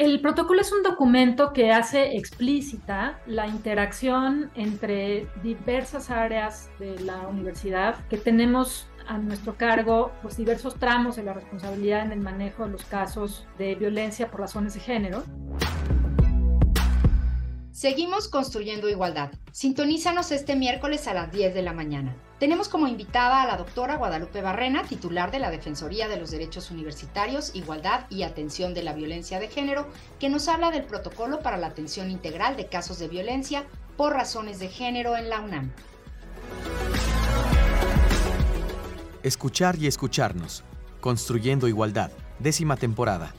Speaker 28: El protocolo es un documento que hace explícita la interacción entre diversas áreas de la universidad que tenemos a nuestro cargo pues, diversos tramos de la responsabilidad en el manejo de los casos de violencia por razones de género.
Speaker 29: Seguimos construyendo igualdad. Sintonízanos este miércoles a las 10 de la mañana. Tenemos como invitada a la doctora Guadalupe Barrena, titular de la Defensoría de los Derechos Universitarios, Igualdad y Atención de la Violencia de Género, que nos habla del protocolo para la atención integral de casos de violencia por razones de género en la UNAM.
Speaker 30: Escuchar y escucharnos. Construyendo Igualdad. Décima temporada.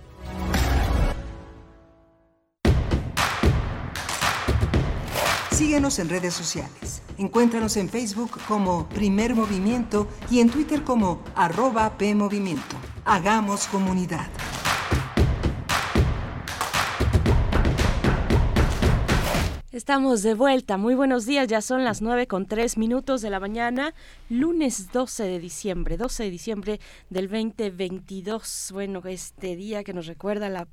Speaker 14: Síguenos en redes sociales. Encuéntranos en Facebook como Primer Movimiento y en Twitter como arroba PMovimiento. Hagamos comunidad.
Speaker 1: Estamos de vuelta. Muy buenos días. Ya son las 9 con 3 minutos de la mañana, lunes 12 de diciembre, 12 de diciembre del 2022. Bueno, este día que nos recuerda la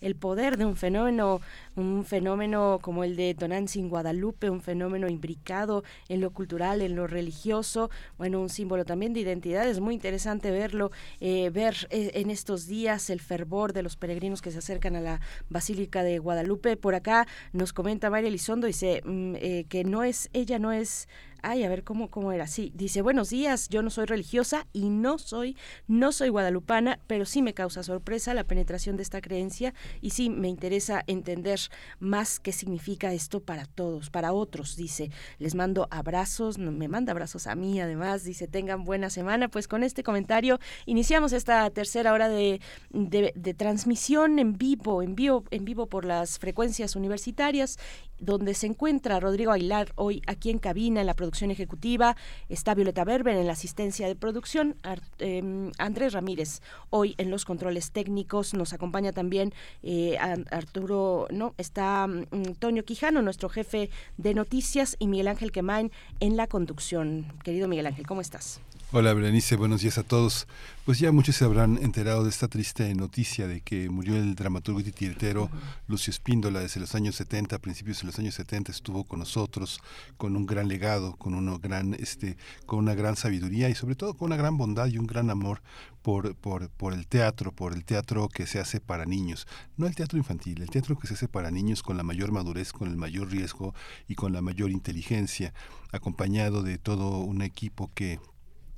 Speaker 1: el poder de un fenómeno, un fenómeno como el de Donancy en Guadalupe, un fenómeno imbricado en lo cultural, en lo religioso, bueno, un símbolo también de identidad. Es muy interesante verlo, eh, ver eh, en estos días el fervor de los peregrinos que se acercan a la Basílica de Guadalupe. Por acá nos comenta María Elizondo, dice mm, eh, que no es, ella no es Ay, a ver cómo, cómo era. Sí, dice, buenos días, yo no soy religiosa y no soy, no soy guadalupana, pero sí me causa sorpresa la penetración de esta creencia y sí me interesa entender más qué significa esto para todos, para otros, dice. Les mando abrazos, me manda abrazos a mí además, dice, tengan buena semana. Pues con este comentario iniciamos esta tercera hora de, de, transmisión en vivo, en vivo, en vivo por las frecuencias universitarias donde se encuentra Rodrigo Aguilar hoy aquí en cabina en la producción ejecutiva, está Violeta Berber en la asistencia de producción, em, Andrés Ramírez hoy en los controles técnicos, nos acompaña también eh, Arturo, no, está mm, Toño Quijano, nuestro jefe de noticias, y Miguel Ángel Quemain en la conducción. Querido Miguel Ángel, ¿cómo estás?
Speaker 21: Hola Berenice, buenos días a todos. Pues ya muchos se habrán enterado de esta triste noticia de que murió el dramaturgo y titiritero Lucio Espíndola desde los años 70, a principios de los años 70 estuvo con nosotros con un gran legado, con una gran este con una gran sabiduría y sobre todo con una gran bondad y un gran amor por, por, por el teatro, por el teatro que se hace para niños, no el teatro infantil, el teatro que se hace para niños con la mayor madurez, con el mayor riesgo y con la mayor inteligencia, acompañado de todo un equipo que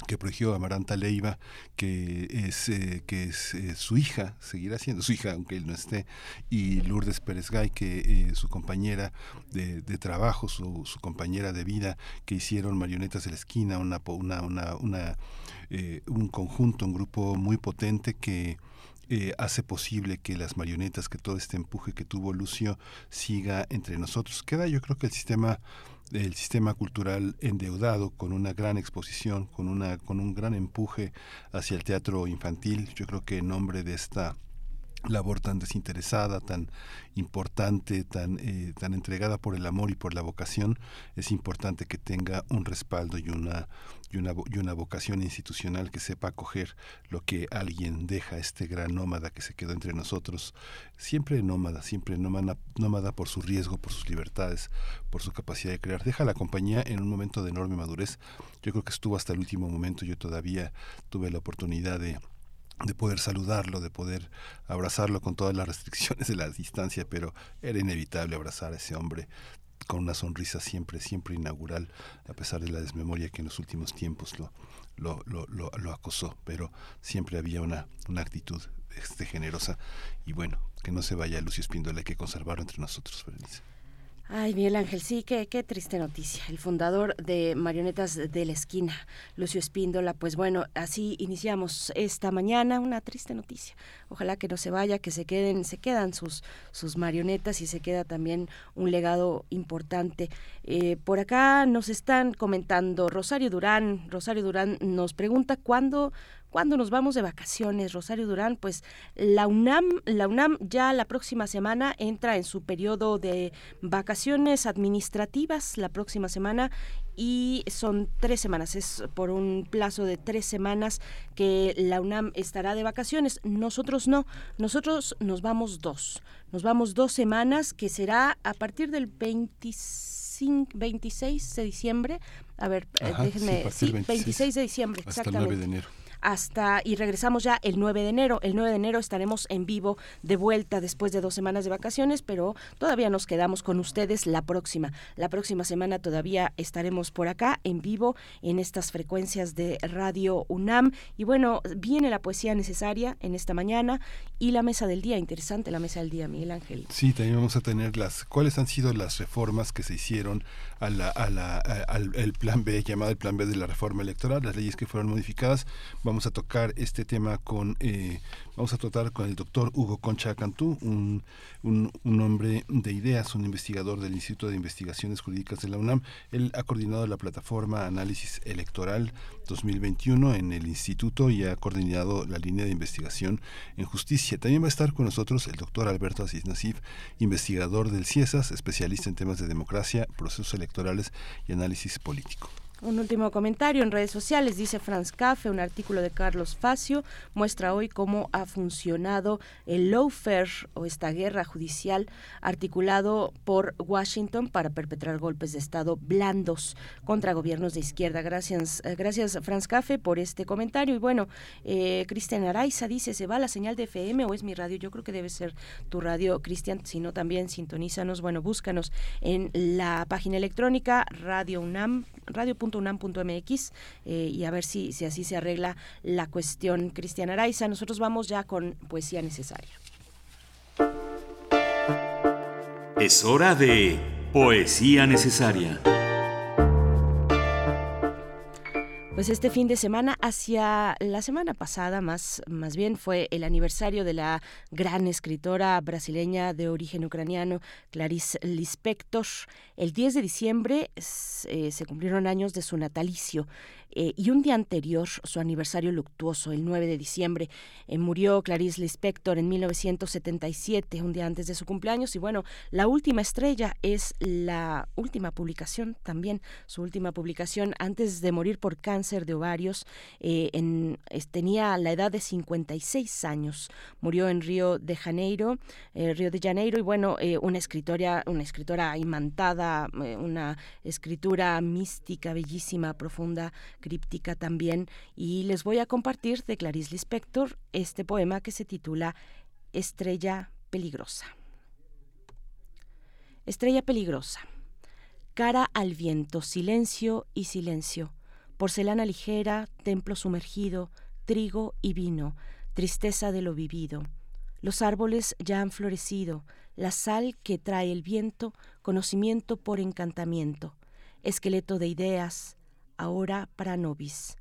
Speaker 21: que prohibió Amaranta Leiva, que es, eh, que es eh, su hija, seguirá siendo su hija, aunque él no esté, y Lourdes Pérez Gay, que eh, su compañera de, trabajo, su, su, compañera de vida, que hicieron Marionetas de la Esquina, una, una, una, una un conjunto, un grupo muy potente que hace posible que las marionetas, que todo este empuje que tuvo Lucio siga entre nosotros. Queda yo creo que el sistema el sistema cultural endeudado con una gran exposición, con una con un gran empuje hacia el teatro infantil. Yo creo que en nombre de esta labor tan desinteresada, tan importante, tan, eh, tan entregada por el amor y por la vocación, es importante que tenga un respaldo y una, y una, y una vocación institucional que sepa acoger lo que alguien deja, este gran nómada que se quedó entre nosotros, siempre nómada, siempre nómada, nómada por su riesgo, por sus libertades, por su capacidad de crear. Deja la compañía en un momento de enorme madurez. Yo creo que estuvo hasta el último momento, yo todavía tuve la oportunidad de de poder saludarlo, de poder abrazarlo con todas las restricciones de la distancia, pero era inevitable abrazar a ese hombre con una sonrisa siempre, siempre inaugural, a pesar de la desmemoria que en los últimos tiempos lo, lo, lo, lo, acosó, pero siempre había una, una actitud este, generosa y bueno, que no se vaya Lucio Espíndola, hay que conservarlo entre nosotros, Berenice.
Speaker 1: Ay, Miguel Ángel, sí, qué, qué triste noticia. El fundador de Marionetas de la Esquina, Lucio Espíndola, pues bueno, así iniciamos esta mañana, una triste noticia. Ojalá que no se vaya, que se queden, se quedan sus, sus marionetas y se queda también un legado importante. Eh, por acá nos están comentando Rosario Durán, Rosario Durán nos pregunta cuándo ¿Cuándo nos vamos de vacaciones, Rosario Durán? Pues la UNAM, la UNAM ya la próxima semana entra en su periodo de vacaciones administrativas la próxima semana y son tres semanas, es por un plazo de tres semanas que la UNAM estará de vacaciones. Nosotros no, nosotros nos vamos dos, nos vamos dos semanas que será a partir del 25, 26 de diciembre. A ver, eh, déjenme, sí, 26, de diciembre,
Speaker 21: hasta el 9 de enero
Speaker 1: hasta y regresamos ya el 9 de enero. El 9 de enero estaremos en vivo de vuelta después de dos semanas de vacaciones, pero todavía nos quedamos con ustedes la próxima. La próxima semana todavía estaremos por acá en vivo en estas frecuencias de Radio UNAM. Y bueno, viene la poesía necesaria en esta mañana y la mesa del día. Interesante la mesa del día, Miguel Ángel.
Speaker 21: Sí, también vamos a tener las cuáles han sido las reformas que se hicieron a la, a la, al el plan B, llamado el plan B de la reforma electoral, las leyes que fueron modificadas. A tocar este tema con, eh, vamos a tratar con el doctor Hugo Concha Cantú, un, un, un, hombre de ideas, un investigador del Instituto de Investigaciones Jurídicas de la UNAM. Él ha coordinado la plataforma Análisis Electoral 2021 en el instituto y ha coordinado la línea de investigación en justicia. También va a estar con nosotros el doctor Alberto Asís Nasif, investigador del CIESAS, especialista en temas de democracia, procesos electorales y análisis político.
Speaker 1: Un último comentario en redes sociales, dice Franz Café, un artículo de Carlos Facio, muestra hoy cómo ha funcionado el lawfare o esta guerra judicial articulado por Washington para perpetrar golpes de Estado blandos contra gobiernos de izquierda. Gracias, eh, gracias Franz Café por este comentario. Y bueno, eh, Cristian Araiza dice, ¿se va la señal de FM o es mi radio? Yo creo que debe ser tu radio, Cristian, si no también sintonízanos, bueno, búscanos en la página electrónica Radio UNAM, radio unam.mx eh, y a ver si, si así se arregla la cuestión. Cristian Araiza, nosotros vamos ya con poesía necesaria.
Speaker 22: Es hora de poesía necesaria.
Speaker 1: Pues este fin de semana, hacia la semana pasada más, más bien, fue el aniversario de la gran escritora brasileña de origen ucraniano, Clarice Lispector. El 10 de diciembre eh, se cumplieron años de su natalicio. Eh, y un día anterior, su aniversario luctuoso, el 9 de diciembre, eh, murió Clarice Lispector en 1977, un día antes de su cumpleaños. Y bueno, la última estrella es la última publicación también, su última publicación antes de morir por cáncer de ovarios. Eh, en, tenía la edad de 56 años. Murió en Río de Janeiro, Río de Janeiro, y bueno, una escritora, una escritora imantada, una escritura mística, bellísima, profunda críptica también, y les voy a compartir de Clarice Lispector este poema que se titula Estrella peligrosa. Estrella peligrosa. Cara al viento, silencio y silencio. Porcelana ligera, templo sumergido, trigo y vino, tristeza de lo vivido. Los árboles ya han florecido, la sal que trae el viento, conocimiento por encantamiento, esqueleto de ideas, ahora para Nobis.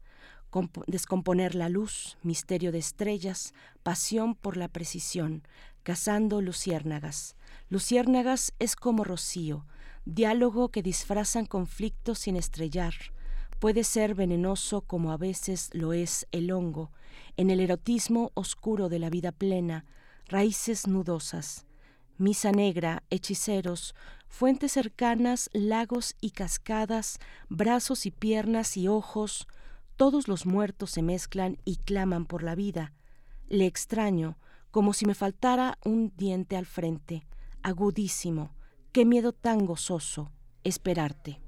Speaker 1: Descomponer la luz, misterio de estrellas, pasión por la precisión, cazando luciérnagas. Luciérnagas es como rocío, diálogo que disfrazan conflictos sin estrellar. Puede ser venenoso como a veces lo es el hongo, en el erotismo oscuro de la vida plena,
Speaker 20: raíces nudosas. Misa negra, hechiceros, fuentes cercanas, lagos y cascadas, brazos y piernas y ojos, todos los muertos se mezclan y claman por la vida. Le extraño, como si me faltara un diente al frente, agudísimo, qué miedo tan gozoso, esperarte.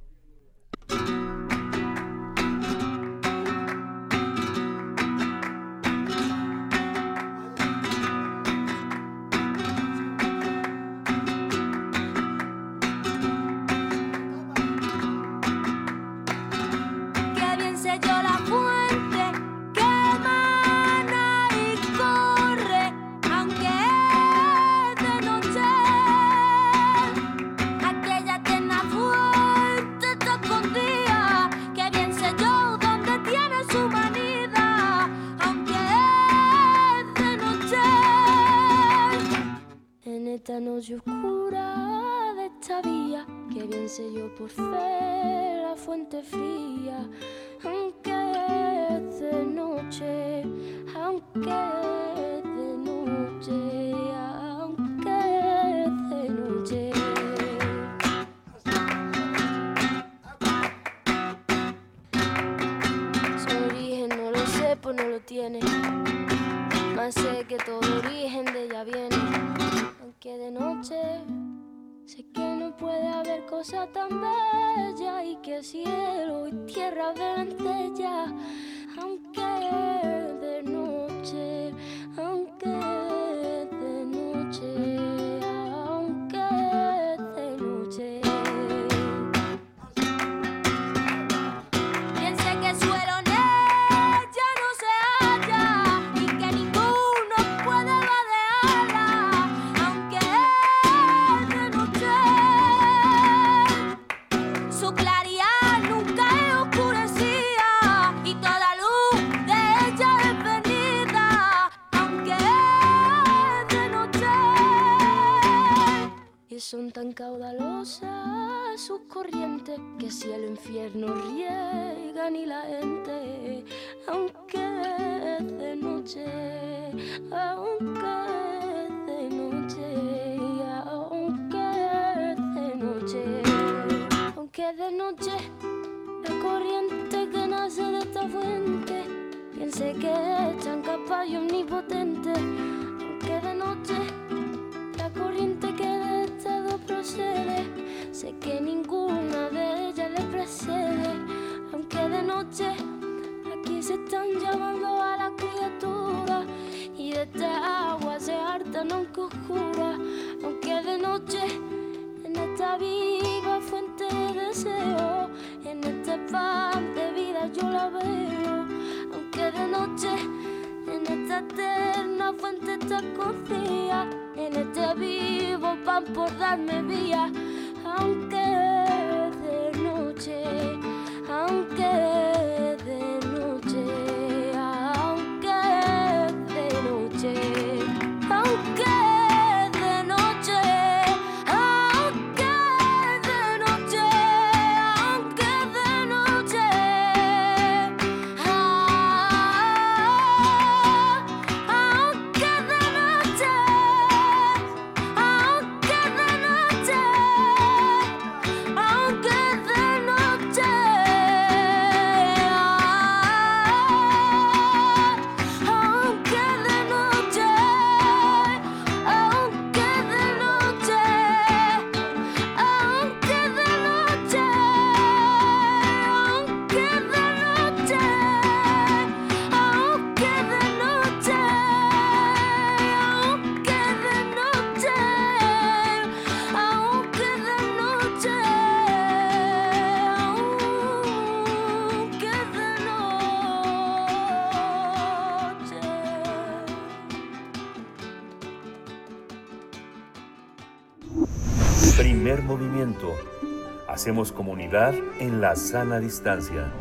Speaker 22: Comunidad en la sana distancia.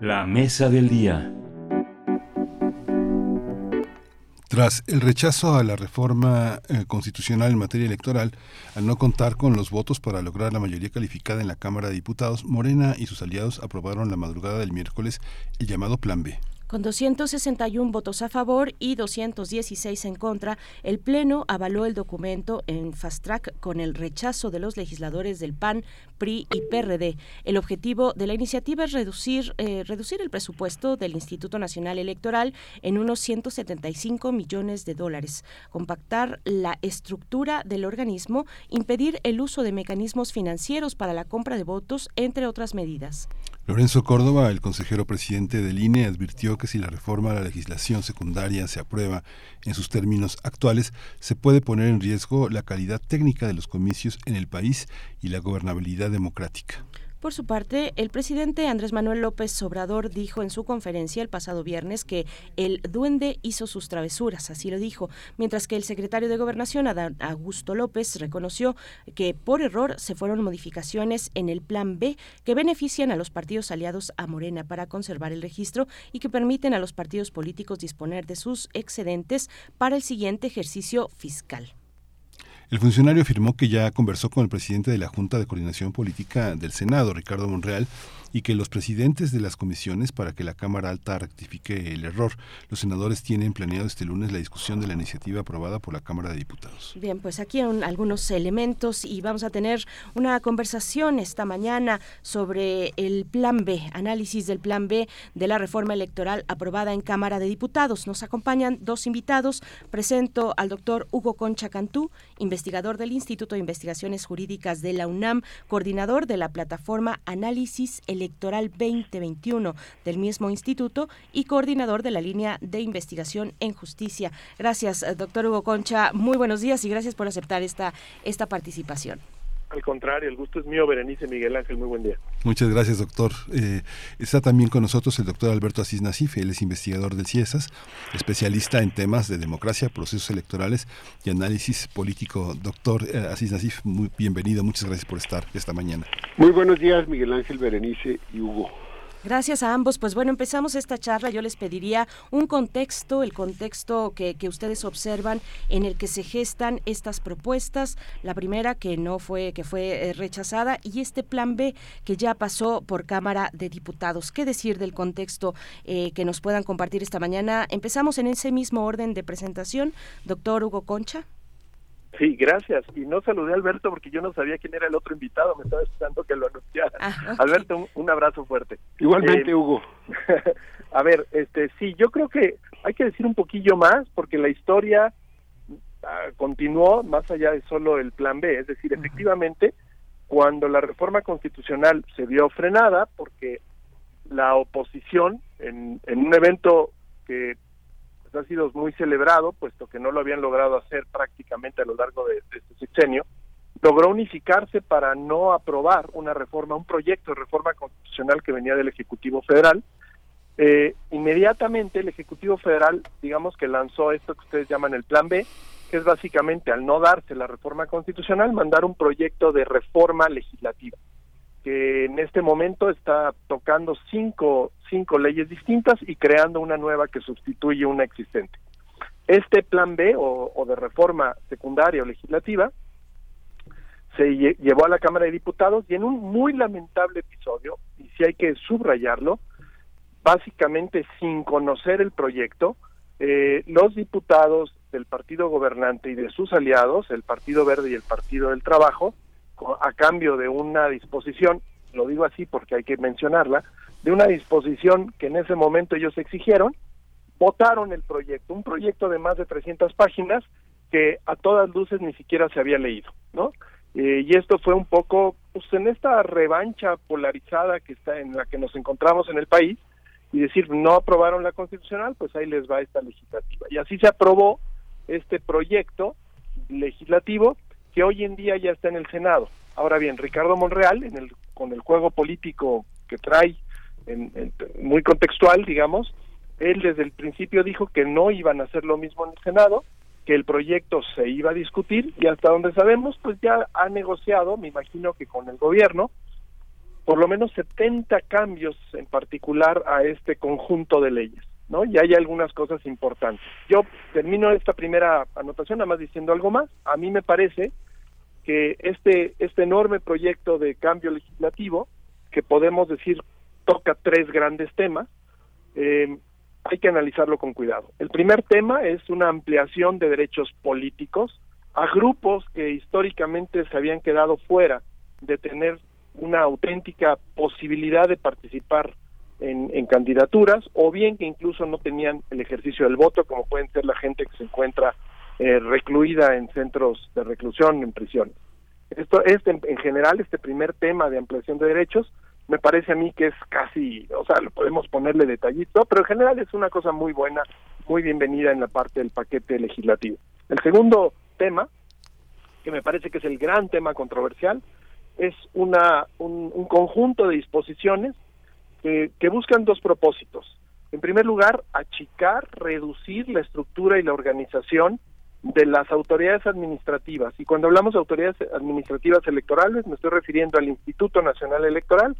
Speaker 21: La mesa del día. Tras el rechazo a la reforma eh, constitucional en materia electoral, al no contar con los votos para lograr la mayoría calificada en la Cámara de Diputados, Morena y sus aliados aprobaron la madrugada del miércoles el llamado Plan B.
Speaker 1: Con 261 votos a favor y 216 en contra, el Pleno avaló el documento en fast track con el rechazo de los legisladores del PAN, PRI y PRD. El objetivo de la iniciativa es reducir, eh, reducir el presupuesto del Instituto Nacional Electoral en unos 175 millones de dólares, compactar la estructura del organismo, impedir el uso de mecanismos financieros para la compra de votos, entre otras medidas.
Speaker 21: Lorenzo Córdoba, el consejero presidente del INE, advirtió que si la reforma a la legislación secundaria se aprueba en sus términos actuales, se puede poner en riesgo la calidad técnica de los comicios en el país y la gobernabilidad democrática.
Speaker 1: Por su parte, el presidente Andrés Manuel López Obrador dijo en su conferencia el pasado viernes que el duende hizo sus travesuras, así lo dijo, mientras que el secretario de Gobernación, Adán Augusto López, reconoció que por error se fueron modificaciones en el Plan B que benefician a los partidos aliados a Morena para conservar el registro y que permiten a los partidos políticos disponer de sus excedentes para el siguiente ejercicio fiscal.
Speaker 21: El funcionario afirmó que ya conversó con el presidente de la Junta de Coordinación Política del Senado, Ricardo Monreal, y que los presidentes de las comisiones para que la Cámara Alta rectifique el error. Los senadores tienen planeado este lunes la discusión de la iniciativa aprobada por la Cámara de Diputados.
Speaker 1: Bien, pues aquí hay algunos elementos y vamos a tener una conversación esta mañana sobre el Plan B, análisis del Plan B de la reforma electoral aprobada en Cámara de Diputados. Nos acompañan dos invitados. Presento al doctor Hugo Concha Cantú, investigador del Instituto de Investigaciones Jurídicas de la UNAM, coordinador de la plataforma Análisis Electoral Electoral 2021 del mismo instituto y coordinador de la línea de investigación en justicia. Gracias, eh, doctor Hugo Concha. Muy buenos días y gracias por aceptar esta, esta participación.
Speaker 31: Al contrario, el gusto es mío, Berenice Miguel Ángel. Muy buen día.
Speaker 21: Muchas gracias, doctor. Eh, está también con nosotros el doctor Alberto Asís Nasif, él es investigador del CIESAS, especialista en temas de democracia, procesos electorales y análisis político. Doctor eh, Asís Nasif, muy bienvenido, muchas gracias por estar esta mañana.
Speaker 32: Muy buenos días, Miguel Ángel, Berenice y Hugo.
Speaker 1: Gracias a ambos. Pues bueno, empezamos esta charla. Yo les pediría un contexto, el contexto que, que, ustedes observan en el que se gestan estas propuestas. La primera que no fue, que fue eh, rechazada, y este plan B que ya pasó por Cámara de Diputados. ¿Qué decir del contexto eh, que nos puedan compartir esta mañana? Empezamos en ese mismo orden de presentación. Doctor Hugo Concha.
Speaker 31: Sí, gracias. Y no saludé a Alberto porque yo no sabía quién era el otro invitado, me estaba esperando que lo anunciara. Ah, Alberto, un, abrazo fuerte.
Speaker 32: Igualmente, eh, Hugo.
Speaker 31: a ver, este sí, yo creo que hay que decir un poquillo más porque la historia ah, continuó más allá de solo el plan B, es decir, efectivamente, cuando la reforma constitucional se vio frenada porque la oposición en, en un evento que ha sido muy celebrado, puesto que no lo habían logrado hacer prácticamente a lo largo de, este sexenio, logró unificarse para no aprobar una reforma, un proyecto de reforma constitucional que venía del Ejecutivo Federal. Eh, inmediatamente el Ejecutivo Federal, digamos que lanzó esto que ustedes llaman el Plan B, que es básicamente al no darse la reforma constitucional, mandar un proyecto de reforma legislativa que en este momento está tocando cinco, cinco leyes distintas y creando una nueva que sustituye una existente. Este plan B o, de reforma secundaria o legislativa se llevó a la Cámara de Diputados y en un muy lamentable episodio, y si hay que subrayarlo, básicamente sin conocer el proyecto, eh, los diputados del partido gobernante y de sus aliados, el Partido Verde y el Partido del Trabajo, a cambio de una disposición, lo digo así porque hay que mencionarla, de una disposición que en ese momento ellos exigieron, votaron el proyecto, un proyecto de más de 300 páginas que a todas luces ni siquiera se había leído, ¿no? Eh, y esto fue un poco, pues en esta revancha polarizada que está en la que nos encontramos en el país, y decir, no aprobaron la constitucional, pues ahí les va esta legislativa. Y así se aprobó este proyecto legislativo que hoy en día ya está en el Senado. Ahora bien, Ricardo Monreal, en el, con el juego político que trae, en, muy contextual, digamos, él desde el principio dijo que no iban a hacer lo mismo en el Senado, que el proyecto se iba a discutir y hasta donde sabemos, pues ya ha negociado, me imagino que con el gobierno, por lo menos 70 cambios en particular a este conjunto de leyes. ¿no? Y hay algunas cosas importantes. Yo termino esta primera anotación nada más diciendo algo más. A mí me parece que este, este enorme proyecto de cambio legislativo, que podemos decir toca tres grandes temas, eh, hay que analizarlo con cuidado. El primer tema es una ampliación de derechos políticos a grupos que históricamente se habían quedado fuera de tener una auténtica posibilidad de participar en, candidaturas o bien que incluso no tenían el ejercicio del voto, como pueden ser la gente que se encuentra eh, recluida en centros de reclusión, en prisiones. Esto, este, en general, este primer tema de ampliación de derechos, me parece a mí que es casi, o sea, lo podemos ponerle detallito, pero en general es una cosa muy buena, muy bienvenida en la parte del paquete legislativo. El segundo tema, que me parece que es el gran tema controversial, es una, un conjunto de disposiciones que buscan dos propósitos. En primer lugar, achicar, reducir la estructura y la organización de las autoridades administrativas. Y cuando hablamos de autoridades administrativas electorales, me estoy refiriendo al Instituto Nacional Electoral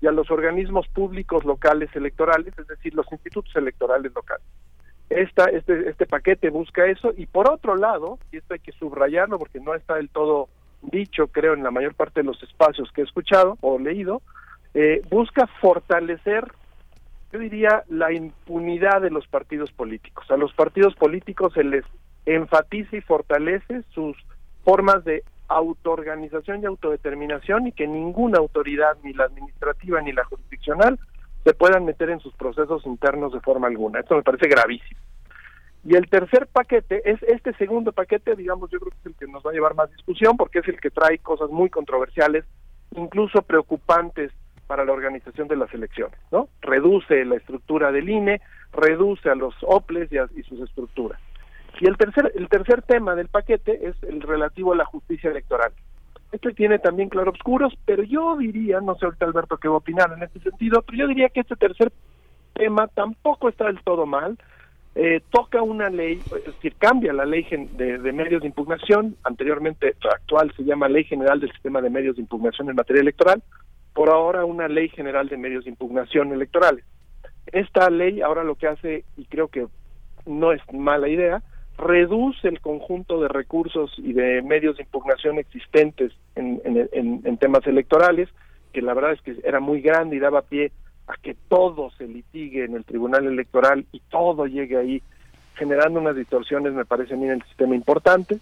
Speaker 31: y a los organismos públicos locales electorales, es decir, los institutos electorales locales. Esta, este, este paquete busca eso y por otro lado, y esto hay que subrayarlo porque no está del todo dicho, creo, en la mayor parte de los espacios que he escuchado o leído, eh, busca fortalecer, yo diría, la impunidad de los partidos políticos. A los partidos políticos se les enfatiza y fortalece sus formas de autoorganización y autodeterminación y que ninguna autoridad, ni la administrativa ni la jurisdiccional, se puedan meter en sus procesos internos de forma alguna. Esto me parece gravísimo. Y el tercer paquete es este segundo paquete, digamos, yo creo que es el que nos va a llevar más discusión porque es el que trae cosas muy controversiales, incluso preocupantes para la organización de las elecciones, ¿no? Reduce la estructura del INE, reduce a los OPLES y, y sus estructuras. Y el tercer, el tercer tema del paquete es el relativo a la justicia electoral. Este tiene también claroscuros, pero yo diría, no sé ahorita Alberto qué va a opinar en este sentido, pero yo diría que este tercer tema tampoco está del todo mal. Eh, toca una ley, es decir, cambia la ley de, de, medios de impugnación, anteriormente actual se llama Ley General del Sistema de Medios de Impugnación en materia electoral, por ahora una ley general de medios de impugnación electorales. Esta ley ahora lo que hace, y creo que no es mala idea, reduce el conjunto de recursos y de medios de impugnación existentes en, en, temas electorales, que la verdad es que era muy grande y daba pie a que todo se litigue en el Tribunal Electoral y todo llegue ahí, generando unas distorsiones, me parece a mí, en el sistema importante.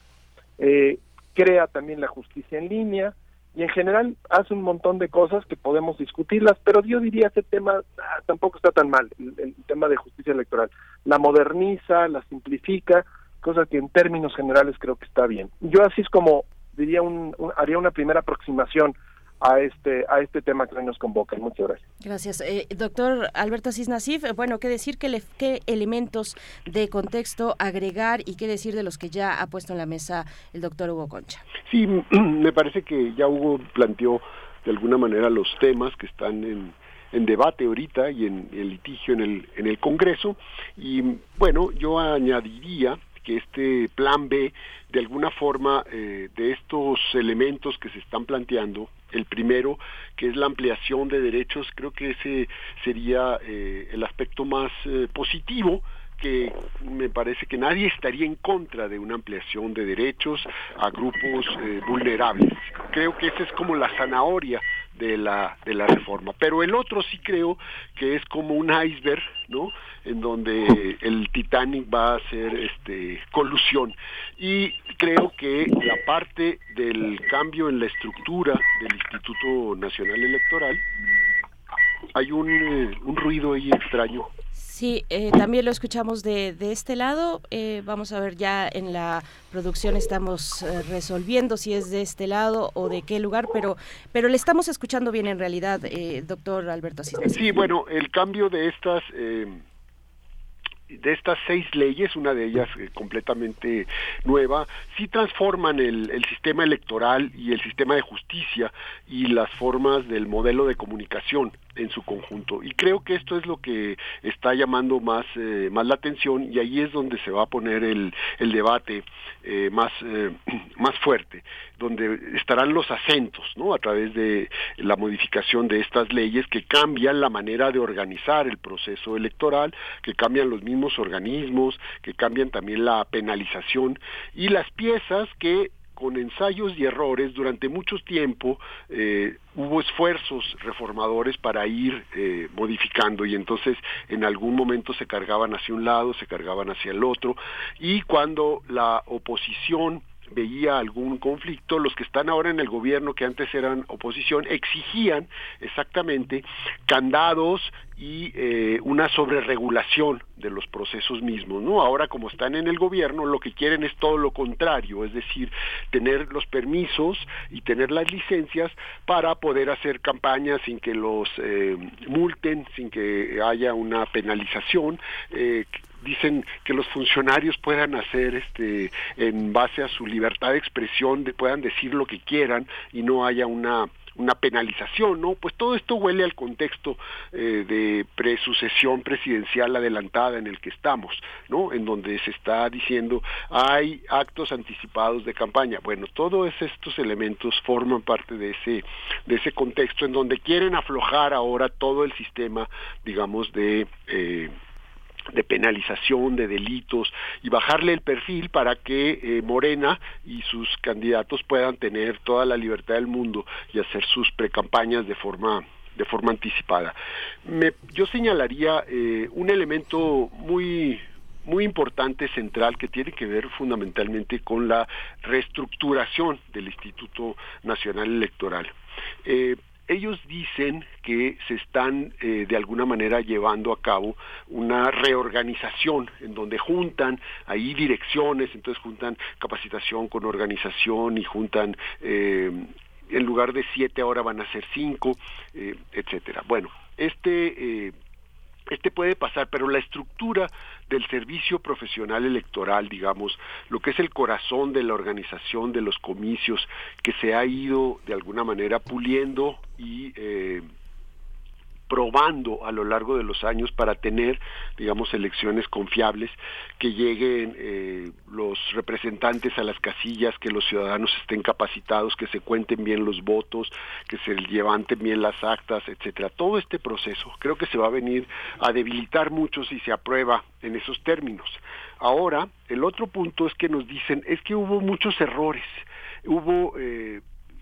Speaker 31: Eh, crea también la justicia en línea, y en general hace un montón de cosas que podemos discutirlas, pero yo diría ese tema ah, tampoco está tan mal, el, tema de justicia electoral. La moderniza, la simplifica, cosa que en términos generales creo que está bien. Yo así es como diría un, haría una primera aproximación a este a este tema que hoy nos convoca. Muchas gracias.
Speaker 1: Gracias. Eh, doctor Alberto Asís Nasif, eh, bueno, ¿qué decir, qué, qué elementos de contexto agregar y qué decir de los que ya ha puesto en la mesa el doctor Hugo Concha?
Speaker 32: Sí, me parece que ya Hugo planteó de alguna manera los temas que están en, en debate ahorita y en el litigio en el, en el Congreso. Y bueno, yo añadiría que este plan B, de alguna forma, eh, de estos elementos que se están planteando, el primero, que es la ampliación de derechos, creo que ese sería eh, el aspecto más eh, positivo que me parece que nadie estaría en contra de una ampliación de derechos a grupos vulnerables. Creo que esa es como la zanahoria de la, de la reforma. Pero el otro sí creo que es como un iceberg, ¿no? En donde el Titanic va a ser este, colusión. Y creo que la parte del cambio en la estructura del Instituto Nacional Electoral, hay un, eh, un ruido ahí extraño.
Speaker 1: Sí, eh, también lo escuchamos de, de este lado. Eh, vamos a ver ya en la producción estamos eh, resolviendo si es de este lado o de qué lugar, pero pero le estamos escuchando bien en realidad, doctor Alberto Asís.
Speaker 32: Sí, bueno, el cambio de estas de estas seis leyes, una de ellas completamente nueva, sí transforman el, el, sistema electoral y el sistema de justicia y las formas del modelo de comunicación en su conjunto. Y creo que esto es lo que está llamando más, eh, más la atención y ahí es donde se va a poner el, el debate eh, más, eh, más fuerte, donde estarán los acentos, ¿no? A través de la modificación de estas leyes que cambian la manera de organizar el proceso electoral, que cambian los mismos organismos, que cambian también la penalización y las piezas que con ensayos y errores durante mucho tiempo eh, hubo esfuerzos reformadores para ir eh, modificando y entonces en algún momento se cargaban hacia un lado, se cargaban hacia el otro y cuando la oposición veía algún conflicto, los que están ahora en el gobierno, que antes eran oposición, exigían exactamente candados y eh, una sobreregulación de los procesos mismos, ¿no? Ahora como están en el gobierno, lo que quieren es todo lo contrario, es decir, tener los permisos y tener las licencias para poder hacer campañas sin que los eh, multen, sin que haya una penalización, eh, dicen que los funcionarios puedan hacer este en base a su libertad de expresión puedan decir lo que quieran y no haya una una penalización, ¿no? Pues todo esto huele al contexto eh, de presucesión presidencial adelantada en el que estamos, ¿no? En donde se está diciendo hay actos anticipados de campaña. Bueno, todos estos elementos forman parte de ese de ese contexto en donde quieren aflojar ahora todo el sistema, digamos, de eh, de penalización de delitos y bajarle el perfil para que eh, Morena y sus candidatos puedan tener toda la libertad del mundo y hacer sus precampañas de forma de forma anticipada. Yo señalaría eh, un elemento muy muy importante, central, que tiene que ver fundamentalmente con la reestructuración del Instituto Nacional Electoral. Eh, ellos dicen que se están eh, de alguna manera llevando a cabo una reorganización en donde juntan ahí direcciones, entonces juntan capacitación con organización y juntan eh, en lugar de siete ahora van a ser cinco, eh, etcétera. Bueno, este este puede pasar, pero la estructura del servicio profesional electoral, digamos, lo que es el corazón de la organización de los comicios, que se ha ido de alguna manera puliendo y eh, probando a lo largo de los años para tener, digamos, elecciones confiables, que lleguen eh, los representantes a las casillas, que los ciudadanos estén capacitados, que se cuenten bien los votos, que se levanten bien las actas, etcétera. Todo este proceso creo que se va a venir a debilitar mucho si se aprueba en esos términos. Ahora, el otro punto es que nos dicen es que hubo muchos errores, hubo eh,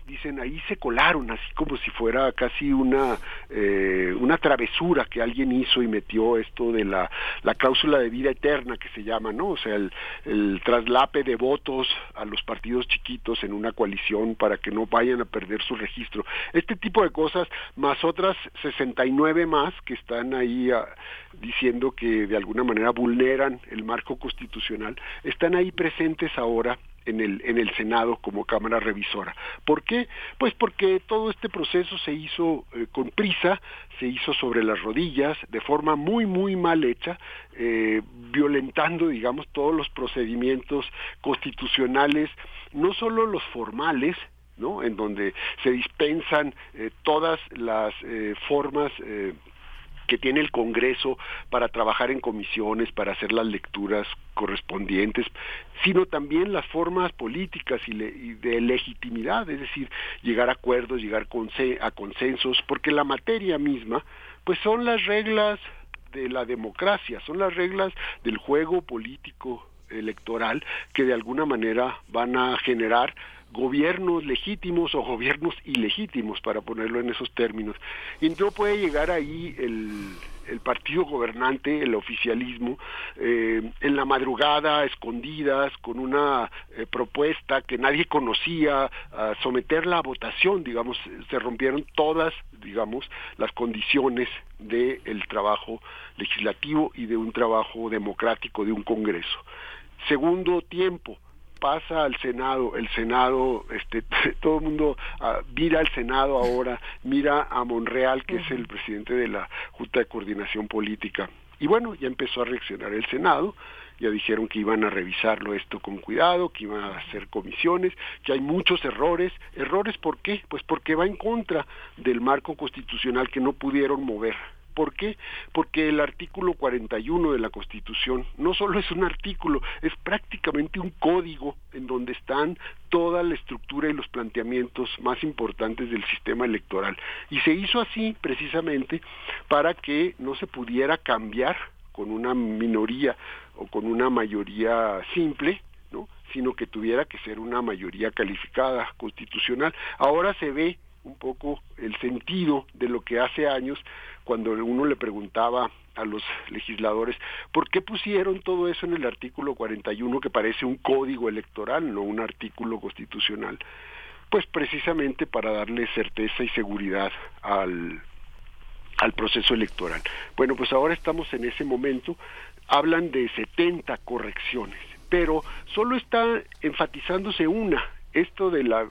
Speaker 32: dicen ahí se colaron así como si fuera casi una eh, una travesura que alguien hizo y metió esto de la, la cláusula de vida eterna que se llama no o sea el, el traslape de votos a los partidos chiquitos en una coalición para que no vayan a perder su registro. Este tipo de cosas más otras 69 más que están ahí ah, diciendo que de alguna manera vulneran el marco constitucional están ahí presentes ahora en el, en el Senado como Cámara Revisora. ¿Por qué? Pues porque todo este proceso se hizo eh, con prisa, se hizo sobre las rodillas, de forma muy, muy mal hecha, eh, violentando, digamos, todos los procedimientos constitucionales, no solo los formales, ¿no? en donde se dispensan eh, todas las formas que tiene el Congreso para trabajar en comisiones, para hacer las lecturas correspondientes, sino también las formas políticas y, de legitimidad, es decir, llegar a acuerdos, llegar a consensos, porque la materia misma, pues son las reglas de la democracia, son las reglas del juego político electoral que de alguna manera van a generar gobiernos legítimos o gobiernos ilegítimos, para ponerlo en esos términos. Y no puede llegar ahí el, partido gobernante, el oficialismo, eh, en la madrugada, escondidas, con una eh, propuesta que nadie conocía, a someterla a votación, digamos, se rompieron todas, digamos, las condiciones del el trabajo legislativo y de un trabajo democrático de un Congreso. Segundo tiempo, pasa al Senado, el Senado, este, todo el mundo ah, mira al Senado ahora, mira a Monreal, que es el presidente de la Junta de Coordinación Política, Y bueno, ya empezó a reaccionar el Senado, ya dijeron que iban a revisarlo esto con cuidado, que iban a hacer comisiones, que hay muchos errores. ¿Errores por qué? Pues porque va en contra del marco constitucional que no pudieron mover. ¿Por qué? Porque el artículo 41 de la Constitución no solo es un artículo, es prácticamente un código en donde están toda la estructura y los planteamientos más importantes del sistema electoral. Y se hizo así precisamente para que no se pudiera cambiar con una minoría o con una mayoría simple, ¿no? sino que tuviera que ser una mayoría calificada constitucional. Ahora se ve un poco el sentido de lo que hace años cuando uno le preguntaba a los legisladores por qué pusieron todo eso en el artículo 41 que parece un código electoral, no un artículo constitucional. Pues precisamente para darle certeza y seguridad al, al proceso electoral. Bueno, pues ahora estamos en ese momento, hablan de 70 correcciones, pero solo está enfatizándose una, esto de la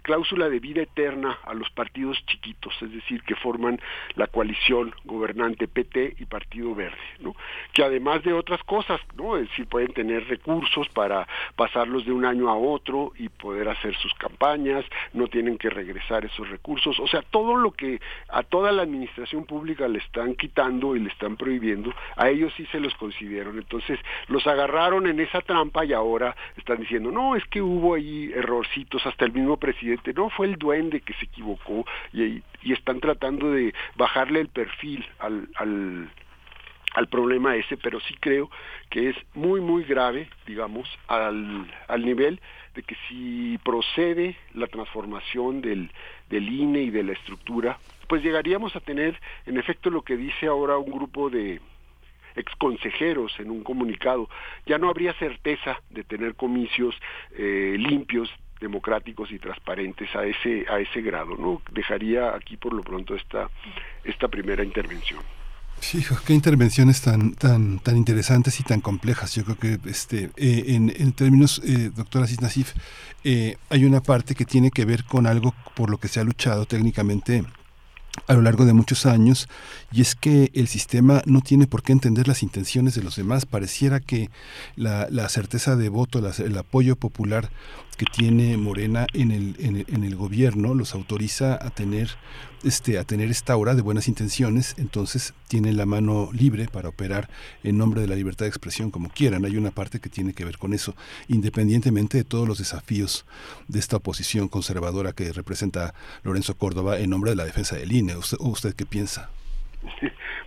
Speaker 32: cláusula de vida eterna a los partidos chiquitos, es decir, que forman la coalición gobernante PT y Partido Verde, ¿no? Que además de otras cosas, ¿no? Es decir, pueden tener recursos para pasarlos de un año a otro y poder hacer sus campañas, no tienen que regresar esos recursos, o sea, todo lo que a toda la administración pública le están quitando y le están prohibiendo, a ellos sí se los consideraron. Entonces, los agarraron en esa trampa y ahora están diciendo, "No, es que hubo ahí errorcitos, hasta el mismo presidente no fue el duende que se equivocó y, están tratando de bajarle el perfil al, al, al problema ese, pero sí creo que es muy, muy grave, digamos, al, al nivel de que si procede la transformación del, del INE y de la estructura, pues llegaríamos a tener, en efecto, lo que dice ahora un grupo de exconsejeros en un comunicado, ya no habría certeza de tener comicios eh, limpios democráticos y transparentes a ese a ese grado no dejaría aquí por lo pronto esta esta primera intervención
Speaker 21: Sí, qué intervenciones tan tan tan interesantes y tan complejas. Yo creo que este eh, en, en, términos, eh, doctora Cisnasif, eh, hay una parte que tiene que ver con algo por lo que se ha luchado técnicamente a lo largo de muchos años y es que el sistema no tiene por qué entender las intenciones de los demás. Pareciera que la, certeza de voto, el apoyo popular que tiene Morena en el, en, el gobierno los autoriza a tener este a tener esta hora de buenas intenciones, entonces tienen la mano libre para operar en nombre de la libertad de expresión como quieran. Hay una parte que tiene que ver con eso, independientemente de todos los desafíos de esta oposición conservadora que representa Lorenzo Córdoba en nombre de la defensa del ¿Usted, usted qué piensa?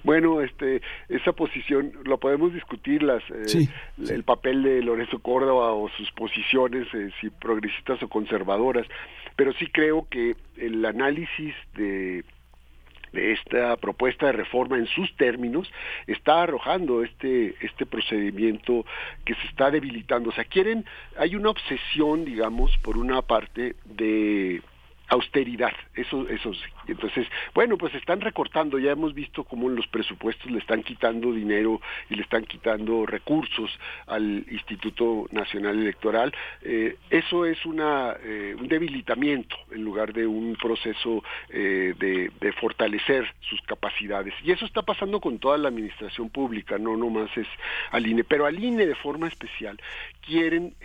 Speaker 32: Bueno, este, esa posición lo podemos discutir las eh, el papel de Lorenzo Córdoba o sus posiciones, eh, si progresistas o conservadoras, pero sí creo que el análisis de de esta propuesta de reforma en sus términos está arrojando este este procedimiento que se está debilitando. O sea, quieren hay una obsesión, digamos, por una parte de austeridad, eso, eso sí. Entonces, bueno, pues están recortando, ya hemos visto cómo en los presupuestos le están quitando dinero y le están quitando recursos al Instituto Nacional Electoral. Eh, eso es una, eh, un debilitamiento en lugar de un proceso eh, de, fortalecer sus capacidades. Y eso está pasando con toda la administración pública, no nomás es al INE, pero al INE de forma especial quieren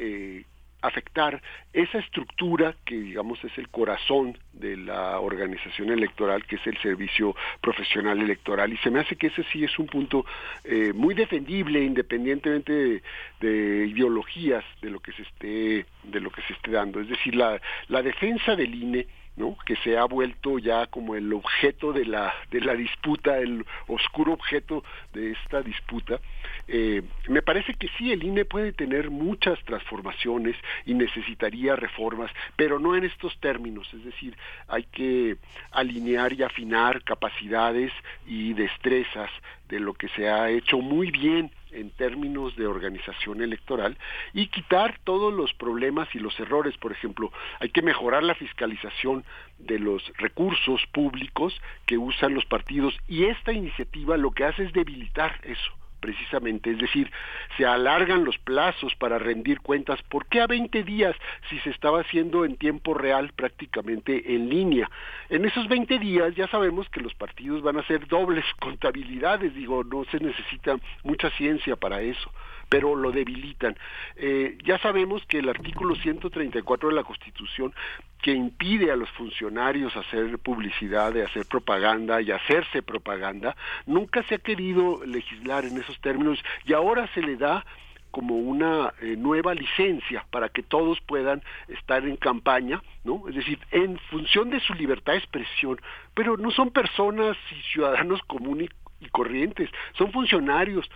Speaker 32: afectar esa estructura que digamos es el corazón de la organización electoral que es el servicio profesional electoral. Y se me hace que ese sí es un punto eh, muy defendible independientemente de, de, ideologías de lo que se esté de lo que se esté dando. Es decir la, la defensa del INE ¿no? que se ha vuelto ya como el objeto de la, de la disputa, el oscuro objeto de esta disputa. Eh, me parece que sí, el INE puede tener muchas transformaciones y necesitaría reformas, pero no en estos términos, es decir, hay que alinear y afinar capacidades y destrezas de lo que se ha hecho muy bien en términos de organización electoral y quitar todos los problemas y los errores. Por ejemplo, hay que mejorar la fiscalización de los recursos públicos que usan los partidos y esta iniciativa lo que hace es debilitar eso precisamente, es decir, se alargan los plazos para rendir cuentas. ¿Por qué a 20 días si se estaba haciendo en tiempo real prácticamente en línea? En esos 20 días ya sabemos que los partidos van a hacer dobles contabilidades, digo, no se necesita mucha ciencia para eso pero lo debilitan. Eh, ya sabemos que el artículo 134 de la Constitución que impide a los funcionarios hacer publicidad, de hacer propaganda y hacerse propaganda, nunca se ha querido legislar en esos términos y ahora se le da como una eh, nueva licencia para que todos puedan estar en campaña, ¿no? Es decir, en función de su libertad de expresión, pero no son personas y ciudadanos comunes y corrientes, son funcionarios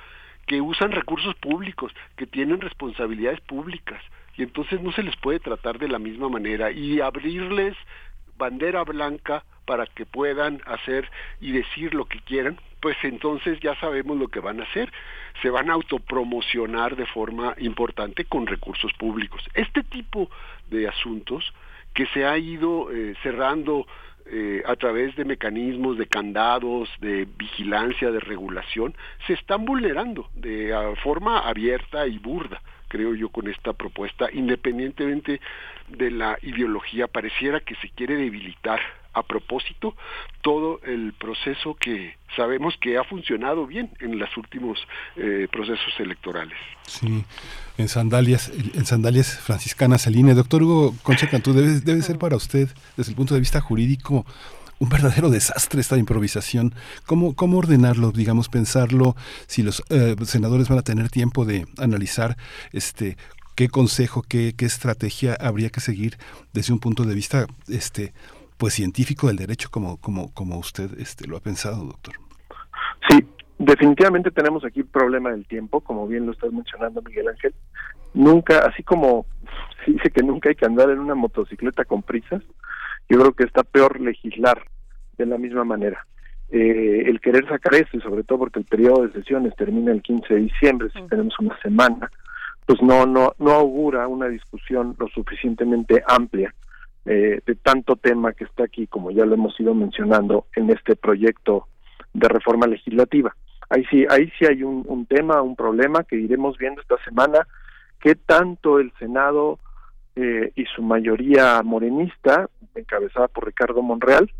Speaker 32: que usan recursos públicos, que tienen responsabilidades públicas, y entonces no se les puede tratar de la misma manera y abrirles bandera blanca para que puedan hacer y decir lo que quieran, pues entonces ya sabemos lo que van a hacer. Se van a autopromocionar de forma importante con recursos públicos. Este tipo de asuntos que se ha ido eh, cerrando eh, a través de mecanismos de candados, de vigilancia, de regulación, se están vulnerando de forma abierta y burda creo yo, con esta propuesta, independientemente de la ideología, pareciera que se quiere debilitar a propósito todo el proceso que sabemos que ha funcionado bien en los últimos eh, procesos electorales.
Speaker 21: Sí, en sandalias, en sandalias franciscanas Aline. Doctor Hugo Concha Cantú, debe, debe ser para usted, desde el punto de vista jurídico, un verdadero desastre esta improvisación. ¿Cómo, cómo ordenarlo, digamos, pensarlo, si los eh, senadores van a tener tiempo de analizar este qué consejo, qué, qué estrategia habría que seguir desde un punto de vista este pues científico del derecho como como como usted este lo ha pensado, doctor?
Speaker 31: Sí, definitivamente tenemos aquí el problema del tiempo, como bien lo estás mencionando, Miguel Ángel. Nunca, así como se dice que nunca hay que andar en una motocicleta con prisas, yo creo que está peor legislar de la misma manera. Eh, el querer sacar esto, y sobre todo porque el periodo de sesiones termina el 15 de diciembre, si tenemos una semana, pues no, no, no augura una discusión lo suficientemente amplia eh, de tanto tema que está aquí, como ya lo hemos ido mencionando, en este proyecto de reforma legislativa. Ahí sí, ahí sí hay un, tema, un problema que iremos viendo esta semana, qué tanto el Senado eh, y su mayoría morenista, encabezada por Ricardo Monreal,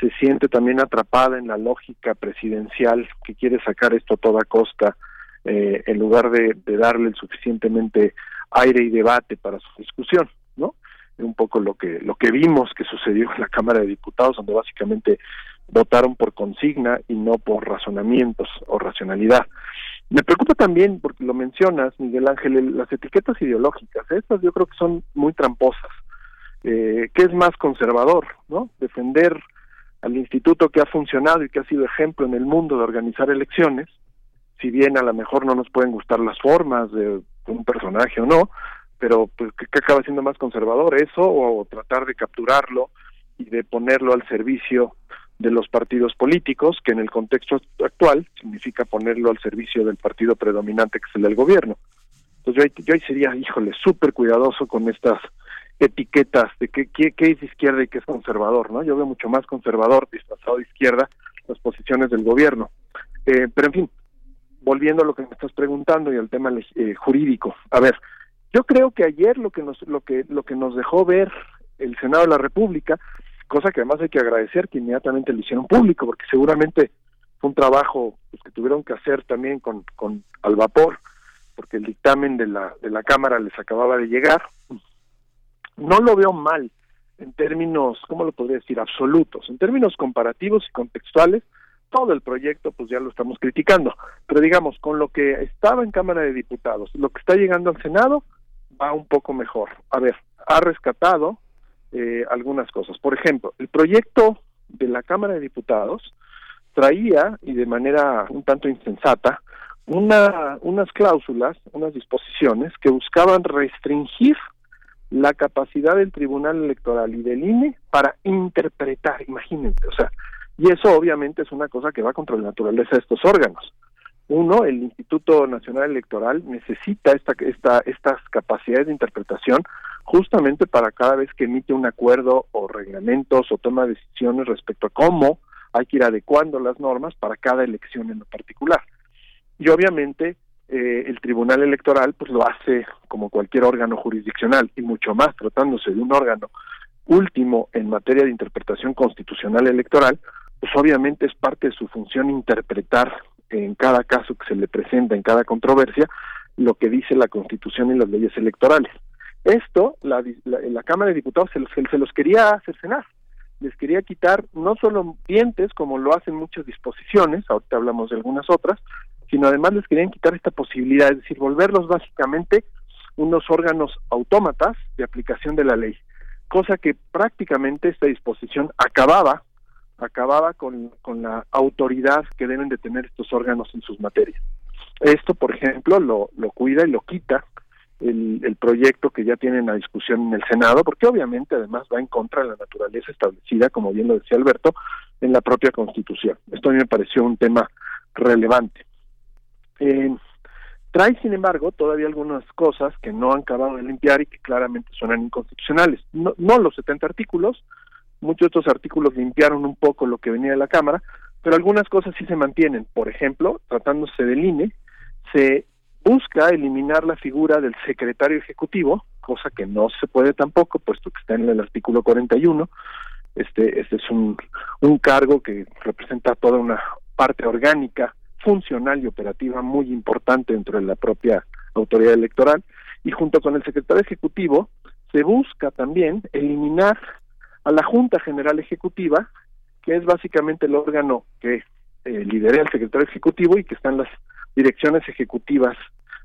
Speaker 31: se siente también atrapada en la lógica presidencial que quiere sacar esto a toda costa, eh, en lugar de, darle el suficientemente aire y debate para su discusión. Un poco lo que lo que vimos que sucedió en la Cámara de Diputados, donde básicamente votaron por consigna y no por razonamientos o racionalidad. Me preocupa también, porque lo mencionas, Miguel Ángel, las etiquetas ideológicas. Estas yo creo que son muy tramposas. Eh, ¿Qué es más conservador? no Defender al instituto que ha funcionado y que ha sido ejemplo en el mundo de organizar elecciones, si bien a lo mejor no nos pueden gustar las formas de un personaje o no, pero pues ¿qué, acaba siendo más conservador eso o tratar de capturarlo y de ponerlo al servicio de los partidos políticos, que en el contexto actual significa ponerlo al servicio del partido predominante que es el del gobierno. Entonces yo, yo ahí sería, híjole, súper cuidadoso con estas etiquetas de qué, qué, es izquierda y qué es conservador, ¿no? Yo veo mucho más conservador disfrazado de izquierda las posiciones del gobierno. Eh, pero en fin, volviendo a lo que me estás preguntando y al tema eh, jurídico. A ver, yo creo que ayer lo que nos lo que lo que nos dejó ver el Senado de la República, cosa que además hay que agradecer que inmediatamente lo hicieron público, porque seguramente fue un trabajo pues, que tuvieron que hacer también con, con al vapor, porque el dictamen de la de la Cámara les acababa de llegar no lo veo mal en términos, ¿cómo lo podría decir? Absolutos. En términos comparativos y contextuales, todo el proyecto pues ya lo estamos criticando. Pero digamos, con lo que estaba en Cámara de Diputados, lo que está llegando al Senado, va un poco mejor. A ver, ha rescatado eh, algunas cosas. Por ejemplo, el proyecto de la Cámara de Diputados traía, y de manera un tanto insensata, una, unas cláusulas, unas disposiciones que buscaban restringir la capacidad del Tribunal Electoral y del INE para interpretar, imagínense, o sea, y eso obviamente es una cosa que va contra la naturaleza de estos órganos. Uno, el Instituto Nacional Electoral necesita esta, esta, estas capacidades de interpretación justamente para cada vez que emite un acuerdo o reglamentos o toma decisiones respecto a cómo hay que ir adecuando las normas para cada elección en lo particular. Y obviamente eh, el Tribunal Electoral pues lo hace como cualquier órgano jurisdiccional y mucho más tratándose de un órgano último en materia de interpretación constitucional electoral, pues obviamente es parte de su función interpretar en cada caso que se le presenta, en cada controversia, lo que dice la Constitución y las leyes electorales. Esto, la, la, Cámara de Diputados se los, se los quería cercenar, les quería quitar no solo dientes, como lo hacen muchas disposiciones, ahorita hablamos de algunas otras, sino además les querían quitar esta posibilidad, es decir, volverlos básicamente unos órganos autómatas de aplicación de la ley, cosa que prácticamente esta disposición acababa acababa con, con la autoridad que deben de tener estos órganos en sus materias. Esto, por ejemplo, lo, lo cuida y lo quita el, el, proyecto que ya tienen a discusión en el Senado, porque obviamente además va en contra de la naturaleza establecida, como bien lo decía Alberto, en la propia Constitución. Esto a mí me pareció un tema relevante. Eh, trae, sin embargo, todavía algunas cosas que no han acabado de limpiar y que claramente suenan inconstitucionales. No, no los 70 artículos, muchos otros artículos limpiaron un poco lo que venía de la Cámara, pero algunas cosas sí se mantienen. Por ejemplo, tratándose del INE, se busca eliminar la figura del secretario ejecutivo, cosa que no se puede tampoco, puesto que está en el artículo 41. Este, este es un, un cargo que representa toda una parte orgánica, funcional y operativa muy importante dentro de la propia autoridad electoral. Y junto con el secretario ejecutivo se busca también eliminar a la Junta General Ejecutiva, que es básicamente el órgano que eh, lidera el secretario ejecutivo y que están las direcciones ejecutivas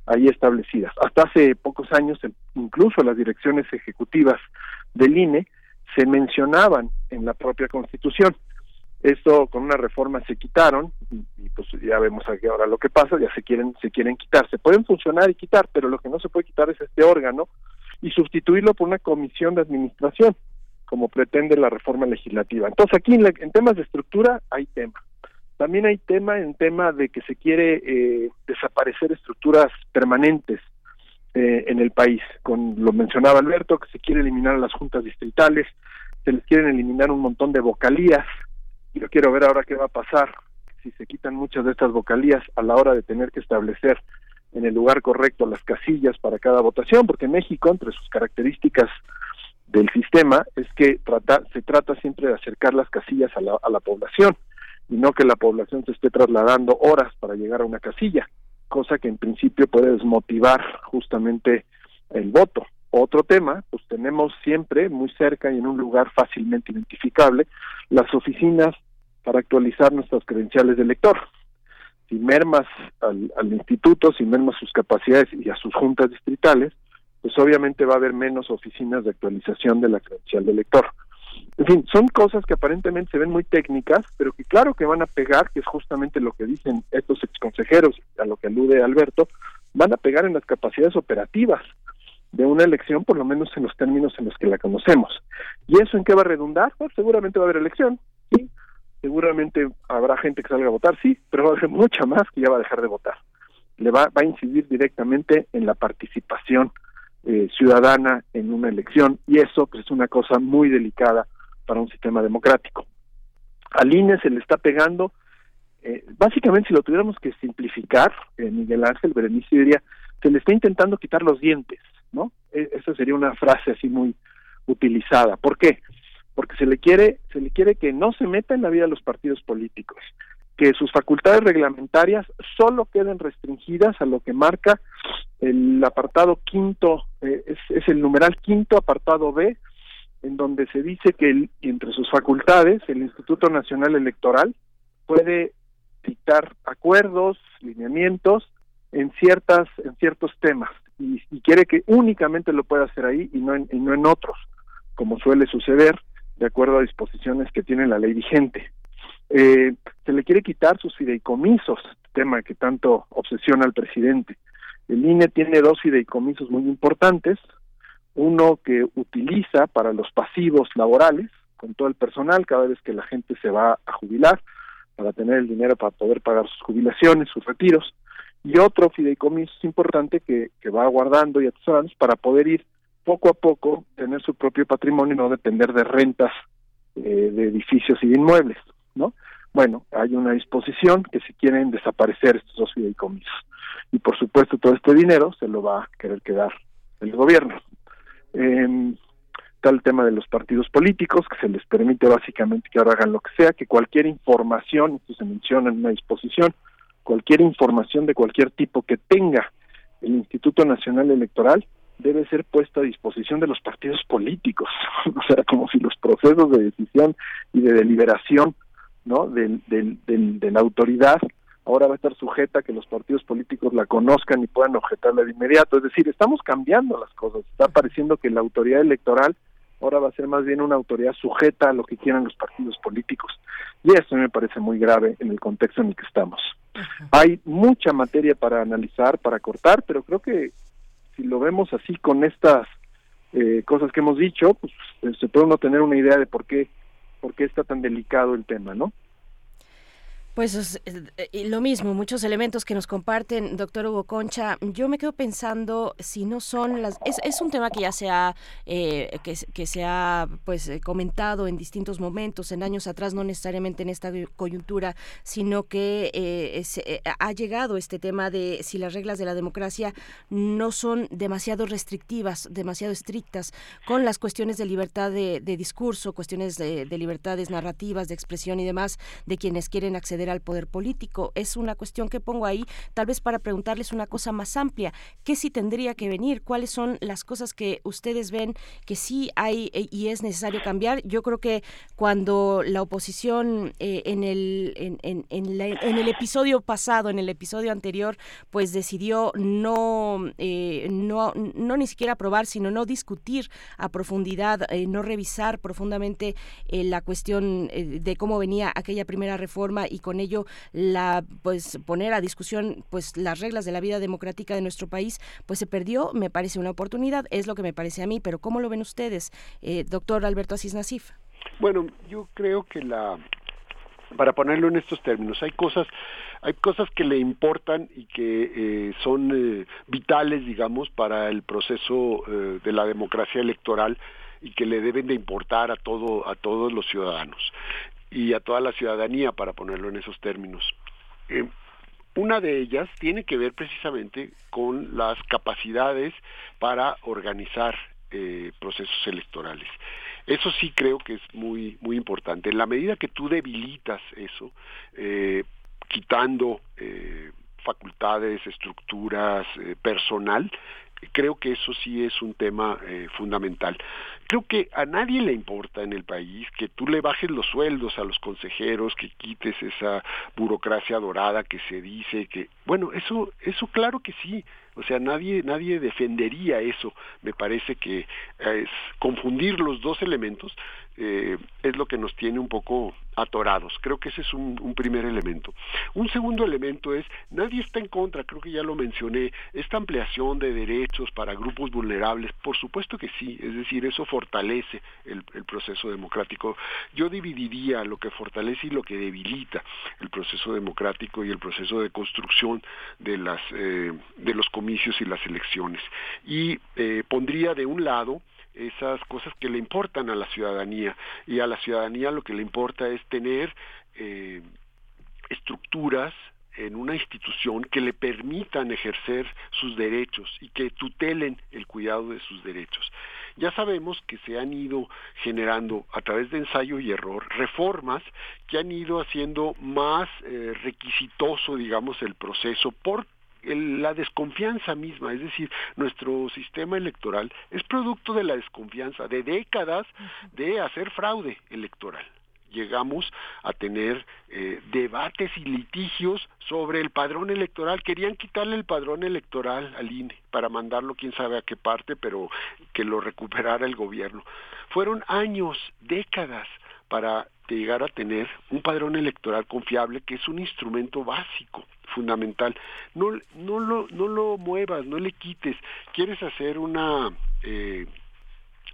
Speaker 31: ahí establecidas. Hasta hace pocos años, incluso las direcciones ejecutivas del INE se mencionaban en la propia Constitución. Esto con una reforma se quitaron y, pues ya vemos ahora lo que pasa, ya se quieren se quieren quitar, se pueden funcionar y quitar, pero lo que no se puede quitar es este órgano y sustituirlo por una comisión de administración, como pretende la reforma legislativa. Entonces aquí en, en temas de estructura hay tema. También hay tema en tema de que se quiere eh, desaparecer estructuras permanentes eh, en el país. Con lo mencionaba Alberto, que se quiere eliminar las juntas distritales, se les quieren eliminar un montón de vocalías. Y yo quiero ver ahora qué va a pasar si se quitan muchas de estas vocalías a la hora de tener que establecer en el lugar correcto las casillas para cada votación, porque México, entre sus características del sistema, es que trata, se trata siempre de acercar las casillas a la, a la población y no que la población se esté trasladando horas para llegar a una casilla, cosa que en principio puede desmotivar justamente el voto. Otro tema, pues tenemos siempre muy cerca y en un lugar fácilmente identificable las oficinas para actualizar nuestras credenciales de lector. Si mermas al, al instituto, si mermas sus capacidades y a sus juntas distritales, pues obviamente va a haber menos oficinas de actualización de la credencial de lector. En fin, son cosas que aparentemente se ven muy técnicas, pero que claro que van a pegar, que es justamente lo que dicen estos exconsejeros, a lo que alude Alberto, van a pegar en las capacidades operativas de una elección, por lo menos en los términos en los que la conocemos. ¿Y eso en qué va a redundar? Pues seguramente va a haber elección, sí, seguramente habrá gente que salga a votar, sí, pero va a haber mucha más que ya va a dejar de votar. Le va a incidir directamente en la participación eh, ciudadana en una elección y eso pues, es una cosa muy delicada para un sistema democrático. Al INE se le está pegando, eh, básicamente si lo tuviéramos que simplificar, eh, Miguel Ángel Berenice diría, se le está intentando quitar los dientes, ¿no? E, esa sería una frase así muy utilizada. ¿Por qué? Porque se le quiere, se le quiere que no se meta en la vida de los partidos políticos, que sus facultades reglamentarias solo queden restringidas a lo que marca el apartado quinto, eh, es, el numeral quinto apartado B, en donde se dice que el, entre sus facultades el Instituto Nacional Electoral puede dictar acuerdos, lineamientos en ciertas en ciertos temas y, y quiere que únicamente lo pueda hacer ahí y no en, y no en otros, como suele suceder de acuerdo a disposiciones que tiene la ley vigente. Eh, se le quiere quitar sus fideicomisos, tema que tanto obsesiona al presidente. El INE tiene dos fideicomisos muy importantes, uno que utiliza para los pasivos laborales, con todo el personal, cada vez que la gente se va a jubilar, para tener el dinero para poder pagar sus jubilaciones, sus retiros, y otro fideicomiso importante que, que va guardando y atesorando para poder ir poco a poco, tener su propio patrimonio y no depender de rentas eh, de edificios y de inmuebles. ¿no? Bueno, hay una disposición que se quieren desaparecer estos dos fideicomisos. Y por supuesto todo este dinero se lo va a querer quedar el gobierno. Eh, está el tema de los partidos políticos, que se les permite básicamente que ahora hagan lo que sea, que cualquier información, esto se menciona en una disposición, cualquier información de cualquier tipo que tenga el Instituto Nacional Electoral debe ser puesta a disposición de los partidos políticos, o sea, como si los procesos de decisión y de deliberación, ¿no? Del, del, de la autoridad ahora va a estar sujeta a que los partidos políticos la conozcan y puedan objetarla de inmediato. Es decir, estamos cambiando las cosas. Está pareciendo que la autoridad electoral ahora va a ser más bien una autoridad sujeta a lo que quieran los partidos políticos. Y eso me parece muy grave en el contexto en el que estamos. Hay mucha materia para analizar, para cortar, pero creo que si lo vemos así con estas eh, cosas que hemos dicho, pues se puede uno tener una idea de por qué, por qué está tan delicado el tema, ¿no?
Speaker 1: Pues eh, lo mismo, muchos elementos que nos comparten, doctor Hugo Concha. Yo me quedo pensando si no son las... Es, un tema que ya se ha, eh, que, que, pues, eh, comentado en distintos momentos, en años atrás, no necesariamente en esta coyuntura, sino que ha llegado este tema de si las reglas de la democracia no son demasiado restrictivas, demasiado estrictas con las cuestiones de libertad de, discurso, cuestiones de libertades narrativas, de expresión y demás, de quienes quieren acceder al poder político. Es una cuestión que pongo ahí, tal vez para preguntarles una cosa más amplia. ¿Qué sí tendría que venir? ¿Cuáles son las cosas que ustedes ven que sí hay eh, y es necesario cambiar? Yo creo que cuando la oposición eh, en, el, en, en, en, el episodio pasado, en el episodio anterior, pues decidió no, eh, no, no ni siquiera aprobar, sino no discutir a profundidad, no revisar profundamente la cuestión de cómo venía aquella primera reforma y con ello la pues poner a discusión pues las reglas de la vida democrática de nuestro país pues se perdió me parece una oportunidad es lo que me parece a mí pero cómo lo ven ustedes eh, doctor Alberto Asís Nasif
Speaker 32: bueno yo creo que la para ponerlo en estos términos hay cosas hay cosas que le importan y que eh, son eh, vitales digamos para el proceso de la democracia electoral y que le deben de importar a todo a todos los ciudadanos y a toda la ciudadanía, para ponerlo en esos términos. Eh, una de ellas tiene que ver precisamente con las capacidades para organizar eh, procesos electorales. Eso sí creo que es muy muy importante. En la medida que tú debilitas eso, eh, quitando facultades, estructuras, personal, creo que eso sí es un tema fundamental creo que a nadie le importa en el país que tú le bajes los sueldos a los consejeros, que quites esa burocracia dorada que se dice que, bueno, eso, eso claro que sí, o sea, nadie, nadie defendería eso. Me parece que es confundir los dos elementos eh, es lo que nos tiene un poco atorados. Creo que ese es un, primer elemento. Un segundo elemento es, nadie está en contra, creo que ya lo mencioné, esta ampliación de derechos para grupos vulnerables, por supuesto que sí, es decir, eso fortalece el, el proceso democrático. Yo dividiría lo que fortalece y lo que debilita el proceso democrático y el proceso de construcción de, las, eh, de los comicios y las elecciones. Y eh, pondría de un lado esas cosas que le importan a la ciudadanía y a la ciudadanía lo que le importa es tener eh, estructuras en una institución que le permitan ejercer sus derechos y que tutelen el cuidado de sus derechos. Ya sabemos que se han ido generando a través de ensayo y error reformas que han ido haciendo más eh, requisitoso, digamos, el proceso por la desconfianza misma, es decir, nuestro sistema electoral es producto de la desconfianza, de décadas de hacer fraude electoral llegamos a tener eh, debates y litigios sobre el padrón electoral. Querían quitarle el padrón electoral al INE para mandarlo quién sabe a qué parte, pero que lo recuperara el gobierno. Fueron años, décadas para llegar a tener un padrón electoral confiable que es un instrumento básico fundamental. No, no, lo, no lo muevas, no le quites. Quieres hacer una... Eh,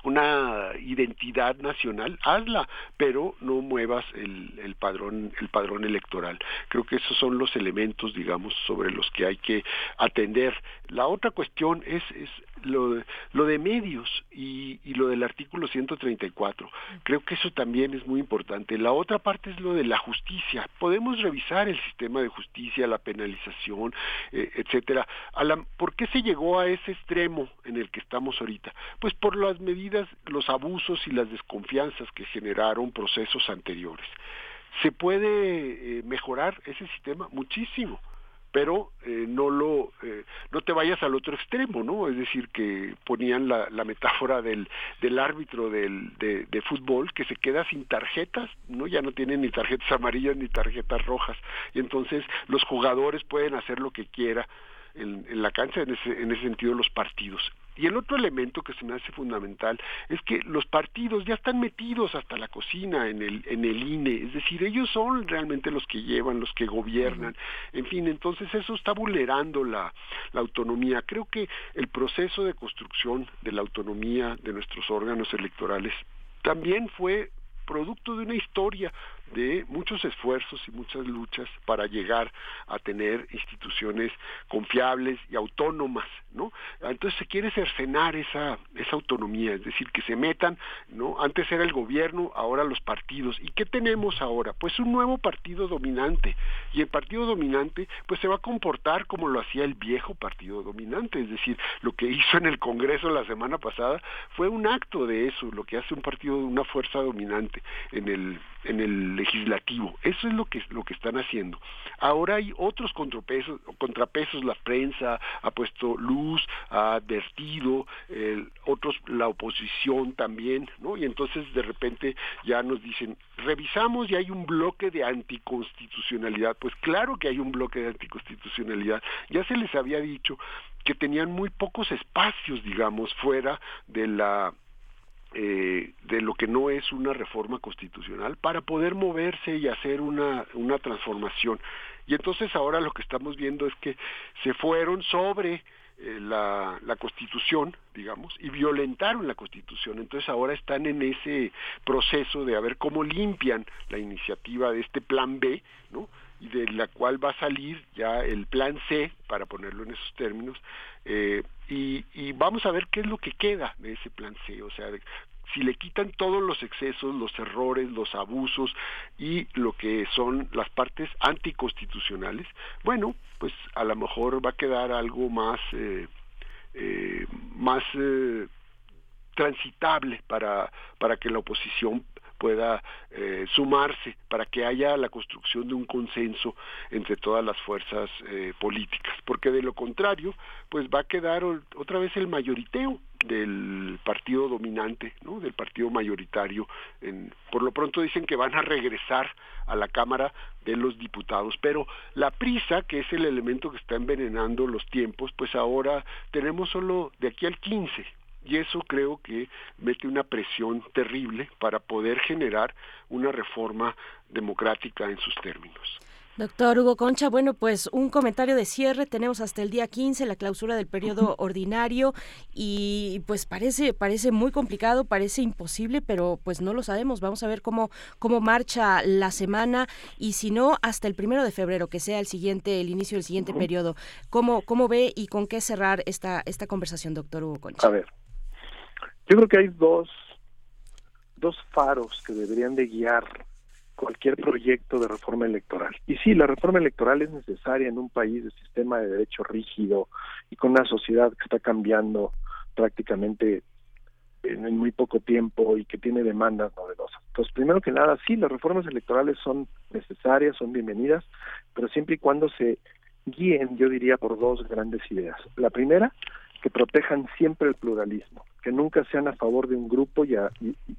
Speaker 32: una identidad nacional, hazla, pero no muevas el, el, padrón el padrón electoral. Creo que esos son los elementos, digamos, sobre los que hay que atender. La otra cuestión es, es lo, de, lo de medios y, y lo del artículo 134. Creo que eso también es muy importante. La otra parte es lo de la justicia. Podemos revisar el sistema de justicia, la penalización, eh, etcétera. A la, ¿Por qué se llegó a ese extremo en el que estamos ahorita? Pues por las medidas, los abusos y las desconfianzas que generaron procesos anteriores. ¿Se puede eh, mejorar ese sistema? Muchísimo pero eh, no lo eh, no te vayas al otro extremo no es decir que ponían la, la metáfora del, del árbitro del, de, fútbol que se queda sin tarjetas no ya no tiene ni tarjetas amarillas ni tarjetas rojas. Y entonces los jugadores pueden hacer lo que quiera en, en la cancha en ese, en ese sentido los partidos y el otro elemento que se me hace fundamental es que los partidos ya están metidos hasta la cocina en el, en el INE, es decir, ellos son realmente los que llevan, los que gobiernan, en fin, entonces eso está vulnerando la, la autonomía. Creo que el proceso de construcción de la autonomía de nuestros órganos electorales también fue producto de una historia de muchos esfuerzos y muchas luchas para llegar a tener instituciones confiables y autónomas, ¿no? Entonces se quiere cercenar esa esa autonomía, es decir, que se metan, ¿no? Antes era el gobierno, ahora los partidos. ¿Y qué tenemos ahora? Pues un nuevo partido dominante. Y el partido dominante pues se va a comportar como lo hacía el viejo partido dominante, es decir, lo que hizo en el Congreso la semana pasada fue un acto de eso, lo que hace un partido una fuerza dominante en el en el legislativo. Eso es lo que lo que están haciendo. Ahora hay otros contrapesos, contrapesos la prensa ha puesto luz, ha advertido, otros la oposición también, ¿no? Y entonces de repente ya nos dicen, revisamos y hay un bloque de anticonstitucionalidad. Pues claro que hay un bloque de anticonstitucionalidad. Ya se les había dicho que tenían muy pocos espacios, digamos, fuera de la eh, de lo que no es una reforma constitucional para poder moverse y hacer una, una transformación. Y entonces ahora lo que estamos viendo es que se fueron sobre eh, la, la constitución, digamos, y violentaron la constitución. Entonces ahora están en ese proceso de a ver cómo limpian la iniciativa de este plan B, ¿no? Y de la cual va a salir ya el plan C, para ponerlo en esos términos, eh, y, vamos a ver qué es lo que queda de ese plan C, o sea, si le quitan todos los excesos, los errores, los abusos y lo que son las partes anticonstitucionales, bueno, pues a lo mejor va a quedar algo más, eh, eh, más eh, transitable para, para que la oposición pueda eh, sumarse para que haya la construcción de un consenso entre todas las fuerzas eh, políticas, porque de lo contrario, pues va a quedar otra vez el mayoriteo del partido dominante, ¿no? del partido mayoritario. En, por lo pronto dicen que van a regresar a la Cámara de los Diputados, pero la prisa, que es el elemento que está envenenando los tiempos, pues ahora tenemos solo de aquí al 15, y eso creo que mete una presión terrible para poder generar una reforma democrática en sus términos.
Speaker 1: Doctor Hugo Concha, bueno, pues un comentario de cierre. Tenemos hasta el día 15 la clausura del periodo ordinario y pues parece parece muy complicado, parece imposible, pero pues no lo sabemos. Vamos a ver cómo cómo marcha la semana y si no hasta el primero de febrero, que sea el siguiente el inicio del siguiente periodo. ¿Cómo cómo ve y con qué cerrar esta esta conversación, doctor Hugo Concha?
Speaker 31: A ver, yo creo que hay dos, dos faros que deberían de guiar cualquier proyecto de reforma electoral. Y sí, la reforma electoral es necesaria en un país de sistema de derecho rígido y con una sociedad que está cambiando prácticamente en, muy poco tiempo y que tiene demandas novedosas. Entonces, primero que nada, sí, las reformas electorales son necesarias, son bienvenidas, pero siempre y cuando se guíen, yo diría, por dos grandes ideas. La primera, que protejan siempre el pluralismo, que nunca sean a favor de un grupo y,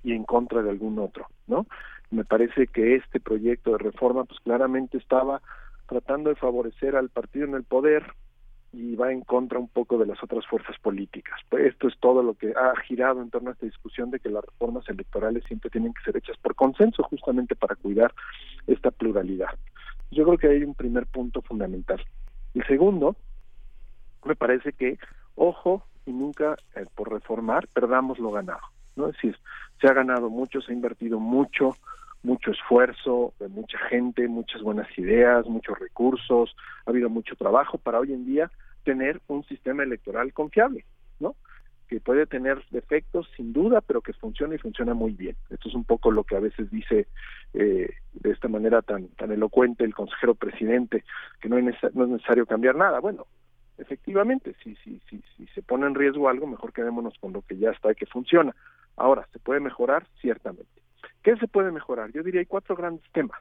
Speaker 31: y, en contra de algún otro, ¿no? Me parece que este proyecto de reforma, pues claramente estaba tratando de favorecer al partido en el poder y va en contra un poco de las otras fuerzas políticas. Pues esto es todo lo que ha girado en torno a esta discusión de que las reformas electorales siempre tienen que ser hechas por consenso, justamente para cuidar esta pluralidad. Yo creo que hay un primer punto fundamental. El segundo, me parece que ojo y nunca eh, por reformar perdamos lo ganado. ¿no? Es decir, se ha ganado mucho, se ha invertido mucho, mucho esfuerzo mucha gente, muchas buenas ideas, muchos recursos, ha habido mucho trabajo para hoy en día tener un sistema electoral confiable, ¿no? Que puede tener defectos sin duda, pero que funciona y funciona muy bien. Esto es un poco lo que a veces dice eh, de esta manera tan tan elocuente el consejero presidente, que no no es necesario cambiar nada. Bueno, efectivamente, si, si, si, si se pone en riesgo algo, mejor quedémonos con lo que ya está y que funciona. Ahora, ¿se puede mejorar? Ciertamente. ¿Qué se puede mejorar? Yo diría hay cuatro grandes temas.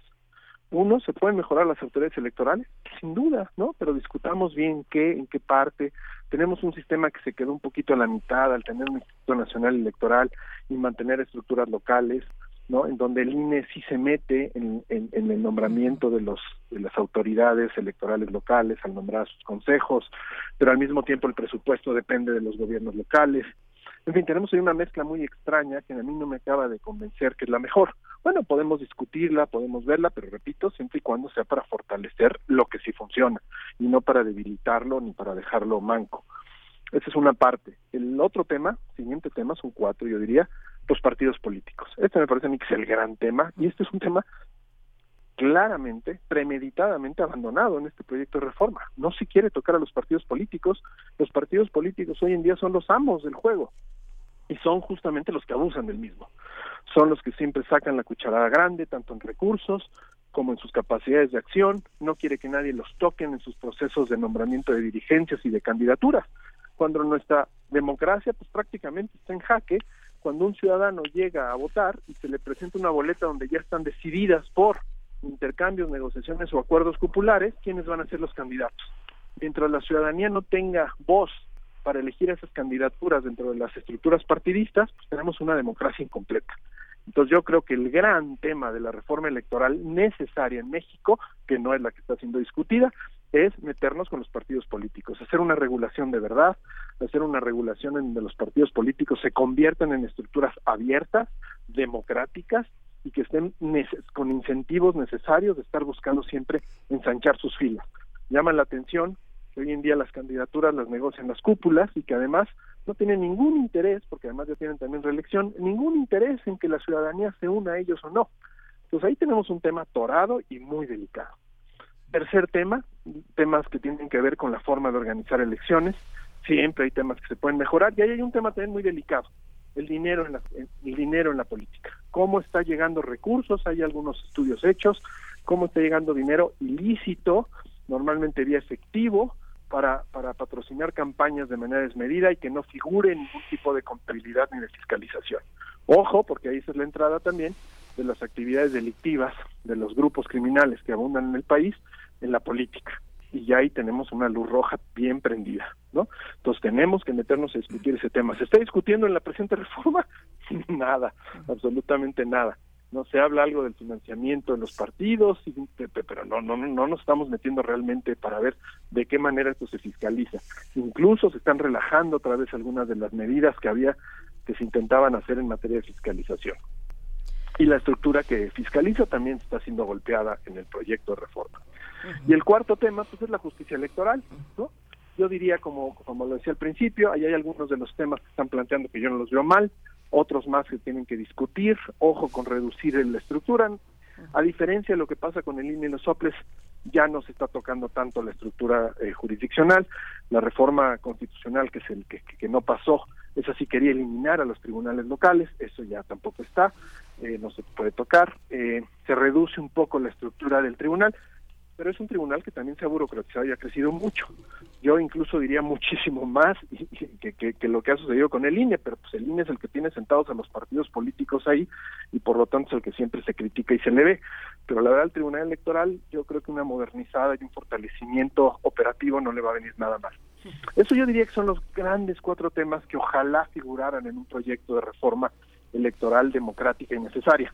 Speaker 31: Uno, ¿se pueden mejorar las autoridades electorales? Sin duda, ¿no? Pero discutamos bien qué, en qué parte. Tenemos un sistema que se quedó un poquito a la mitad al tener un Instituto Nacional Electoral y mantener estructuras locales, ¿no? En donde el INE sí se mete en, el nombramiento de los de las autoridades electorales locales al nombrar a sus consejos, pero al mismo tiempo el presupuesto depende de los gobiernos locales. En fin, tenemos ahí una mezcla muy extraña que a mí no me acaba de convencer que es la mejor. Bueno, podemos discutirla, podemos verla, pero repito, siempre y cuando sea para fortalecer lo que sí funciona y no para debilitarlo ni para dejarlo manco. Esa es una parte. El otro tema, siguiente tema, son cuatro, yo diría, los partidos políticos. Este me parece a mí que es el gran tema y este es un tema claramente, premeditadamente abandonado en este proyecto de reforma. No se quiere tocar a los partidos políticos. Los partidos políticos hoy en día son los amos del juego y son justamente los que abusan del mismo. Son los que siempre sacan la cucharada grande, tanto en recursos como en sus capacidades de acción. No quiere que nadie los toquen en sus procesos de nombramiento de dirigencias y de candidaturas. Cuando nuestra democracia pues prácticamente está en jaque, cuando un ciudadano llega a votar y se le presenta una boleta donde ya están decididas por intercambios, negociaciones o acuerdos populares, quiénes van a ser los candidatos. Mientras la ciudadanía no tenga voz para elegir esas candidaturas dentro de las estructuras partidistas, pues tenemos una democracia incompleta. Entonces yo creo que el gran tema de la reforma electoral necesaria en México, que no es la que está siendo discutida, es meternos con los partidos políticos, hacer una regulación de verdad, hacer una regulación en donde los partidos políticos se conviertan en estructuras abiertas, democráticas y que estén con incentivos necesarios de estar buscando siempre ensanchar sus filas. Llama la atención que hoy en día las candidaturas las negocian las cúpulas y que además no tienen ningún interés, porque además ya tienen también reelección, ningún interés en que la ciudadanía se una a ellos o no. Entonces ahí tenemos un tema torado y muy delicado. Tercer tema, temas que tienen que ver con la forma de organizar elecciones. Siempre hay temas que se pueden mejorar y ahí hay un tema también muy delicado, el dinero en la, el dinero en la política. ¿Cómo está llegando recursos? Hay algunos estudios hechos. ¿Cómo está llegando dinero ilícito, normalmente vía efectivo, para, para patrocinar campañas de manera desmedida y que no figure ningún tipo de contabilidad ni de fiscalización. Ojo, porque ahí es la entrada también de las actividades delictivas de los grupos criminales que abundan en el país en la política. Y ya ahí tenemos una luz roja bien prendida, ¿no? Entonces tenemos que meternos a discutir ese tema. ¿Se está discutiendo en la presente reforma? nada, absolutamente nada no se habla algo del financiamiento de los partidos, pero no, no, no nos estamos metiendo realmente para ver de qué manera esto se fiscaliza. Incluso se están relajando otra vez algunas de las medidas que había que se intentaban hacer en materia de fiscalización. Y la estructura que fiscaliza también está siendo golpeada en el proyecto de reforma. Y el cuarto tema, pues es la justicia electoral, ¿no? Yo diría, como, como lo decía al principio, ahí hay algunos de los temas que están planteando que yo no los veo mal, otros más que tienen que discutir, ojo con reducir la estructura. A diferencia de lo que pasa con el INE y los soples, ya no se está tocando tanto la estructura eh, jurisdiccional, la reforma constitucional que es el que, que, no pasó, esa sí quería eliminar a los tribunales locales, eso ya tampoco está, eh, no se puede tocar, eh, se reduce un poco la estructura del tribunal, pero es un tribunal que también se ha burocratizado y ha crecido mucho. Yo incluso diría muchísimo más que, que, lo que ha sucedido con el INE, pero pues el INE es el que tiene sentados a los partidos políticos ahí y por lo tanto es el que siempre se critica y se le ve. Pero la verdad el Tribunal Electoral yo creo que una modernizada y un fortalecimiento operativo no le va a venir nada mal. Eso yo diría que son los grandes cuatro temas que ojalá figuraran en un proyecto de reforma electoral democrática y necesaria.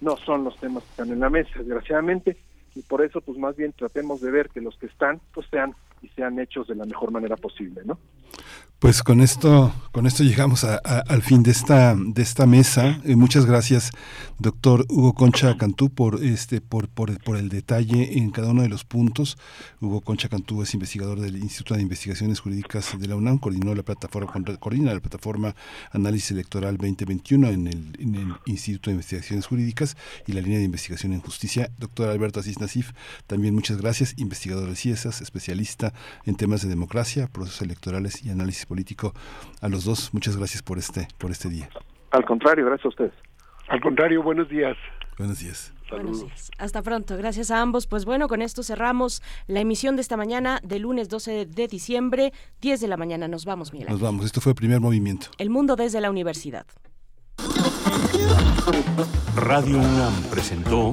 Speaker 31: No son los temas que están en la mesa, desgraciadamente y por eso pues más bien tratemos de ver que los que están pues sean y sean hechos de la mejor manera posible, ¿no?
Speaker 21: Pues con esto, con esto llegamos al fin de esta, de esta mesa. Eh, muchas gracias, doctor Hugo Concha Cantú, por este, por, por, por, el detalle en cada uno de los puntos. Hugo Concha Cantú es investigador del Instituto de Investigaciones Jurídicas de la UNAM, coordinó la plataforma, coordina la plataforma Análisis Electoral 2021 en el, en el Instituto de Investigaciones Jurídicas y la línea de investigación en justicia. Doctor Alberto Asís Nasif, también muchas gracias, investigador de CIESAS, especialista en temas de democracia, procesos electorales y análisis político. A los dos, muchas gracias por este, por este día.
Speaker 31: Al contrario, gracias a ustedes.
Speaker 32: Al contrario, buenos días.
Speaker 21: Buenos días.
Speaker 1: Buenos días. Hasta pronto. Gracias a ambos. Pues bueno, con esto cerramos la emisión de esta mañana de lunes 12 de diciembre, 10 de la mañana. Nos vamos, Miguel.
Speaker 21: Nos vamos. Esto fue el primer movimiento.
Speaker 1: El mundo desde la universidad.
Speaker 22: Radio UNAM presentó